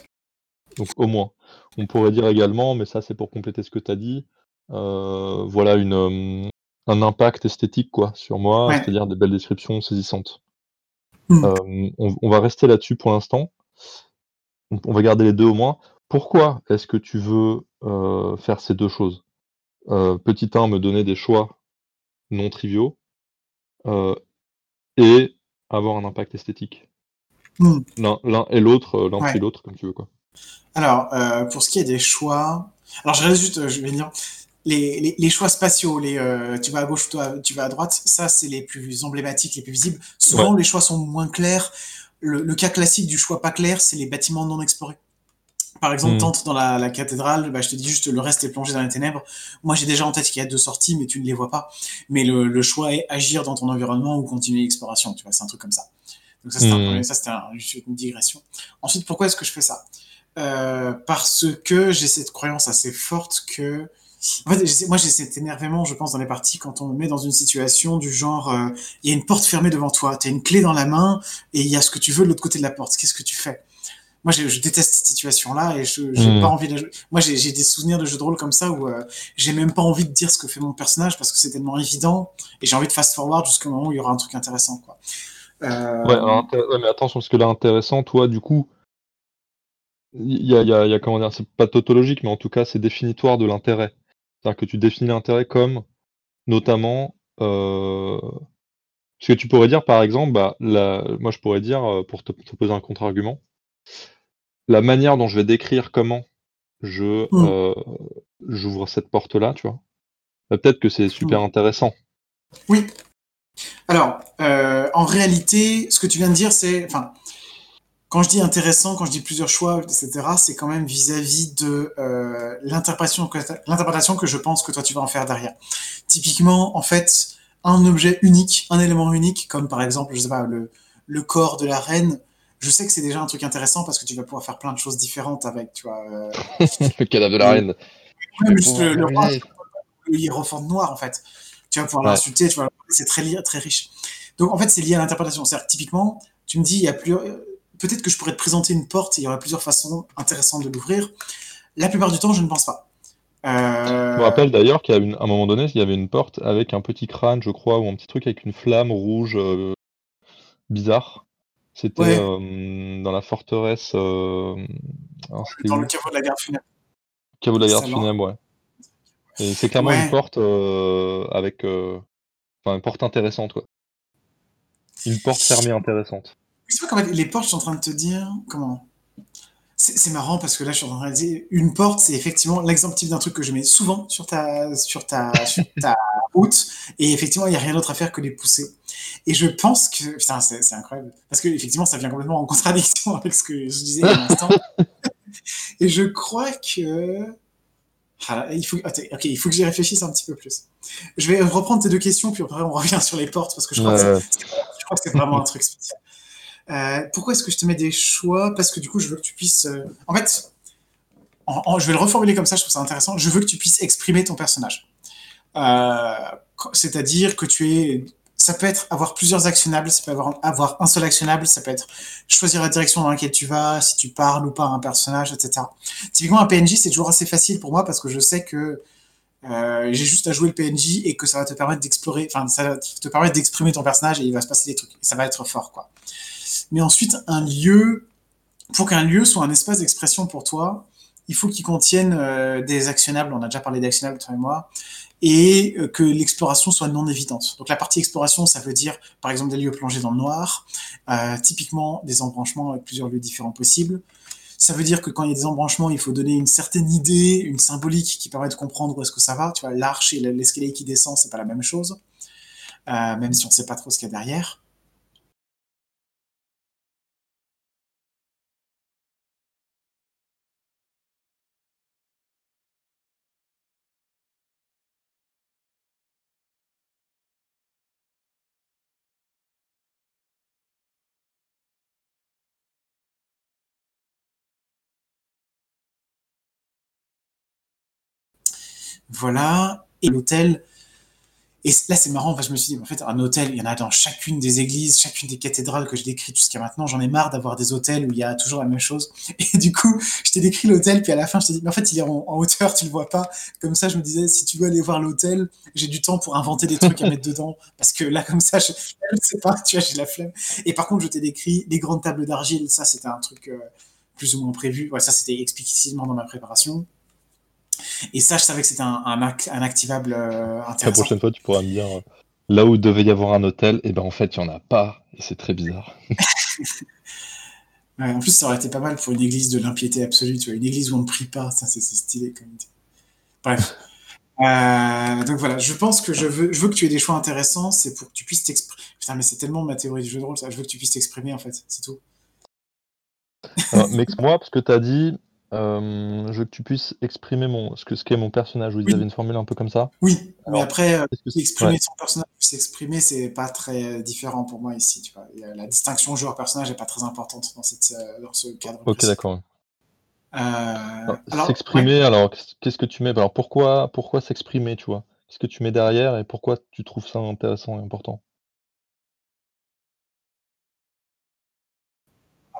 Donc au moins. On pourrait dire également, mais ça, c'est pour compléter ce que tu as dit, heu, voilà une, hem, un impact esthétique, quoi, sur moi, Ouais. c'est-à-dire des belles descriptions saisissantes. Mmh. Hem, on on va rester là-dessus pour l'instant. On on va garder les 2 au moins. Pourquoi est-ce que tu veux, faire ces 2 choses? Petit 1, me donner des choix non triviaux, et avoir un impact esthétique. Hmm. L'un et l'autre, euh, l'un Ouais. puis l'autre, comme tu veux, quoi. Alors, euh, pour ce qui est des choix, alors je reste juste, euh, je vais dire, les, les, les choix spatiaux, les, euh, tu vas à gauche, toi, tu vas à droite, ça c'est les plus emblématiques, les plus visibles. Souvent, les choix sont moins clairs. Le, le cas classique du choix pas clair, c'est les bâtiments non explorés. Par exemple, Hmm. t'entres dans la, la cathédrale, bah, je te dis juste le reste est plongé dans les ténèbres. Moi, j'ai déjà en tête qu'il y a deux sorties, mais tu ne les vois pas. Mais le, le choix est agir dans ton environnement ou continuer l'exploration. Tu vois, c'est un truc comme ça. Donc ça, c'était Hmm. un- une digression. Ensuite, pourquoi est-ce que je fais ça? Euh, Parce que j'ai cette croyance assez forte que en fait, moi j'ai cet énervement, je pense, dans les parties quand on me met dans une situation du genre, euh, il y a une porte fermée devant toi, tu as une clé dans la main et il y a ce que tu veux de l'autre côté de la porte. Qu'est-ce que tu fais? Moi, je, je déteste cette situation-là et je j'ai Mm. pas envie de la jouer. Moi, j'ai des souvenirs de jeux de rôle comme ça où euh, j'ai même pas envie de dire ce que fait mon personnage parce que c'est tellement évident et j'ai envie de fast-forward jusqu'au moment où il y aura un truc intéressant. Quoi. Euh, Ouais, ouais, mais attention, parce que là, intéressant, toi, du coup, il y a, il y a- il y a, comment dire, c'est pas tautologique, mais en tout cas, c'est définitoire de l'intérêt. C'est-à-dire que tu définis l'intérêt comme, notamment, euh, ce que tu pourrais dire, par exemple, bah, la- moi, je pourrais dire, euh, pour te, te poser un contre-argument, la manière dont je vais décrire comment je Mm. euh, j'ouvre cette porte-là, tu vois, bah, peut-être que c'est super intéressant. Oui. Alors, euh, en réalité, ce que tu viens de dire, c'est, enfin, quand je dis intéressant, quand je dis plusieurs choix, etc., c'est quand même vis-à-vis de euh, l'interprétation que, je pense que toi tu vas en faire derrière. Typiquement, en fait, un objet unique, un élément unique, comme par exemple, je sais pas, le, le corps de la reine, je sais que c'est déjà un truc intéressant parce que tu vas pouvoir faire plein de choses différentes avec, tu vois. euh, [LAUGHS] le cadavre de la reine. même juste le, le roi, le hiérophant noir, en fait. Tu vas pouvoir Ouais. l'insulter, tu vois, c'est très, très riche. Donc, en fait, c'est lié à l'interprétation. C'est-à-dire, typiquement, tu me dis, il y a plus, peut-être que je pourrais te présenter une porte et il y aurait plusieurs façons intéressantes de l'ouvrir. La plupart du temps, je ne pense pas. Euh, Je me rappelle d'ailleurs qu'à une- un moment donné, il y avait une porte avec un petit crâne, je crois, ou un petit truc avec une flamme rouge euh, bizarre. C'était Ouais. euh, dans la forteresse. Alors, dans le caveau de la garde funèbre. Caveau de la garde Salon. funèbre, ouais. Et c'est clairement Ouais. une porte avec. Enfin, une porte intéressante, quoi. Une porte fermée intéressante. C'est pas comme les portes, je suis en train de te dire. Comment? C'est marrant parce que là, je suis en train de réaliser. Une porte, c'est effectivement l'exemple type d'un truc que je mets souvent sur ta, sur ta, sur ta [LAUGHS] route. Et effectivement, il n'y a rien d'autre à faire que les pousser. Et je pense que. Putain, c'est incroyable. Parce que, effectivement, ça vient complètement en contradiction [LAUGHS] avec ce que je disais il y a un instant. [LAUGHS] Et je crois que. Ah, il faut, attends, ok, il faut que j'y réfléchisse un petit peu plus. Je vais reprendre tes deux questions, puis après on revient sur les portes, parce que je crois que c'est- Ouais. je crois que c'est vraiment un truc spécial. Euh, pourquoi est-ce que je te mets des choix? Parce que du coup, je veux que tu puisses. euh, En fait, je vais le reformuler comme ça, je trouve ça intéressant. Je veux que tu puisses exprimer ton personnage. Euh, C'est-à-dire que tu es. Ça peut être avoir plusieurs actionnables, ça peut avoir, avoir un seul actionnable, ça peut être choisir la direction dans laquelle tu vas, si tu parles ou pas à un personnage, etc. Typiquement, un PNJ, c'est toujours assez facile pour moi parce que je sais que j'ai juste à jouer le PNJ et que ça va te permettre d'explorer, enfin, ça va te permettre d'exprimer ton personnage et il va se passer des trucs. Ça va être fort, quoi. Mais ensuite, un lieu, pour qu'un lieu soit un espace d'expression pour toi, il faut qu'il contienne euh, des actionnables. On a déjà parlé d'actionnables, toi et moi. Et euh, que l'exploration soit non évidente. Donc la partie exploration, ça veut dire, par exemple, des lieux plongés dans le noir, euh, typiquement des embranchements avec plusieurs lieux différents possibles. Ça veut dire que quand il y a des embranchements, il faut donner une certaine idée, une symbolique qui permet de comprendre où est-ce que ça va. Tu vois, l'arche et l'escalier qui descend, c'est pas la même chose, même si on sait pas trop ce qu'il y a derrière. Voilà. Et l'hôtel. Et là, c'est marrant, que je me suis dit, en fait, un hôtel, il y en a dans chacune des églises, chacune des cathédrales que j'ai décrites jusqu'à maintenant. J'en ai marre d'avoir des hôtels où il y a toujours la même chose. [LAUGHS] Et du coup, je t'ai décrit l'hôtel, puis à la fin, je t'ai dit, mais en fait, il est en, en, hauteur, tu le vois pas. Comme ça, je me disais, si tu veux aller voir l'hôtel, j'ai du temps pour inventer des trucs à mettre dedans. Parce que là, comme ça, je, je sais pas, tu vois, j'ai la flemme. Et par contre, je t'ai décrit les grandes tables d'argile. Ça, c'était un truc euh, plus ou moins prévu. Ouais, ça, c'était explicitement dans ma préparation. Et ça, je savais que c'était un, un, un, activable euh, intéressant. La prochaine fois, tu pourras me dire là où devait y avoir un hôtel, et ben en fait, il n'y en a pas, et c'est très bizarre. [LAUGHS] en plus, ça aurait été pas mal pour une église de l'impiété absolue, tu vois, une église où on ne prie pas, ça c'est stylé comme Bref. [LAUGHS] Euh, donc voilà, je pense que je veux, je veux que tu aies des choix intéressants, c'est pour que tu puisses t'exprimer. Putain, mais c'est tellement ma théorie du jeu de rôle, ça. Je veux que tu puisses t'exprimer, en fait, c'est tout. mais moi, parce que tu as dit, euh, je veux que tu puisses exprimer mon, ce qu'est ce mon personnage. Vous avez une formule un peu comme ça Oui, mais après, euh, exprimer son personnage, s'exprimer, c'est pas très différent pour moi ici. Tu vois. La distinction joueur-personnage n'est pas très importante dans, cette, dans ce cadre. Ok, d'accord. Euh, s'exprimer, alors qu'est-ce que tu mets? Alors pourquoi, pourquoi s'exprimer, tu vois? Qu'est-ce que tu mets derrière et pourquoi tu trouves ça intéressant et important?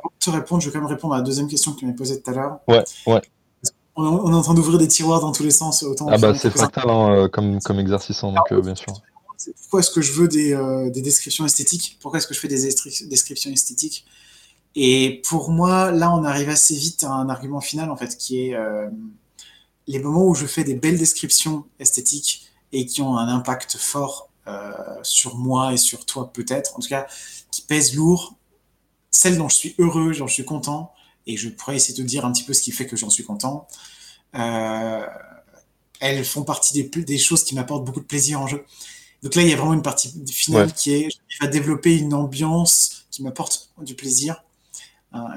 Avant de te répondre, je vais quand même répondre à la deuxième question que tu m'as posée tout à l'heure. Ouais, ouais. On, est en train d'ouvrir des tiroirs dans tous les sens. Autant ah bah c'est fractal hein, euh, comme, comme exercice, hein, donc euh, bien sûr. Pourquoi est-ce que je veux des, des descriptions esthétiques? Pourquoi est-ce que je fais des descriptions esthétiques? Et pour moi, là, on arrive assez vite à un argument final, en fait, qui est euh, les moments où je fais des belles descriptions esthétiques et qui ont un impact fort euh, sur moi et sur toi, peut-être, en tout cas, qui pèsent lourd, celles dont je suis heureux, dont je suis content, et je pourrais essayer de te dire un petit peu ce qui fait que j'en suis content. Euh, elles font partie des, des choses qui m'apportent beaucoup de plaisir en jeu. Donc là, il y a vraiment une partie finale qui est, je vais développer une ambiance qui m'apporte du plaisir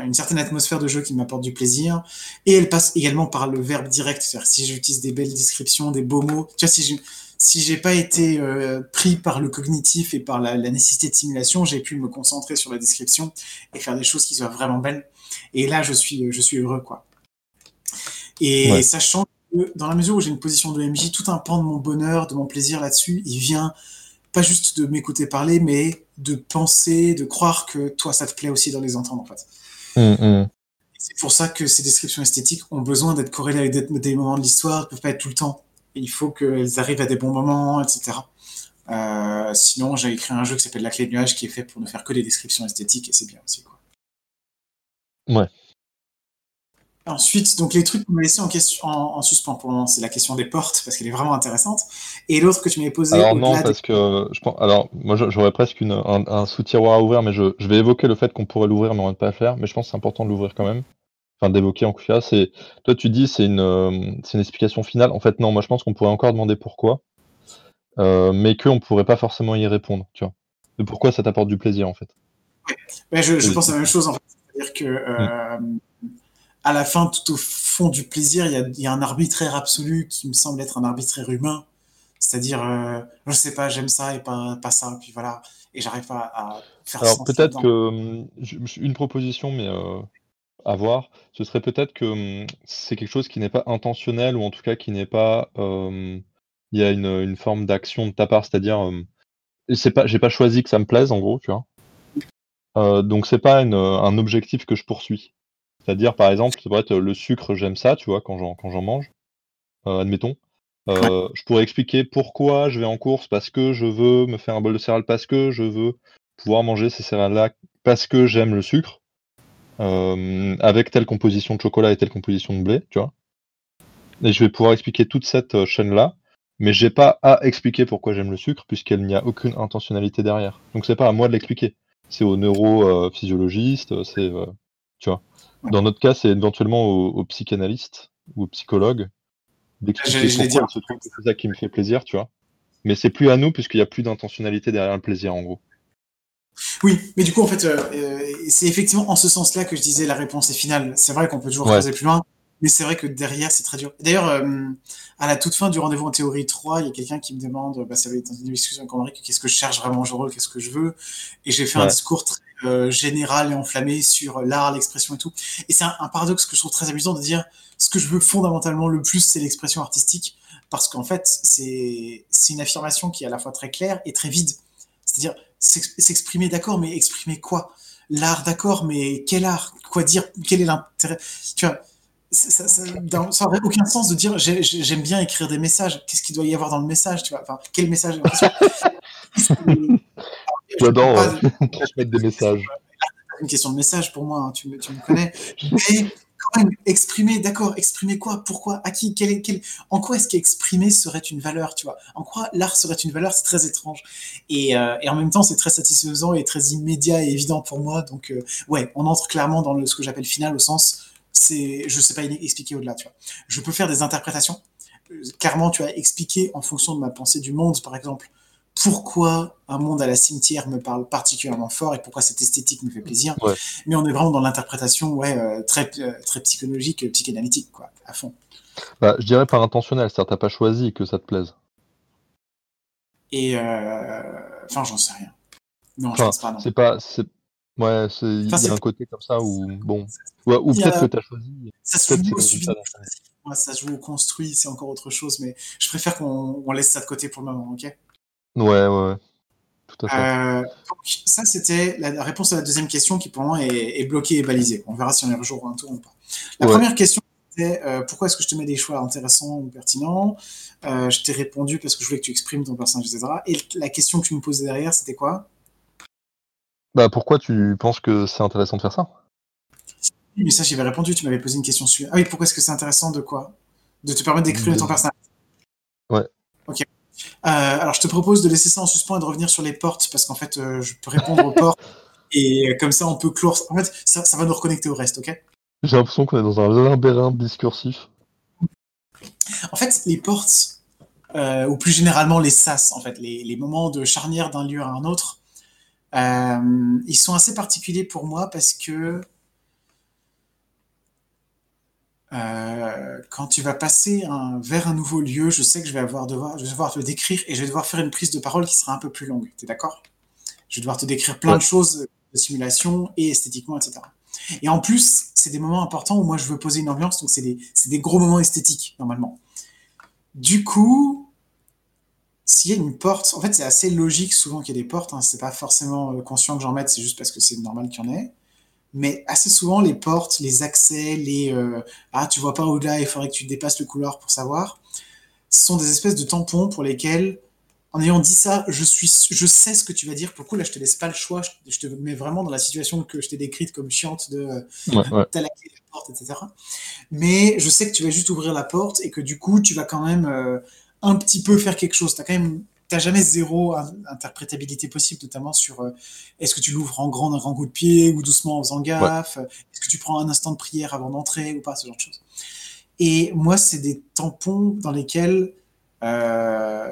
une certaine atmosphère de jeu qui m'apporte du plaisir. Et elle passe également par le verbe direct. C'est-à-dire si j'utilise des belles descriptions, des beaux mots. Tu vois, si je, si j'ai pas été euh, pris par le cognitif et par la, nécessité de simulation, j'ai pu me concentrer sur la description et faire des choses qui soient vraiment belles. Et là, je suis, je suis heureux, quoi. Et sachant que dans la mesure où j'ai une position de MJ, tout un pan de mon bonheur, de mon plaisir là-dessus, il vient pas juste de m'écouter parler, mais de penser, de croire que toi, ça te plaît aussi dans les entendre, en fait. Mm, mm. C'est pour ça que ces descriptions esthétiques ont besoin d'être corrélées avec des, moments de l'histoire, ne peuvent pas être tout le temps. Il faut qu'elles arrivent à des bons moments, etc. Euh, sinon, j'ai écrit un jeu qui s'appelle La Clé de Nuage qui est fait pour ne faire que des descriptions esthétiques et c'est bien aussi. Quoi. Ouais. Ensuite, donc les trucs qu'on m'a laissé en, question, en, suspens pour le moment, c'est la question des portes, parce qu'elle est vraiment intéressante. Et l'autre que tu m'avais posé. Alors non, parce que je pense. Alors, moi, j'aurais presque une, un, sous-tiroir à ouvrir, mais je, je, vais évoquer le fait qu'on pourrait l'ouvrir, mais on va pas le faire. Mais je pense que c'est important de l'ouvrir quand même. Enfin, d'évoquer en cas. C'est toi, tu dis c'est une, c'est une explication finale. En fait, non. Moi, je pense qu'on pourrait encore demander pourquoi, euh, mais qu'on pourrait pas forcément y répondre. Tu vois. De pourquoi ça t'apporte du plaisir, en fait. Ouais. je, je pense la même chose. En fait. C'est-à-dire que. Euh, mm à la fin, tout au fond du plaisir, il y a, un arbitraire absolu qui me semble être un arbitraire humain. C'est-à-dire, euh, je sais pas, j'aime ça et pas, pas ça, puis voilà. Et j'arrive pas à faire Alors peut-être que hum, une proposition, mais euh, à voir, ce serait peut-être que hum, c'est quelque chose qui n'est pas intentionnel ou en tout cas qui n'est pas. Hum, il y a une, forme d'action de ta part, c'est-à-dire, c'est pas, j'ai pas choisi que ça me plaise en gros, tu vois. Euh, donc c'est pas un objectif que je poursuis. C'est-à-dire, par exemple, ça pourrait être le sucre, j'aime ça, tu vois, quand j'en, mange, euh, admettons. Euh, je pourrais expliquer pourquoi je vais en course, parce que je veux me faire un bol de céréales, parce que je veux pouvoir manger ces céréales-là, parce que j'aime le sucre, euh, avec telle composition de chocolat et telle composition de blé, tu vois. Et je vais pouvoir expliquer toute cette chaîne-là, mais j'ai pas à expliquer pourquoi j'aime le sucre, puisqu'il n'y a aucune intentionnalité derrière. Donc c'est pas à moi de l'expliquer. C'est au neurophysiologiste, c'est. tu vois. Dans notre cas, c'est éventuellement au, psychanalyste ou au psychologue d'expliquer pourquoi ce truc, c'est ça qui me fait plaisir, tu vois. Mais c'est plus à nous puisqu'il n'y a plus d'intentionnalité derrière le plaisir, en gros. Oui, mais du coup, en fait, euh, euh, c'est effectivement en ce sens-là que je disais la réponse est finale. C'est vrai qu'on peut toujours ouais. plus loin, mais c'est vrai que derrière, c'est très dur. D'ailleurs, euh, à la toute fin du rendez-vous en théorie 3, il y a quelqu'un qui me demande, bah, ça va être dans une discussion avec Henri, qu'est-ce que je cherche vraiment au rôle, qu'est-ce que je veux? Et j'ai fait un discours très euh, général et enflammé sur l'art, l'expression et tout. Et c'est un, paradoxe que je trouve très amusant de dire ce que je veux fondamentalement le plus, c'est l'expression artistique, parce qu'en fait, c'est une affirmation qui est à la fois très claire et très vide. C'est-à-dire s'exprimer d'accord, mais exprimer quoi? L'art d'accord, mais quel art? Quoi dire? Quel est l'intérêt? Tu vois ça, n'aurait aucun sens de dire j'aime bien écrire des messages. Qu'est-ce qu'il doit y avoir dans le message tu vois? Enfin, Quel message? [LAUGHS] J'adore transmettre [LAUGHS] des messages. Une question de message pour moi, hein, tu, me, tu, me, connais. Mais exprimer, d'accord, exprimer quoi Pourquoi À qui quel, En quoi est-ce qu'exprimer serait une valeur, tu vois? En quoi l'art serait une valeur? C'est très étrange. Et, euh, en même temps, c'est très satisfaisant et très immédiat et évident pour moi. Donc, euh, ouais, on entre clairement dans ce que j'appelle final au sens, c'est, je sais pas expliquer au-delà, tu vois. Je peux faire des interprétations. Clairement, tu as expliqué en fonction de ma pensée du monde, par exemple, pourquoi un monde à la cimetière me parle particulièrement fort et pourquoi cette esthétique me fait plaisir. Mais on est vraiment dans l'interprétation ouais, euh, très, euh, très psychologique, euh, psychanalytique, quoi, à fond. Bah, je dirais par intentionnel, c'est-à-dire t'as pas choisi que ça te plaise. Et enfin, j'en sais rien. Non, je pense pas. C'est pas, ouais, il y a un côté comme ça où bon, ou peut-être que t'as choisi. Ça se joue au suivi. ça se joue au construit, c'est encore autre chose, mais je préfère qu'on laisse ça de côté pour le moment, ok? Ouais, ouais, Tout à fait. Euh, donc, ça, c'était la réponse à la deuxième question qui, pour moi, est, bloquée et balisée. On verra si on est rejoint un tour ou pas. La première question, c'était euh, pourquoi est-ce que je te mets des choix intéressants ou pertinents? Euh, Je t'ai répondu parce que je voulais que tu exprimes ton personnage, etc. Et la question que tu me posais derrière, c'était quoi? Bah, pourquoi tu penses que c'est intéressant de faire ça? Mais ça, j'y avais répondu. Tu m'avais posé une question sur. Ah oui, pourquoi est-ce que c'est intéressant de quoi? De te permettre d'écrire ton personnage Ouais. Ok. Euh, alors, je te propose de laisser ça en suspens et de revenir sur les portes parce qu'en fait, euh, je peux répondre aux portes [LAUGHS] et comme ça, on peut clore. En fait, ça, va nous reconnecter au reste, ok? J'ai l'impression qu'on est dans un labyrinthe discursif. En fait, les portes, euh, ou plus généralement les sas, en fait, les, les moments de charnière d'un lieu à un autre, ils sont assez particuliers pour moi parce que euh, quand tu vas passer un, vers un nouveau lieu, je sais que je vais, avoir devoir, je vais devoir te décrire et je vais devoir faire une prise de parole qui sera un peu plus longue. Tu es d'accord? Je vais devoir te décrire plein de choses de simulation et esthétiquement, etc. Et en plus, c'est des moments importants où moi je veux poser une ambiance, donc c'est des, des, gros moments esthétiques normalement. Du coup, s'il y a une porte, en fait c'est assez logique souvent qu'il y ait des portes, hein, c'est pas forcément euh, conscient que j'en mette, c'est juste parce que c'est normal qu'il y en ait mais assez souvent les portes, les accès, les euh, ah tu vois pas au-delà, il faudrait que tu dépasses le couloir pour savoir, sont des espèces de tampons pour lesquels, en ayant dit ça, je suis, je sais ce que tu vas dire. Pour le coup là, je te laisse pas le choix, je, te mets vraiment dans la situation que je t'ai décrite comme chiante de euh, ouais, la porte, etc. Mais je sais que tu vas juste ouvrir la porte et que du coup tu vas quand même euh, un petit peu faire quelque chose. Tu as quand même t'as jamais zéro interprétabilité possible, notamment sur euh, est-ce que tu l'ouvres en grand d'un grand coup de pied ou doucement en faisant gaffe, est-ce que tu prends un instant de prière avant d'entrer ou pas, ce genre de choses. Et moi, c'est des tampons dans lesquels, euh,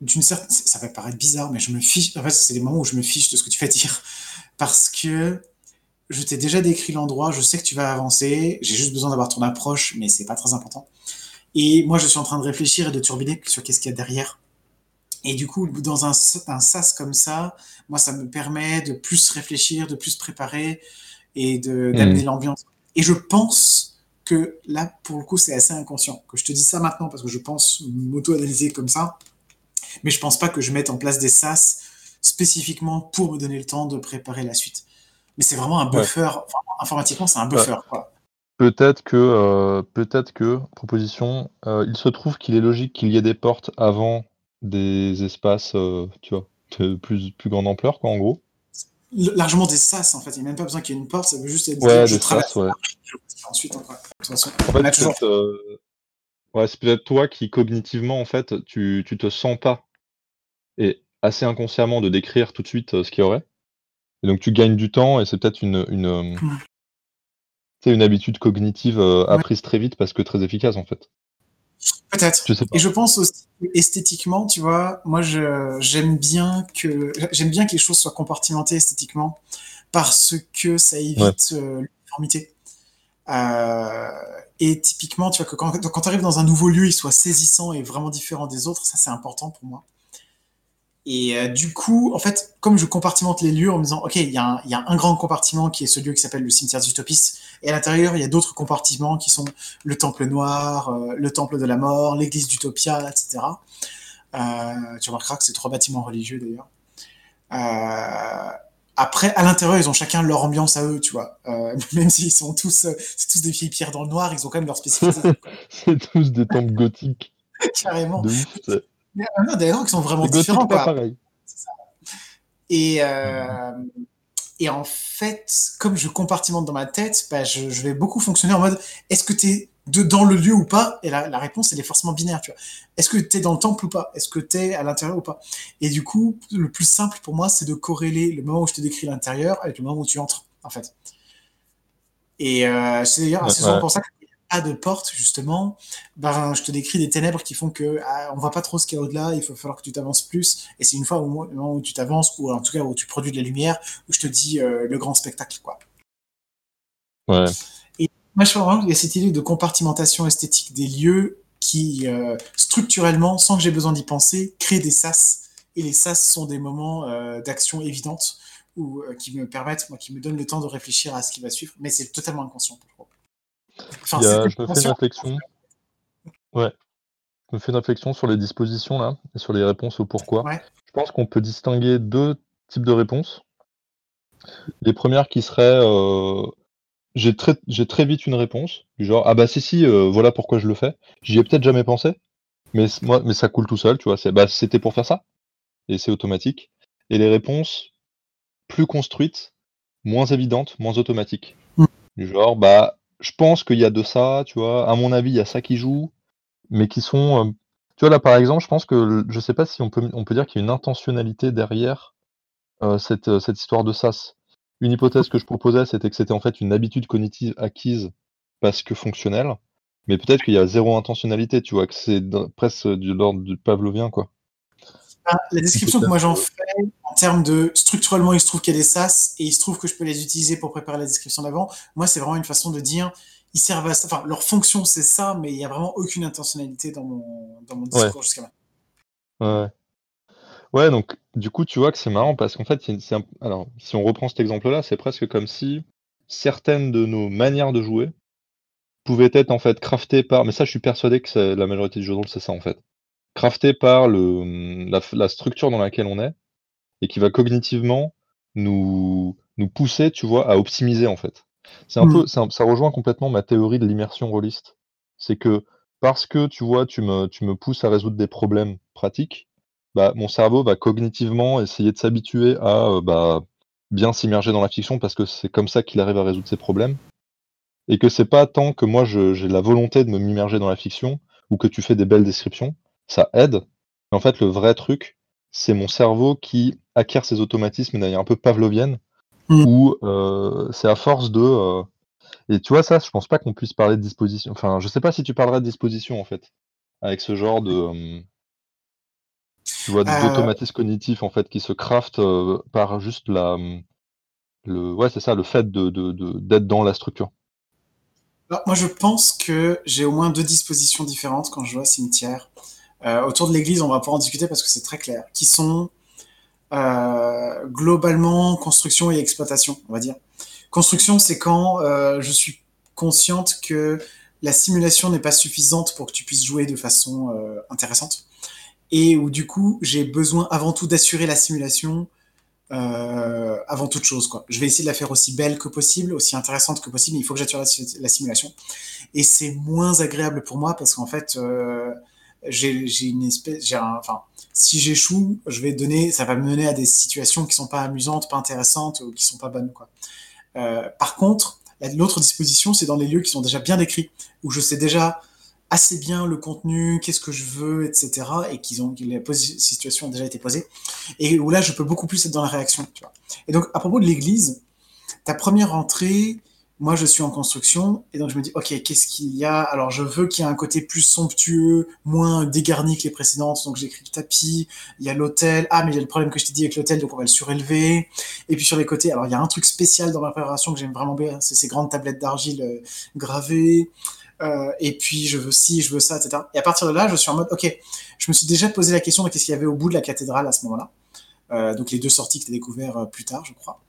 d'une certaine, ça va paraître bizarre, mais je me fiche. En fait, c'est des moments où je me fiche de ce que tu vas dire parce que je t'ai déjà décrit l'endroit, je sais que tu vas avancer, j'ai juste besoin d'avoir ton approche, mais c'est pas très important. Et moi, je suis en train de réfléchir et de turbiner sur qu'est-ce qu'il y a derrière et du coup, dans un, un, sas comme ça, moi, ça me permet de plus réfléchir, de plus préparer et mmh. d'amener l'ambiance. Et je pense que là, pour le coup, c'est assez inconscient. Que je te dis ça maintenant parce que je pense m'auto-analyser comme ça. Mais je pense pas que je mette en place des sas spécifiquement pour me donner le temps de préparer la suite. Mais c'est vraiment un buffer. informatiquement, c'est un buffer. Peut-être que, euh, peut-être que, proposition, euh, il se trouve qu'il est logique qu'il y ait des portes avant des espaces, euh, tu vois, de plus, plus grande ampleur, quoi, en gros. Largement des sas, en fait. Il n'y a même pas besoin qu'il y ait une porte, ça veut juste être ouais, des sas, ouais. ensuite, encore. En fait, toujours... Euh, ouais, c'est peut-être toi qui, cognitivement, en fait, tu, tu te sens pas, et assez inconsciemment, de décrire tout de suite euh, ce qu'il y aurait. Et donc, tu gagnes du temps, et c'est peut-être une, une, mmh. une habitude cognitive apprise très vite parce que très efficace, en fait. Peut-être. Et je pense aussi esthétiquement, tu vois, moi j'aime bien que j'aime bien que les choses soient compartimentées esthétiquement parce que ça évite euh, l'uniformité. Euh, et typiquement, tu vois que quand, quand tu arrives dans un nouveau lieu, il soit saisissant et vraiment différent des autres, ça c'est important pour moi. Et euh, du coup, en fait, comme je compartimente les lieux en me disant, OK, il y, a un grand compartiment qui est ce lieu qui s'appelle le cimetière d'Utopis, et à l'intérieur, il y a d'autres compartiments qui sont le temple noir, euh, le temple de la mort, l'église d'Utopia, etc. Euh, tu remarqueras que c'est trois bâtiments religieux d'ailleurs. après, à l'intérieur, ils ont chacun leur ambiance à eux, tu vois. [LAUGHS] même s'ils sont tous, c'est tous des vieilles pierres dans le noir, ils ont quand même leur spécificité. [LAUGHS] c'est tous des temples gothiques. [LAUGHS] Carrément. Il y a des gens qui sont vraiment différents. Pareil. Et, euh, Et en fait, comme je compartimente dans ma tête, bah, je, vais beaucoup fonctionner en mode est-ce que tu es dans le lieu ou pas? Et la, réponse, elle est forcément binaire. Tu vois. Est-ce que tu es dans le temple ou pas? Est-ce que tu es à l'intérieur ou pas? Et du coup, le plus simple pour moi, c'est de corréler le moment où je te décris l'intérieur avec le moment où tu entres, en fait. Et euh, c'est d'ailleurs souvent pour ça que pas de porte, justement, ben, je te décris des ténèbres qui font que ah, on voit pas trop ce qu'il y a au-delà, il faut falloir que tu t'avances plus. Et c'est une fois où, où tu t'avances, ou en tout cas où tu produis de la lumière, où je te dis euh, le grand spectacle, quoi. Ouais. Et moi, je pense qu'il y a cette idée de compartimentation esthétique des lieux qui, euh, structurellement, sans que j'ai besoin d'y penser, créent des sas. Et les sas sont des moments euh, d'action évidente ou qui me permettent, moi, qui me donnent le temps de réfléchir à ce qui va suivre. Mais c'est totalement inconscient, pour je me fais une réflexion. Ouais. Je me fais une réflexion sur les dispositions là et sur les réponses au pourquoi. Je pense qu'on peut distinguer deux types de réponses. Les premières qui seraient euh, j'ai très, très vite une réponse, du genre ah bah si si euh, voilà pourquoi je le fais. J'y ai peut-être jamais pensé, mais moi mais ça coule tout seul, tu vois. C'est bah c'était pour faire ça et c'est automatique. Et les réponses plus construites, moins évidentes, moins automatiques. Mm. Du genre bah je pense qu'il y a de ça, tu vois. À mon avis, il y a ça qui joue, mais qui sont. Euh, tu vois, là, par exemple, je pense que je sais pas si on peut, on peut dire qu'il y a une intentionnalité derrière euh, cette, euh, cette histoire de sas. Une hypothèse que je proposais, c'était que c'était en fait une habitude cognitive acquise parce que fonctionnelle, mais peut-être qu'il y a zéro intentionnalité, tu vois, que c'est presque de l'ordre du pavlovien, quoi. Ah, la description que moi j'en fais, en termes de structurellement, il se trouve qu'il y a des sas et il se trouve que je peux les utiliser pour préparer la description d'avant. Moi, c'est vraiment une façon de dire, ils servent à ça. Enfin, leur fonction, c'est ça, mais il n'y a vraiment aucune intentionnalité dans mon, dans mon discours jusqu'à maintenant. Ouais. Ouais, donc du coup, tu vois que c'est marrant parce qu'en fait, alors, si on reprend cet exemple-là, c'est presque comme si certaines de nos manières de jouer pouvaient être en fait craftées par. Mais ça, je suis persuadé que la majorité du jeu de rôle, c'est ça en fait crafté par le, la, structure dans laquelle on est et qui va cognitivement nous, nous pousser, tu vois, à optimiser en fait. C'est un mmh. peu, ça, rejoint complètement ma théorie de l'immersion rôliste. C'est que parce que tu vois, tu me, tu me pousses à résoudre des problèmes pratiques, bah, mon cerveau va cognitivement essayer de s'habituer à euh, bah, bien s'immerger dans la fiction parce que c'est comme ça qu'il arrive à résoudre ses problèmes. Et que c'est pas tant que moi j'ai la volonté de me m'immerger dans la fiction ou que tu fais des belles descriptions, ça aide. Mais en fait, le vrai truc, c'est mon cerveau qui acquiert ses automatismes d'ailleurs un peu pavlovienne, mmh. où euh, c'est à force de. Euh, et tu vois, ça, je pense pas qu'on puisse parler de disposition. Enfin, je sais pas si tu parlerais de disposition en fait, avec ce genre de. Euh, tu vois, d'automatisme cognitif en fait qui se craft par juste la. Le, ouais, c'est ça, le fait de, d'être dans la structure. moi, je pense que j'ai au moins deux dispositions différentes quand je vois cimetière. Euh, autour de l'église, on va pouvoir en discuter parce que c'est très clair, qui sont euh, globalement construction et exploitation, on va dire. Construction, c'est quand euh, je suis consciente que la simulation n'est pas suffisante pour que tu puisses jouer de façon intéressante et où du coup j'ai besoin avant tout d'assurer la simulation avant toute chose. Quoi. Je vais essayer de la faire aussi belle que possible, aussi intéressante que possible, mais il faut que j'assure la, simulation. Et c'est moins agréable pour moi parce qu'en fait, j'ai une espèce, enfin, si j'échoue, je vais donner, ça va me mener à des situations qui sont pas amusantes, pas intéressantes ou qui sont pas bonnes, quoi. Euh, par contre, l'autre disposition, c'est dans les lieux qui sont déjà bien décrits, où je sais déjà assez bien le contenu, qu'est-ce que je veux, etc., et qu'ils ont, la situation a déjà été posée, et où là, je peux beaucoup plus être dans la réaction, tu vois. Et donc, à propos de l'église, ta première entrée, moi je suis en construction et donc je me dis ok qu'est-ce qu'il y a? Alors je veux qu'il y ait un côté plus somptueux moins dégarni que les précédentes. Donc j'écris le tapis il y a l'hôtel. Ah mais il y a le problème que je t'ai dit avec l'hôtel donc on va le surélever. Et puis sur les côtés alors il y a un truc spécial dans ma préparation que j'aime vraiment bien c'est ces grandes tablettes d'argile euh, gravées. Euh, et puis je veux ci je veux ça etc et à partir de là je suis en mode ok je me suis déjà posé la question de qu'est-ce qu'il y avait au bout de la cathédrale à ce moment-là. Euh, donc les deux sorties que tu as découvert plus tard je crois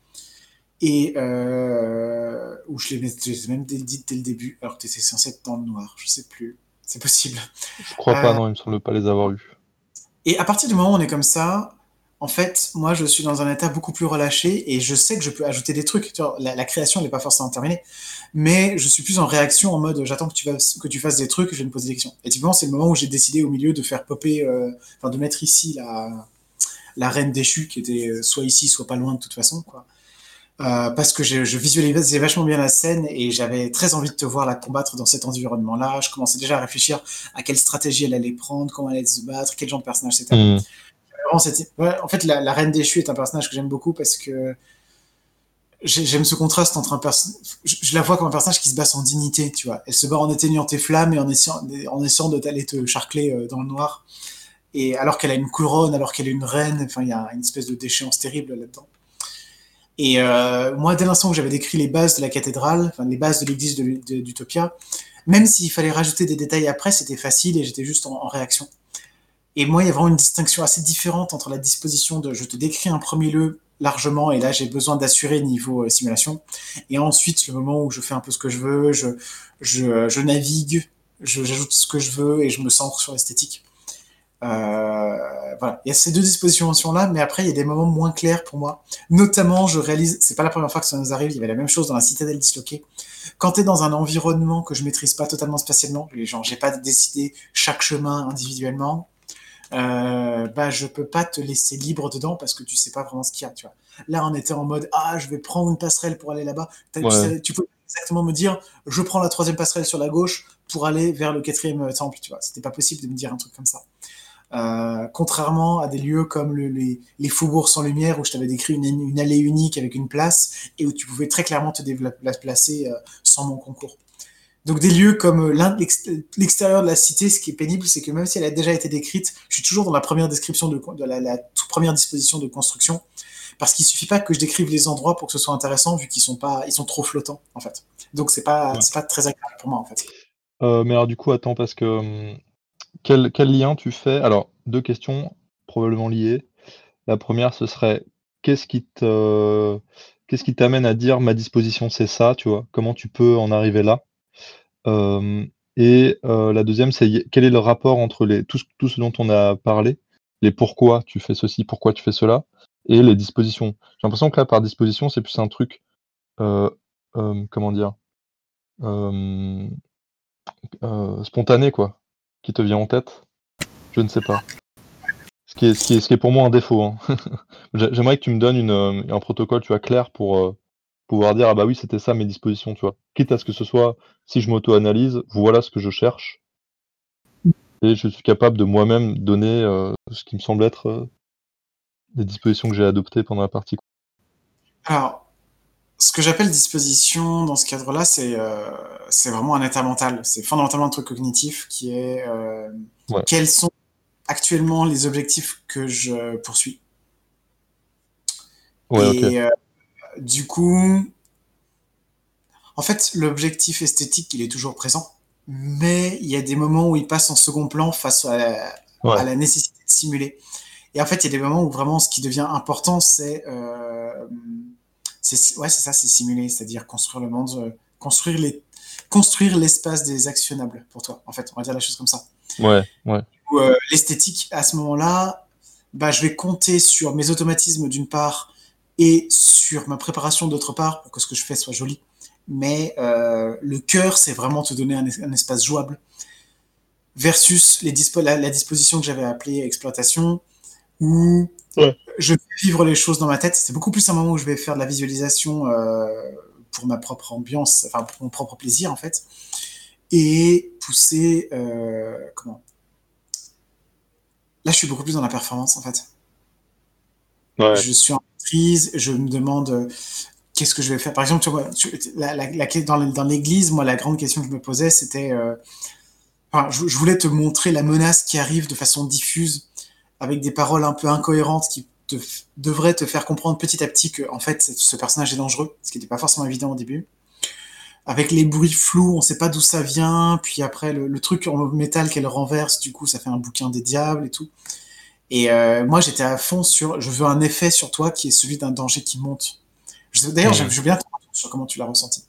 et euh, où je l'ai même dit dès le début, alors que tu étais censé être dans le noir, je sais plus. C'est possible. Je crois pas, euh, non, il me semble pas les avoir eus. Et à partir du moment où on est comme ça, en fait, moi, je suis dans un état beaucoup plus relâché et je sais que je peux ajouter des trucs. Tu vois, la, création n'est pas forcément terminée, mais je suis plus en réaction en mode j'attends que tu fasses que tu fasses des trucs, je vais me poser des questions. Et typiquement, c'est le moment où j'ai décidé au milieu de faire popper, euh, enfin de mettre ici la, la reine déchue qui était soit ici, soit pas loin de toute façon, quoi. Euh, parce que je, je, visualisais vachement bien la scène et j'avais très envie de te voir la combattre dans cet environnement-là. Je commençais déjà à réfléchir à quelle stratégie elle allait prendre, comment elle allait se battre, quel genre de personnage c'était. Mmh. en fait, la, la, Reine déchue est un personnage que j'aime beaucoup parce que j'aime ce contraste entre un personnage. Je, la vois comme un personnage qui se bat sans dignité, tu vois. Elle se bat en éteignant tes flammes et en essayant, en essayant de t'aller te charcler euh, dans le noir. Et alors qu'elle a une couronne, alors qu'elle est une reine, enfin, il y a une espèce de déchéance terrible là-dedans. Et euh, moi, dès l'instant où j'avais décrit les bases de la cathédrale, enfin, les bases de l'église d'Utopia, même s'il fallait rajouter des détails après, c'était facile et j'étais juste en, réaction. Et moi, il y a vraiment une distinction assez différente entre la disposition de je te décris un premier lieu largement et là j'ai besoin d'assurer niveau euh, simulation et ensuite le moment où je fais un peu ce que je veux je je, je navigue j'ajoute ce que je veux et je me centre sur l'esthétique voilà il y a ces deux dispositions là mais après il y a des moments moins clairs pour moi notamment je réalise c'est pas la première fois que ça nous arrive il y avait la même chose dans la citadelle disloquée quand tu es dans un environnement que je maîtrise pas totalement spatialement genre j'ai pas décidé chaque chemin individuellement euh, bah je peux pas te laisser libre dedans parce que tu sais pas vraiment ce qu'il y a, tu vois. Là, on était en mode ah, je vais prendre une passerelle pour aller là-bas. Tu, peux exactement me dire je prends la troisième passerelle sur la gauche pour aller vers le quatrième temple, tu vois. C'était pas possible de me dire un truc comme ça. Euh, contrairement à des lieux comme le, les, les, faubourgs sans lumière où je t'avais décrit une, une, allée unique avec une place et où tu pouvais très clairement te déplacer euh, sans mon concours. Donc des lieux comme euh, l'extérieur de la cité, ce qui est pénible, c'est que même si elle a déjà été décrite, je suis toujours dans la première description de, de la, toute première disposition de construction, parce qu'il suffit pas que je décrive les endroits pour que ce soit intéressant, vu qu'ils sont pas, ils sont trop flottants en fait. Donc c'est pas, ouais. c'est pas très agréable pour moi en fait. Euh, mais alors du coup, attends, parce que hum, quel, lien tu fais? Alors deux questions probablement liées. La première, ce serait qu'est-ce qui t'amène à dire ma disposition c'est ça, tu vois? Comment tu peux en arriver là? Euh, et euh, la deuxième, c'est quel est le rapport entre les, tout, tout, ce dont on a parlé, les pourquoi tu fais ceci, pourquoi tu fais cela, et les dispositions. J'ai l'impression que là, par disposition, c'est plus un truc, euh, comment dire, spontané, quoi, qui te vient en tête? Je ne sais pas. Ce qui est, pour moi un défaut. Hein. [LAUGHS] J'aimerais que tu me donnes une, un protocole, tu clair pour pouvoir dire ah bah oui c'était ça mes dispositions tu vois quitte à ce que ce soit si je m'auto-analyse voilà ce que je cherche et je suis capable de moi-même donner euh, ce qui me semble être euh, les dispositions que j'ai adoptées pendant la partie alors ce que j'appelle disposition dans ce cadre là c'est euh, c'est vraiment un état mental c'est fondamentalement un truc cognitif qui est euh, ouais. quels sont actuellement les objectifs que je poursuis ouais, et okay du coup, en fait, l'objectif esthétique, il est toujours présent, mais il y a des moments où il passe en second plan face à ouais. à la nécessité de simuler. Et en fait, il y a des moments où vraiment ce qui devient important, c'est euh, ouais, c'est ça, c'est simuler, c'est-à-dire construire le monde, euh, construire les construire l'espace des actionnables pour toi. En fait, on va dire la chose comme ça. Ouais, ouais. Euh, L'esthétique, à ce moment-là, bah, je vais compter sur mes automatismes d'une part et sur ma préparation d'autre part pour que ce que je fais soit joli. Mais euh, le cœur, c'est vraiment te donner un, un, espace jouable versus les dispo la, la, disposition que j'avais appelée exploitation où ouais. Je vais vivre les choses dans ma tête. C'est beaucoup plus un moment où je vais faire de la visualisation euh, pour ma propre ambiance, enfin pour mon propre plaisir en fait, et pousser euh, comment? Là, je suis beaucoup plus dans la performance en fait. Ouais. Je suis en prise, je me demande euh, qu'est-ce que je vais faire? Par exemple, tu vois, la, la, la, dans, dans l'église, moi, la grande question que je me posais, c'était, euh, enfin, je, je, voulais te montrer la menace qui arrive de façon diffuse, avec des paroles un peu incohérentes qui te, devraient te faire comprendre petit à petit que, en fait, ce personnage est dangereux, ce qui n'était pas forcément évident au début. Avec les bruits flous, on sait pas d'où ça vient, puis après le, le truc en métal qu'elle renverse, du coup, ça fait un bouquin des diables et tout. Et euh, moi, j'étais à fond sur, je veux un effet sur toi qui est celui d'un danger qui monte. D'ailleurs, mmh. je veux bien sur comment tu l'as ressenti.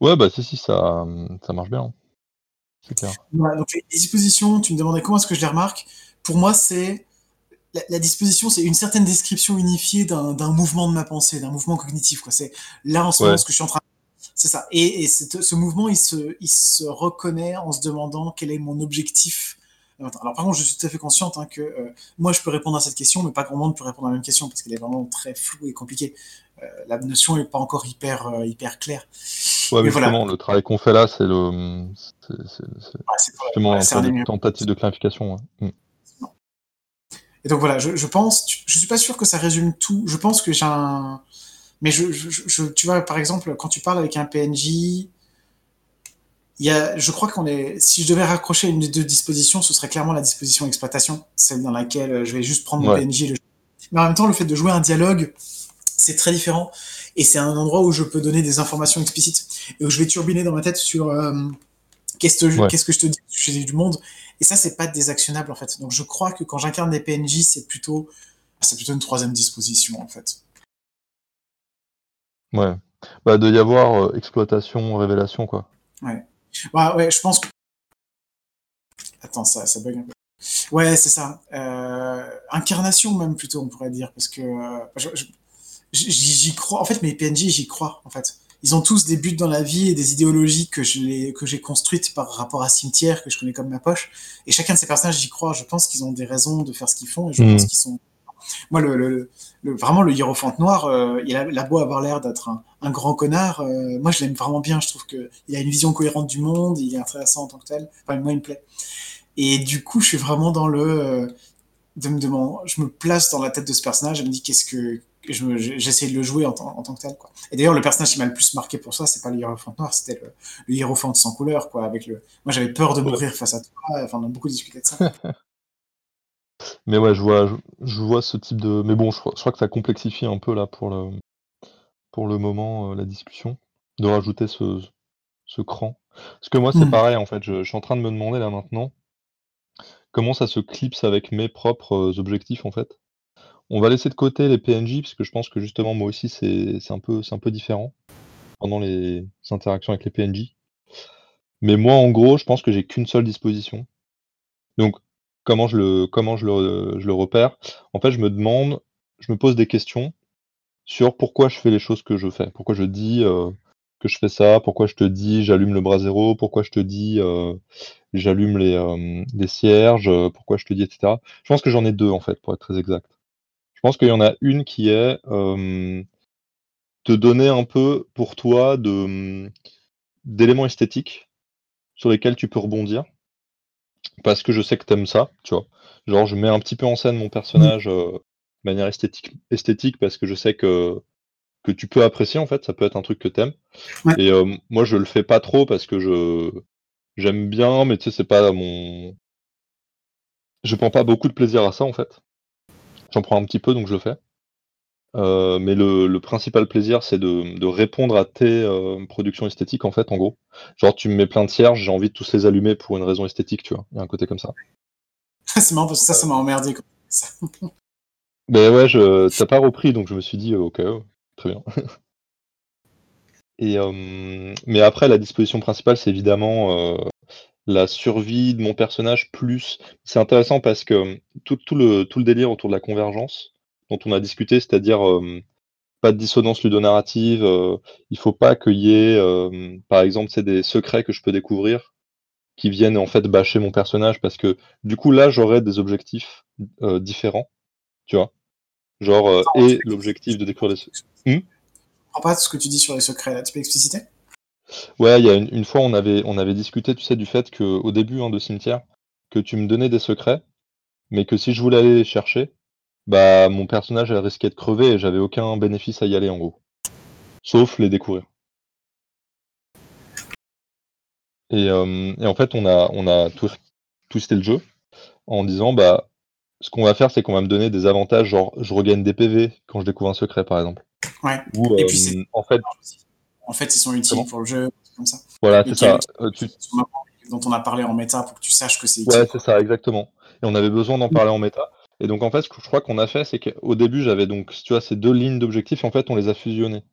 Ouais, bah si, si, ça, ça marche bien. C'est clair. Donc les dispositions, tu me demandais comment est-ce que je les remarque. Pour moi, c'est la, la, disposition, c'est une certaine description unifiée d'un mouvement de ma pensée, d'un mouvement cognitif. C'est là en ce moment ce que je suis en train. C'est ça. Et, et ce mouvement, il se, il se reconnaît en se demandant quel est mon objectif alors par contre, je suis tout à fait consciente hein, que euh, moi, je peux répondre à cette question, mais pas grand monde peut répondre à la même question parce qu'elle est vraiment très floue et compliquée. Euh, la notion n'est pas encore hyper, hyper claire. Ouais, mais, justement, le travail qu'on fait là, c'est le, c'est, justement une tentative de clarification. Mm. Et donc voilà, je, je pense, je suis pas sûr que ça résume tout. Je pense que j'ai un, mais je, je, tu vois, par exemple, quand tu parles avec un PNJ, il y a, je crois qu'on est, si je devais raccrocher une des deux dispositions, ce serait clairement la disposition exploitation, celle dans laquelle je vais juste prendre mon PNJ. Le... Mais en même temps, le fait de jouer un dialogue, c'est très différent. Et c'est un endroit où je peux donner des informations explicites et où je vais turbiner dans ma tête sur euh, qu'est-ce que, je te dis du du monde. Et ça, c'est pas désactionnable en fait. Donc je crois que quand j'incarne des PNJ, c'est plutôt, c'est plutôt une troisième disposition en fait. Ouais. Bah, de y avoir euh, exploitation, révélation, quoi. Ouais. Ouais, ouais, je pense que. Attends, ça, ça bug un peu. Ouais, c'est ça. Euh, incarnation, même plutôt, on pourrait dire, parce que euh, j'y crois. En fait, mes PNJ, j'y crois, en fait. Ils ont tous des buts dans la vie et des idéologies que j'ai que j'ai construites par rapport à Cimetière, que je connais comme ma poche. Et chacun de ces personnages, j'y crois. Je pense qu'ils ont des raisons de faire ce qu'ils font et je pense mmh. qu'ils sont moi, le, vraiment, le hiérophante noir, euh, il, a, beau avoir l'air d'être un, grand connard. Euh, moi, je l'aime vraiment bien. Je trouve qu'il a une vision cohérente du monde. Il est intéressant en tant que tel. Enfin, moi, il me plaît. Et du coup, je suis vraiment dans le. Euh, de me je me place dans la tête de ce personnage et me dis qu'est-ce que. J'essaie de le jouer en, tant que tel. Quoi. Et d'ailleurs, le personnage qui m'a le plus marqué pour ça, c'est pas le hiérophante noir, c'était le, le, hiérophante sans couleur. Quoi, avec le... Moi, j'avais peur de mourir face à toi. Enfin, on a beaucoup discuté de ça. [LAUGHS] Mais ouais, je vois, je, vois ce type de. Mais bon, je, crois que ça complexifie un peu là pour le, pour le moment euh, la discussion, de rajouter ce, ce cran. Parce que moi, c'est mmh. pareil en fait. Je, suis en train de me demander là maintenant comment ça se clipse avec mes propres euh, objectifs en fait. On va laisser de côté les PNJ parce que je pense que justement moi aussi c'est un peu différent pendant les interactions avec les PNJ. Mais moi en gros, je pense que j'ai qu'une seule disposition. Donc Comment je le je le, repère? En fait, je me demande je me pose des questions sur pourquoi je fais les choses que je fais. Pourquoi je dis, euh, que je fais ça? Pourquoi je te dis: «J'allume le bras zéro? Pourquoi je te dis, euh, «J'allume les, les cierges?» pourquoi je te dis et cetera? Je pense que j'en ai deux en fait, pour être très exact. Je pense qu'il y en a une qui est, te donner un peu pour toi de, d'éléments esthétiques sur lesquels tu peux rebondir parce que je sais que t'aimes ça, tu vois? Genre, je mets un petit peu en scène mon personnage, euh, de manière esthétique esthétique parce que je sais que que tu peux apprécier, en fait, ça peut être un truc que t'aimes. et euh, moi, je le fais pas trop parce que je j'aime bien, mais tu sais, c'est pas mon je prends pas beaucoup de plaisir à ça, en fait. J'en prends un petit peu, donc je le fais. Euh, mais le, principal plaisir, c'est de, répondre à tes euh, productions esthétiques, en fait, en gros. Genre, tu me mets plein de cierges, j'ai envie de tous les allumer pour une raison esthétique, tu vois. Il y a un côté comme ça. [LAUGHS] c'est marrant parce que ça, ça m'a emmerdé. ça. [LAUGHS] Ben ouais, je, t'as pas repris, donc je me suis dit, ok, très bien. [LAUGHS] Et, euh, mais après, la disposition principale, c'est évidemment la survie de mon personnage plus. C'est intéressant parce que tout, le, tout le délire autour de la convergence, dont on a discuté, c'est-à-dire pas de dissonance ludonarrative, euh, il faut pas qu'il y ait, par exemple, c'est des secrets que je peux découvrir qui viennent en fait bâcher mon personnage parce que du coup là j'aurais des objectifs différents, tu vois. Genre, et l'objectif de découvrir les secrets. Hmm pas ce que tu dis sur les secrets là, tu peux expliciter? Ouais, il y a une, fois on avait, on avait discuté, tu sais, du fait qu'au début hein, de Cimetière, que tu me donnais des secrets, mais que si je voulais aller les chercher, bah, mon personnage, risquait de crever et j'avais aucun bénéfice à y aller, en gros. Sauf les découvrir. Et, en fait, on a, on a twisté le jeu en disant, bah, ce qu'on va faire, c'est qu'on va me donner des avantages, genre je regagne des PV quand je découvre un secret, par exemple. Ouais. et puis en fait, en fait, ils sont utiles pour le jeu, comme ça. Voilà, c'est ça. Euh, dont on a parlé en méta pour que tu saches que c'est utile. Ouais, c'est ça, exactement. Et on avait besoin d'en parler en méta. Et donc en fait, ce que je crois qu'on a fait, c'est qu'au début, j'avais donc, tu vois, ces deux lignes d'objectifs, en fait, on les a fusionnées.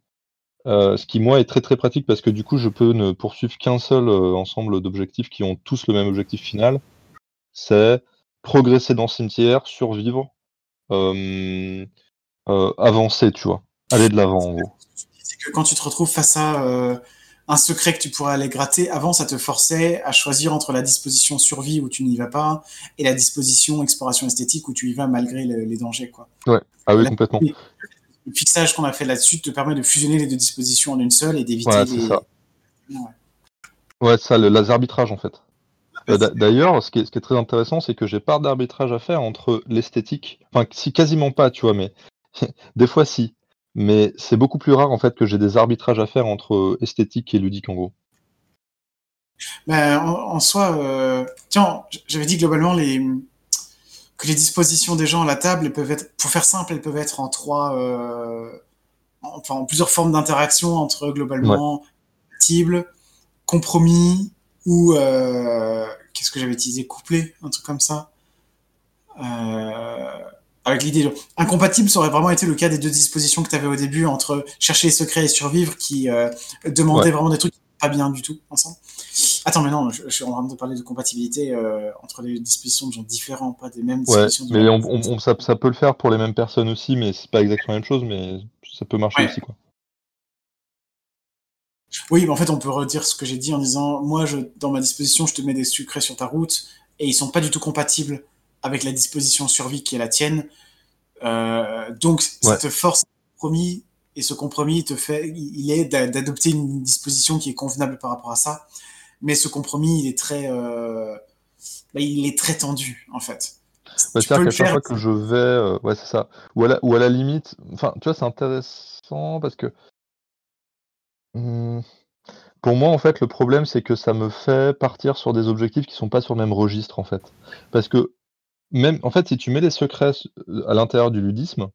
Euh, ce qui, moi, est très très pratique parce que du coup, je peux ne poursuivre qu'un seul euh, ensemble d'objectifs qui ont tous le même objectif final. C'est progresser dans le cimetière, survivre, euh, avancer, tu vois. Aller de l'avant, en gros. Que quand tu te retrouves face à un secret que tu pourrais aller gratter. Avant, ça te forçait à choisir entre la disposition survie où tu n'y vas pas et la disposition exploration esthétique où tu y vas malgré les dangers. Quoi. Ouais, ah oui, complètement. le fixage qu'on a fait là-dessus te permet de fusionner les deux dispositions en une seule et d'éviter les. Ça. Ouais, ça, le, les arbitrages en fait. Euh, d'ailleurs, ce, qui est très intéressant, c'est que j'ai pas d'arbitrage à faire entre l'esthétique, enfin, si quasiment pas, tu vois, mais [LAUGHS] des fois si. Mais c'est beaucoup plus rare en fait que j'ai des arbitrages à faire entre esthétique et ludique en gros. Ben, en, soi, euh, tiens, j'avais dit globalement les, que les dispositions des gens à la table elles peuvent être, pour faire simple, elles peuvent être en trois, euh, enfin en plusieurs formes d'interaction entre globalement ouais. compromis ou euh, qu'est-ce que j'avais utilisé, couplé, un truc comme ça. Avec l'idée incompatible, ça aurait vraiment été le cas des deux dispositions que tu avais au début entre chercher les secrets et survivre, qui demandaient vraiment des trucs pas bien du tout ensemble. Attends, mais non, je, suis en train de parler de compatibilité euh, entre les dispositions de gens différents, pas des mêmes dispositions. Ouais, mais on, ça, ça, peut le faire pour les mêmes personnes aussi, mais c'est pas exactement la même chose, mais ça peut marcher aussi, quoi. Oui, mais en fait, on peut redire ce que j'ai dit en disant, moi, je, dans ma disposition, je te mets des sucrés sur ta route, et ils sont pas du tout compatibles avec la disposition survie qui est la tienne. Euh, donc, ça te force compromis, et ce compromis te fait, il est d'adopter une disposition qui est convenable par rapport à ça mais ce compromis, il est très, euh, bah, il est très tendu en fait. C'est-à-dire qu'à chaque fois que je vais, euh, ouais, c'est ça. Ou à, la, ou à la limite, enfin, tu vois, c'est intéressant parce que hmm, pour moi, en fait, le problème, c'est que ça me fait partir sur des objectifs qui sont pas sur le même registre, en fait. Parce que même, en fait, si tu mets des secrets à l'intérieur du ludisme,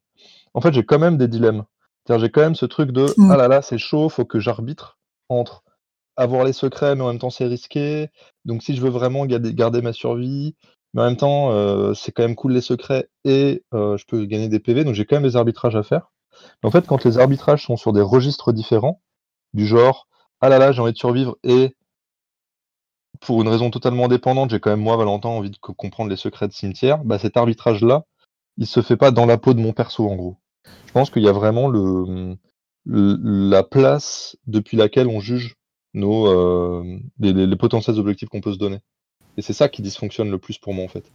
en fait, j'ai quand même des dilemmes. C'est-à-dire, j'ai quand même ce truc de mmh. ah là là, c'est chaud, faut que j'arbitre entre avoir les secrets, mais en même temps c'est risqué. Donc si je veux vraiment garder, ma survie, mais en même temps euh, c'est quand même cool les secrets et euh, je peux gagner des PV, donc j'ai quand même des arbitrages à faire. Mais en fait, quand les arbitrages sont sur des registres différents, du genre ah là là j'ai envie de survivre et pour une raison totalement indépendante, j'ai quand même moi Valentin envie de comprendre les secrets de cimetière, bah cet arbitrage là, il se fait pas dans la peau de mon perso en gros. Je pense qu'il y a vraiment le, la place depuis laquelle on juge nos, euh, les, potentiels objectifs qu'on peut se donner. Et c'est ça qui dysfonctionne le plus pour moi en fait.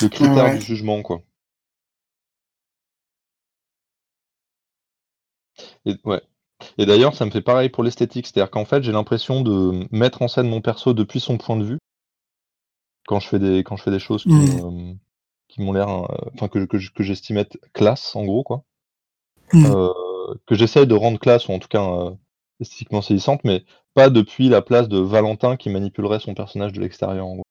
Le critère du jugement, quoi. Et, ouais. Et d'ailleurs, ça me fait pareil pour l'esthétique, c'est-à-dire qu'en fait, j'ai l'impression de mettre en scène mon perso depuis son point de vue quand je fais des, quand je fais des choses qui, mmh. m'ont l'air, euh, enfin que, que, que j'estime être classe, en gros, quoi. Mmh. Euh, que j'essaye de rendre classe, ou en tout cas esthétiquement saisissante, mais pas depuis la place de Valentin qui manipulerait son personnage de l'extérieur. En gros.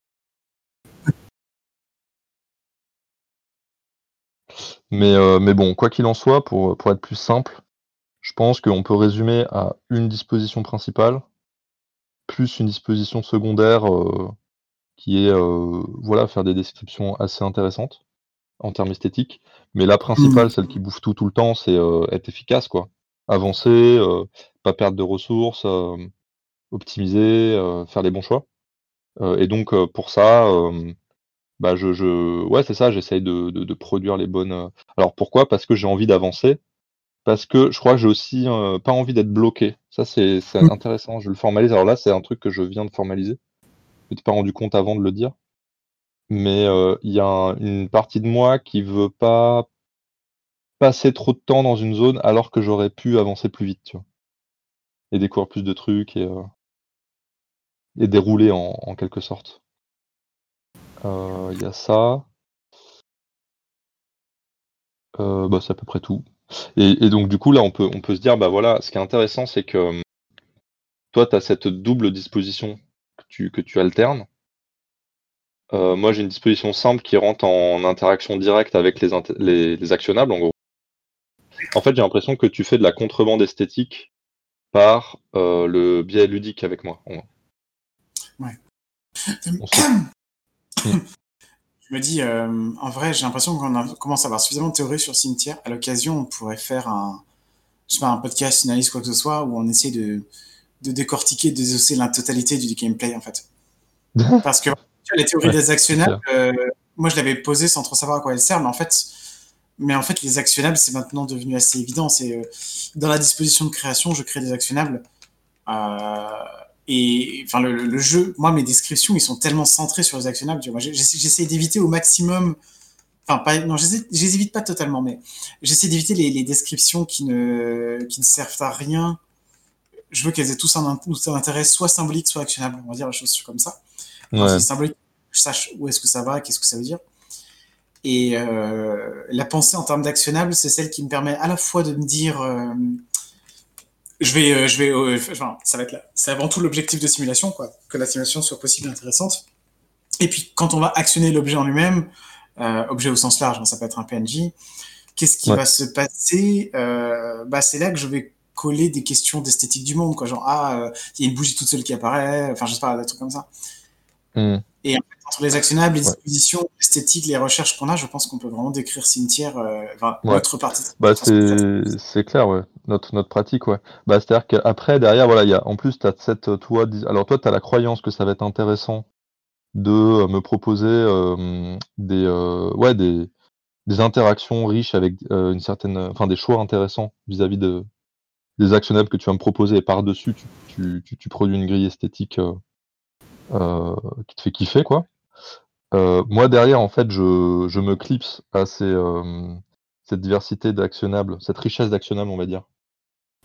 Mais, euh, mais bon, quoi qu'il en soit, pour, pour être plus simple, je pense qu'on peut résumer à une disposition principale, plus une disposition secondaire euh, qui est euh, voilà, faire des descriptions assez intéressantes en termes esthétiques. Mais la principale, mmh. celle qui bouffe tout tout le temps, c'est être efficace, quoi. Avancer, pas perdre de ressources, optimiser, faire les bons choix. et donc pour ça, bah je, je ouais c'est ça, j'essaye de, de, de, produire les bonnes. Alors pourquoi? Parce que j'ai envie d'avancer. Parce que je crois que j'ai aussi pas envie d'être bloqué. Ça c'est mmh. intéressant. Je le formalise. Alors là c'est un truc que je viens de formaliser. Je m'étais pas rendu compte avant de le dire. Mais il y a une partie de moi qui veut pas passer trop de temps dans une zone alors que j'aurais pu avancer plus vite, tu vois et découvrir plus de trucs et, euh, et dérouler en, quelque sorte. Euh, il y a ça. Euh, bah, c'est à peu près tout. Et, donc du coup là on peut, on peut se dire bah voilà, ce qui est intéressant c'est que toi tu as cette double disposition que tu, que tu alternes. moi j'ai une disposition simple qui rentre en interaction directe avec les, les, les actionnables en gros. En fait j'ai l'impression que tu fais de la contrebande esthétique par euh, le biais ludique avec moi. Ouais. Je [CLEARS THROAT] me dis, euh, en vrai, j'ai l'impression qu'on commence à avoir suffisamment de théories sur cimetière. À l'occasion, on pourrait faire un, je sais pas, un podcast, une analyse, quoi que ce soit, où on essaie de, de décortiquer, de désosser la totalité du gameplay, en fait. [LAUGHS] Parce que les théories des actionnables, euh, moi, je l'avais posé sans trop savoir à quoi elles servent, mais en fait, mais en fait, les actionnables, c'est maintenant devenu assez évident. C'est euh, dans la disposition de création, je crée des actionnables. Euh, et enfin, le, jeu, moi, mes descriptions, ils sont tellement centrés sur les actionnables. J'essaie d'éviter au maximum Enfin, pas, non, je les évite pas totalement, mais j'essaie d'éviter les, les, descriptions qui ne, qui ne servent à rien. Je veux qu'elles aient tous un, un, intérêt soit symbolique, soit actionnable. On va dire les choses comme ça. Ouais. symbolique, je sache où est-ce que ça va, qu'est-ce que ça veut dire. Et euh, la pensée en termes d'actionnable, c'est celle qui me permet à la fois de me dire, euh, je vais, euh, je vais, euh, enfin, ça va être là. C'est avant tout l'objectif de simulation, quoi, que la simulation soit possible et intéressante. Et puis, quand on va actionner l'objet en lui-même, euh, objet au sens large, hein, ça peut être un PNJ, qu'est-ce qui va se passer euh, bah, C'est là que je vais coller des questions d'esthétique du monde, quoi, genre, ah, il y a une bougie toute seule qui apparaît, enfin, je sais pas, des trucs comme ça. Mm. Et en fait, entre les actionnables, les dispositions esthétiques, les recherches qu'on a, je pense qu'on peut vraiment décrire cimetière, euh, enfin, notre partie. Bah, c'est clair, ouais. Notre, notre pratique, ouais. Bah, C'est-à-dire qu'après, derrière, voilà, y a, en plus, tu as cette, toi, alors toi, tu as la croyance que ça va être intéressant de euh, me proposer euh, des, euh, ouais, des, des interactions riches avec euh, une certaine, enfin, des choix intéressants vis-à-vis de, des actionnables que tu vas me proposer. Et par-dessus, tu, tu, tu, tu, produis une grille esthétique euh, qui te fait kiffer, quoi. Euh, moi, derrière, en fait, je, je me clipse à ces, euh, cette diversité d'actionnables, cette richesse d'actionnables, on va dire.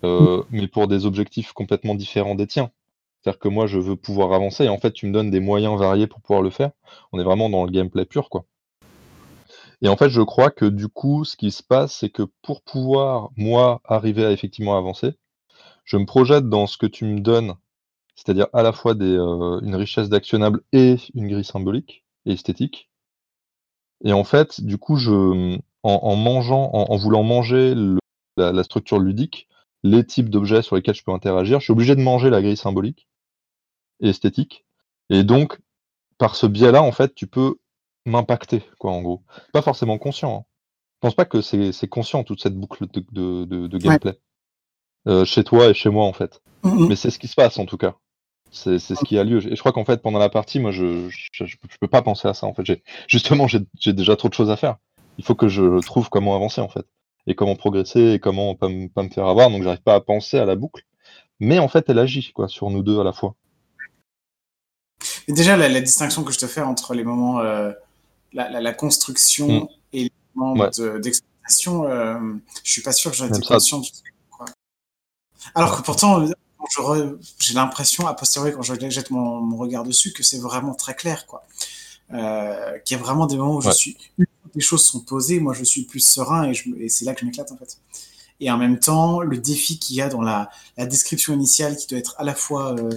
Mmh. mais pour des objectifs complètement différents des tiens. C'est-à-dire que moi, je veux pouvoir avancer et en fait, tu me donnes des moyens variés pour pouvoir le faire. On est vraiment dans le gameplay pur, quoi. Et en fait, je crois que du coup, ce qui se passe, c'est que pour pouvoir, moi, arriver à effectivement avancer, je me projette dans ce que tu me donnes c'est-à-dire à la fois des, euh, une richesse d'actionnables et une grille symbolique et esthétique. Et en fait, du coup, je, en, mangeant, en, voulant manger la, structure ludique, les types d'objets sur lesquels je peux interagir, je suis obligé de manger la grille symbolique et esthétique. Et donc, par ce biais-là, en fait, tu peux m'impacter, quoi, en gros. Pas forcément conscient. Hein. Je pense pas que c'est conscient toute cette boucle de, de, gameplay. Euh, chez toi et chez moi, en fait. Mmh Mais c'est ce qui se passe, en tout cas. C'est ce qui a lieu. Et je crois qu'en fait, pendant la partie, moi, je, je, je, peux pas penser à ça. En fait, justement, j'ai déjà trop de choses à faire. Il faut que je trouve comment avancer, en fait, et comment progresser, et comment pas, pas me faire avoir. Donc, j'arrive pas à penser à la boucle. Mais en fait, elle agit quoi sur nous deux à la fois. Et déjà, la, la, distinction que je te fais entre les moments, euh, la, la, construction mmh. et les moments d'exploitation, euh, je suis pas sûr que j'en été conscient du. Alors que pourtant, j'ai l'impression, a posteriori, quand je jette mon, regard dessus, que c'est vraiment très clair, quoi. Euh, qu'il y a vraiment des moments où je suis, les choses sont posées, moi je suis plus serein et, et c'est là que je m'éclate en fait. Et en même temps, le défi qu'il y a dans la, la, description initiale qui doit être à la fois euh,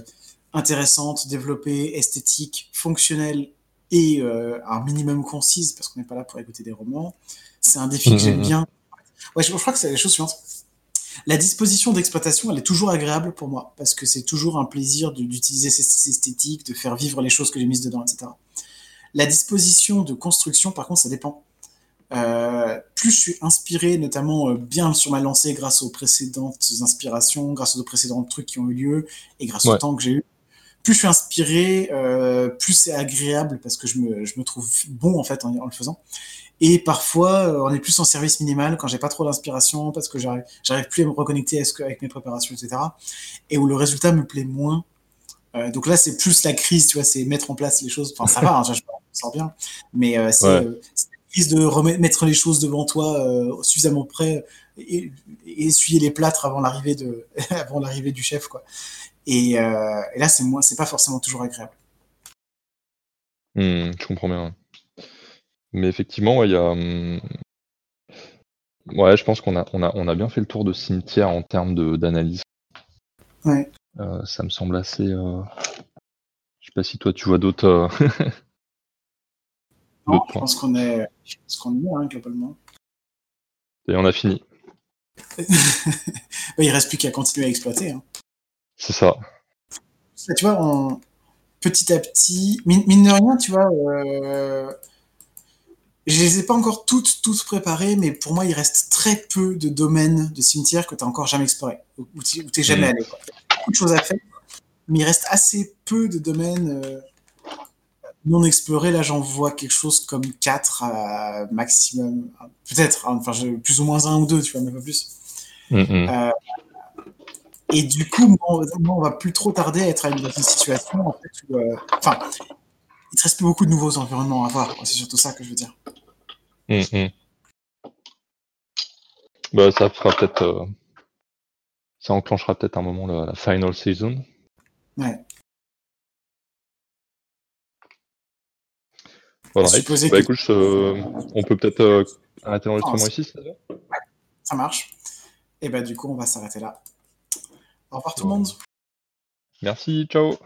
intéressante, développée, esthétique, fonctionnelle et euh, un minimum concise, parce qu'on n'est pas là pour écouter des romans, c'est un défi que j'aime mmh, mmh, mmh. bien. Ouais, je, je crois que c'est la chose suivante la disposition d'exploitation, elle est toujours agréable pour moi, parce que c'est toujours un plaisir d'utiliser cette esthétique, de faire vivre les choses que j'ai mises dedans, etc. La disposition de construction, par contre, ça dépend. Euh, plus je suis inspiré, notamment euh, bien sur ma lancée grâce aux précédentes inspirations, grâce aux précédents trucs qui ont eu lieu, et grâce au temps que j'ai eu, plus je suis inspiré, euh, plus c'est agréable parce que je me, je me, trouve bon en fait en, en le faisant. Et parfois, euh, on est plus en service minimal quand j'ai pas trop d'inspiration parce que j'arrive, j'arrive plus à me reconnecter avec mes préparations, etc. Et où le résultat me plaît moins. Euh, donc là, c'est plus la crise, tu vois, c'est mettre en place les choses. Enfin, ça va, hein, [LAUGHS] je, sens bien. Mais euh, c'est, ouais. la crise de remettre les choses devant toi suffisamment près et, et, essuyer les plâtres avant l'arrivée de, [LAUGHS] avant l'arrivée du chef, quoi. Et, et là, c'est moi, c'est pas forcément toujours agréable. Mmh, je comprends bien. Mais effectivement, il y a, hum, ouais, je pense qu'on a on a on a bien fait le tour de cimetière en termes d'analyse. Ouais. Euh, ça me semble assez, euh je sais pas si toi tu vois d'autres, euh [LAUGHS] Non, je pense qu'on est je pense qu'on est hein, globalement. Et on a fini. [LAUGHS] il reste plus qu'à continuer à exploiter, hein. C'est ça. tu vois, on petit à petit, mine mine de rien, tu vois, heu je les ai pas encore toutes, toutes préparées, mais pour moi, il reste très peu de domaines de cimetières que tu n'as encore jamais exploré, où tu n'es jamais mmh. allé. Quoi. Il y a beaucoup de choses à faire, mais il reste assez peu de domaines euh, non explorés. Là, j'en vois quelque chose comme 4 à maximum, peut-être, hein, enfin, plus ou moins un ou deux, tu vois, mais pas plus. Mmh, mmh. Euh, et du coup, moi, on va plus trop tarder à être à une, situation en fait, où, euh, il te reste plus beaucoup de nouveaux environnements à voir. C'est surtout ça que je veux dire. Mmh, mmh. Bah, ça fera peut-être. euh, ça enclenchera peut-être un moment la, la final season. Ouais. Supposer Bah que- écoute, je- on peut peut-être euh, arrêter l'enregistrement ici, ça? Ça marche. Et bah du coup, on va s'arrêter là. Au revoir tout le Ouais. monde. Merci, ciao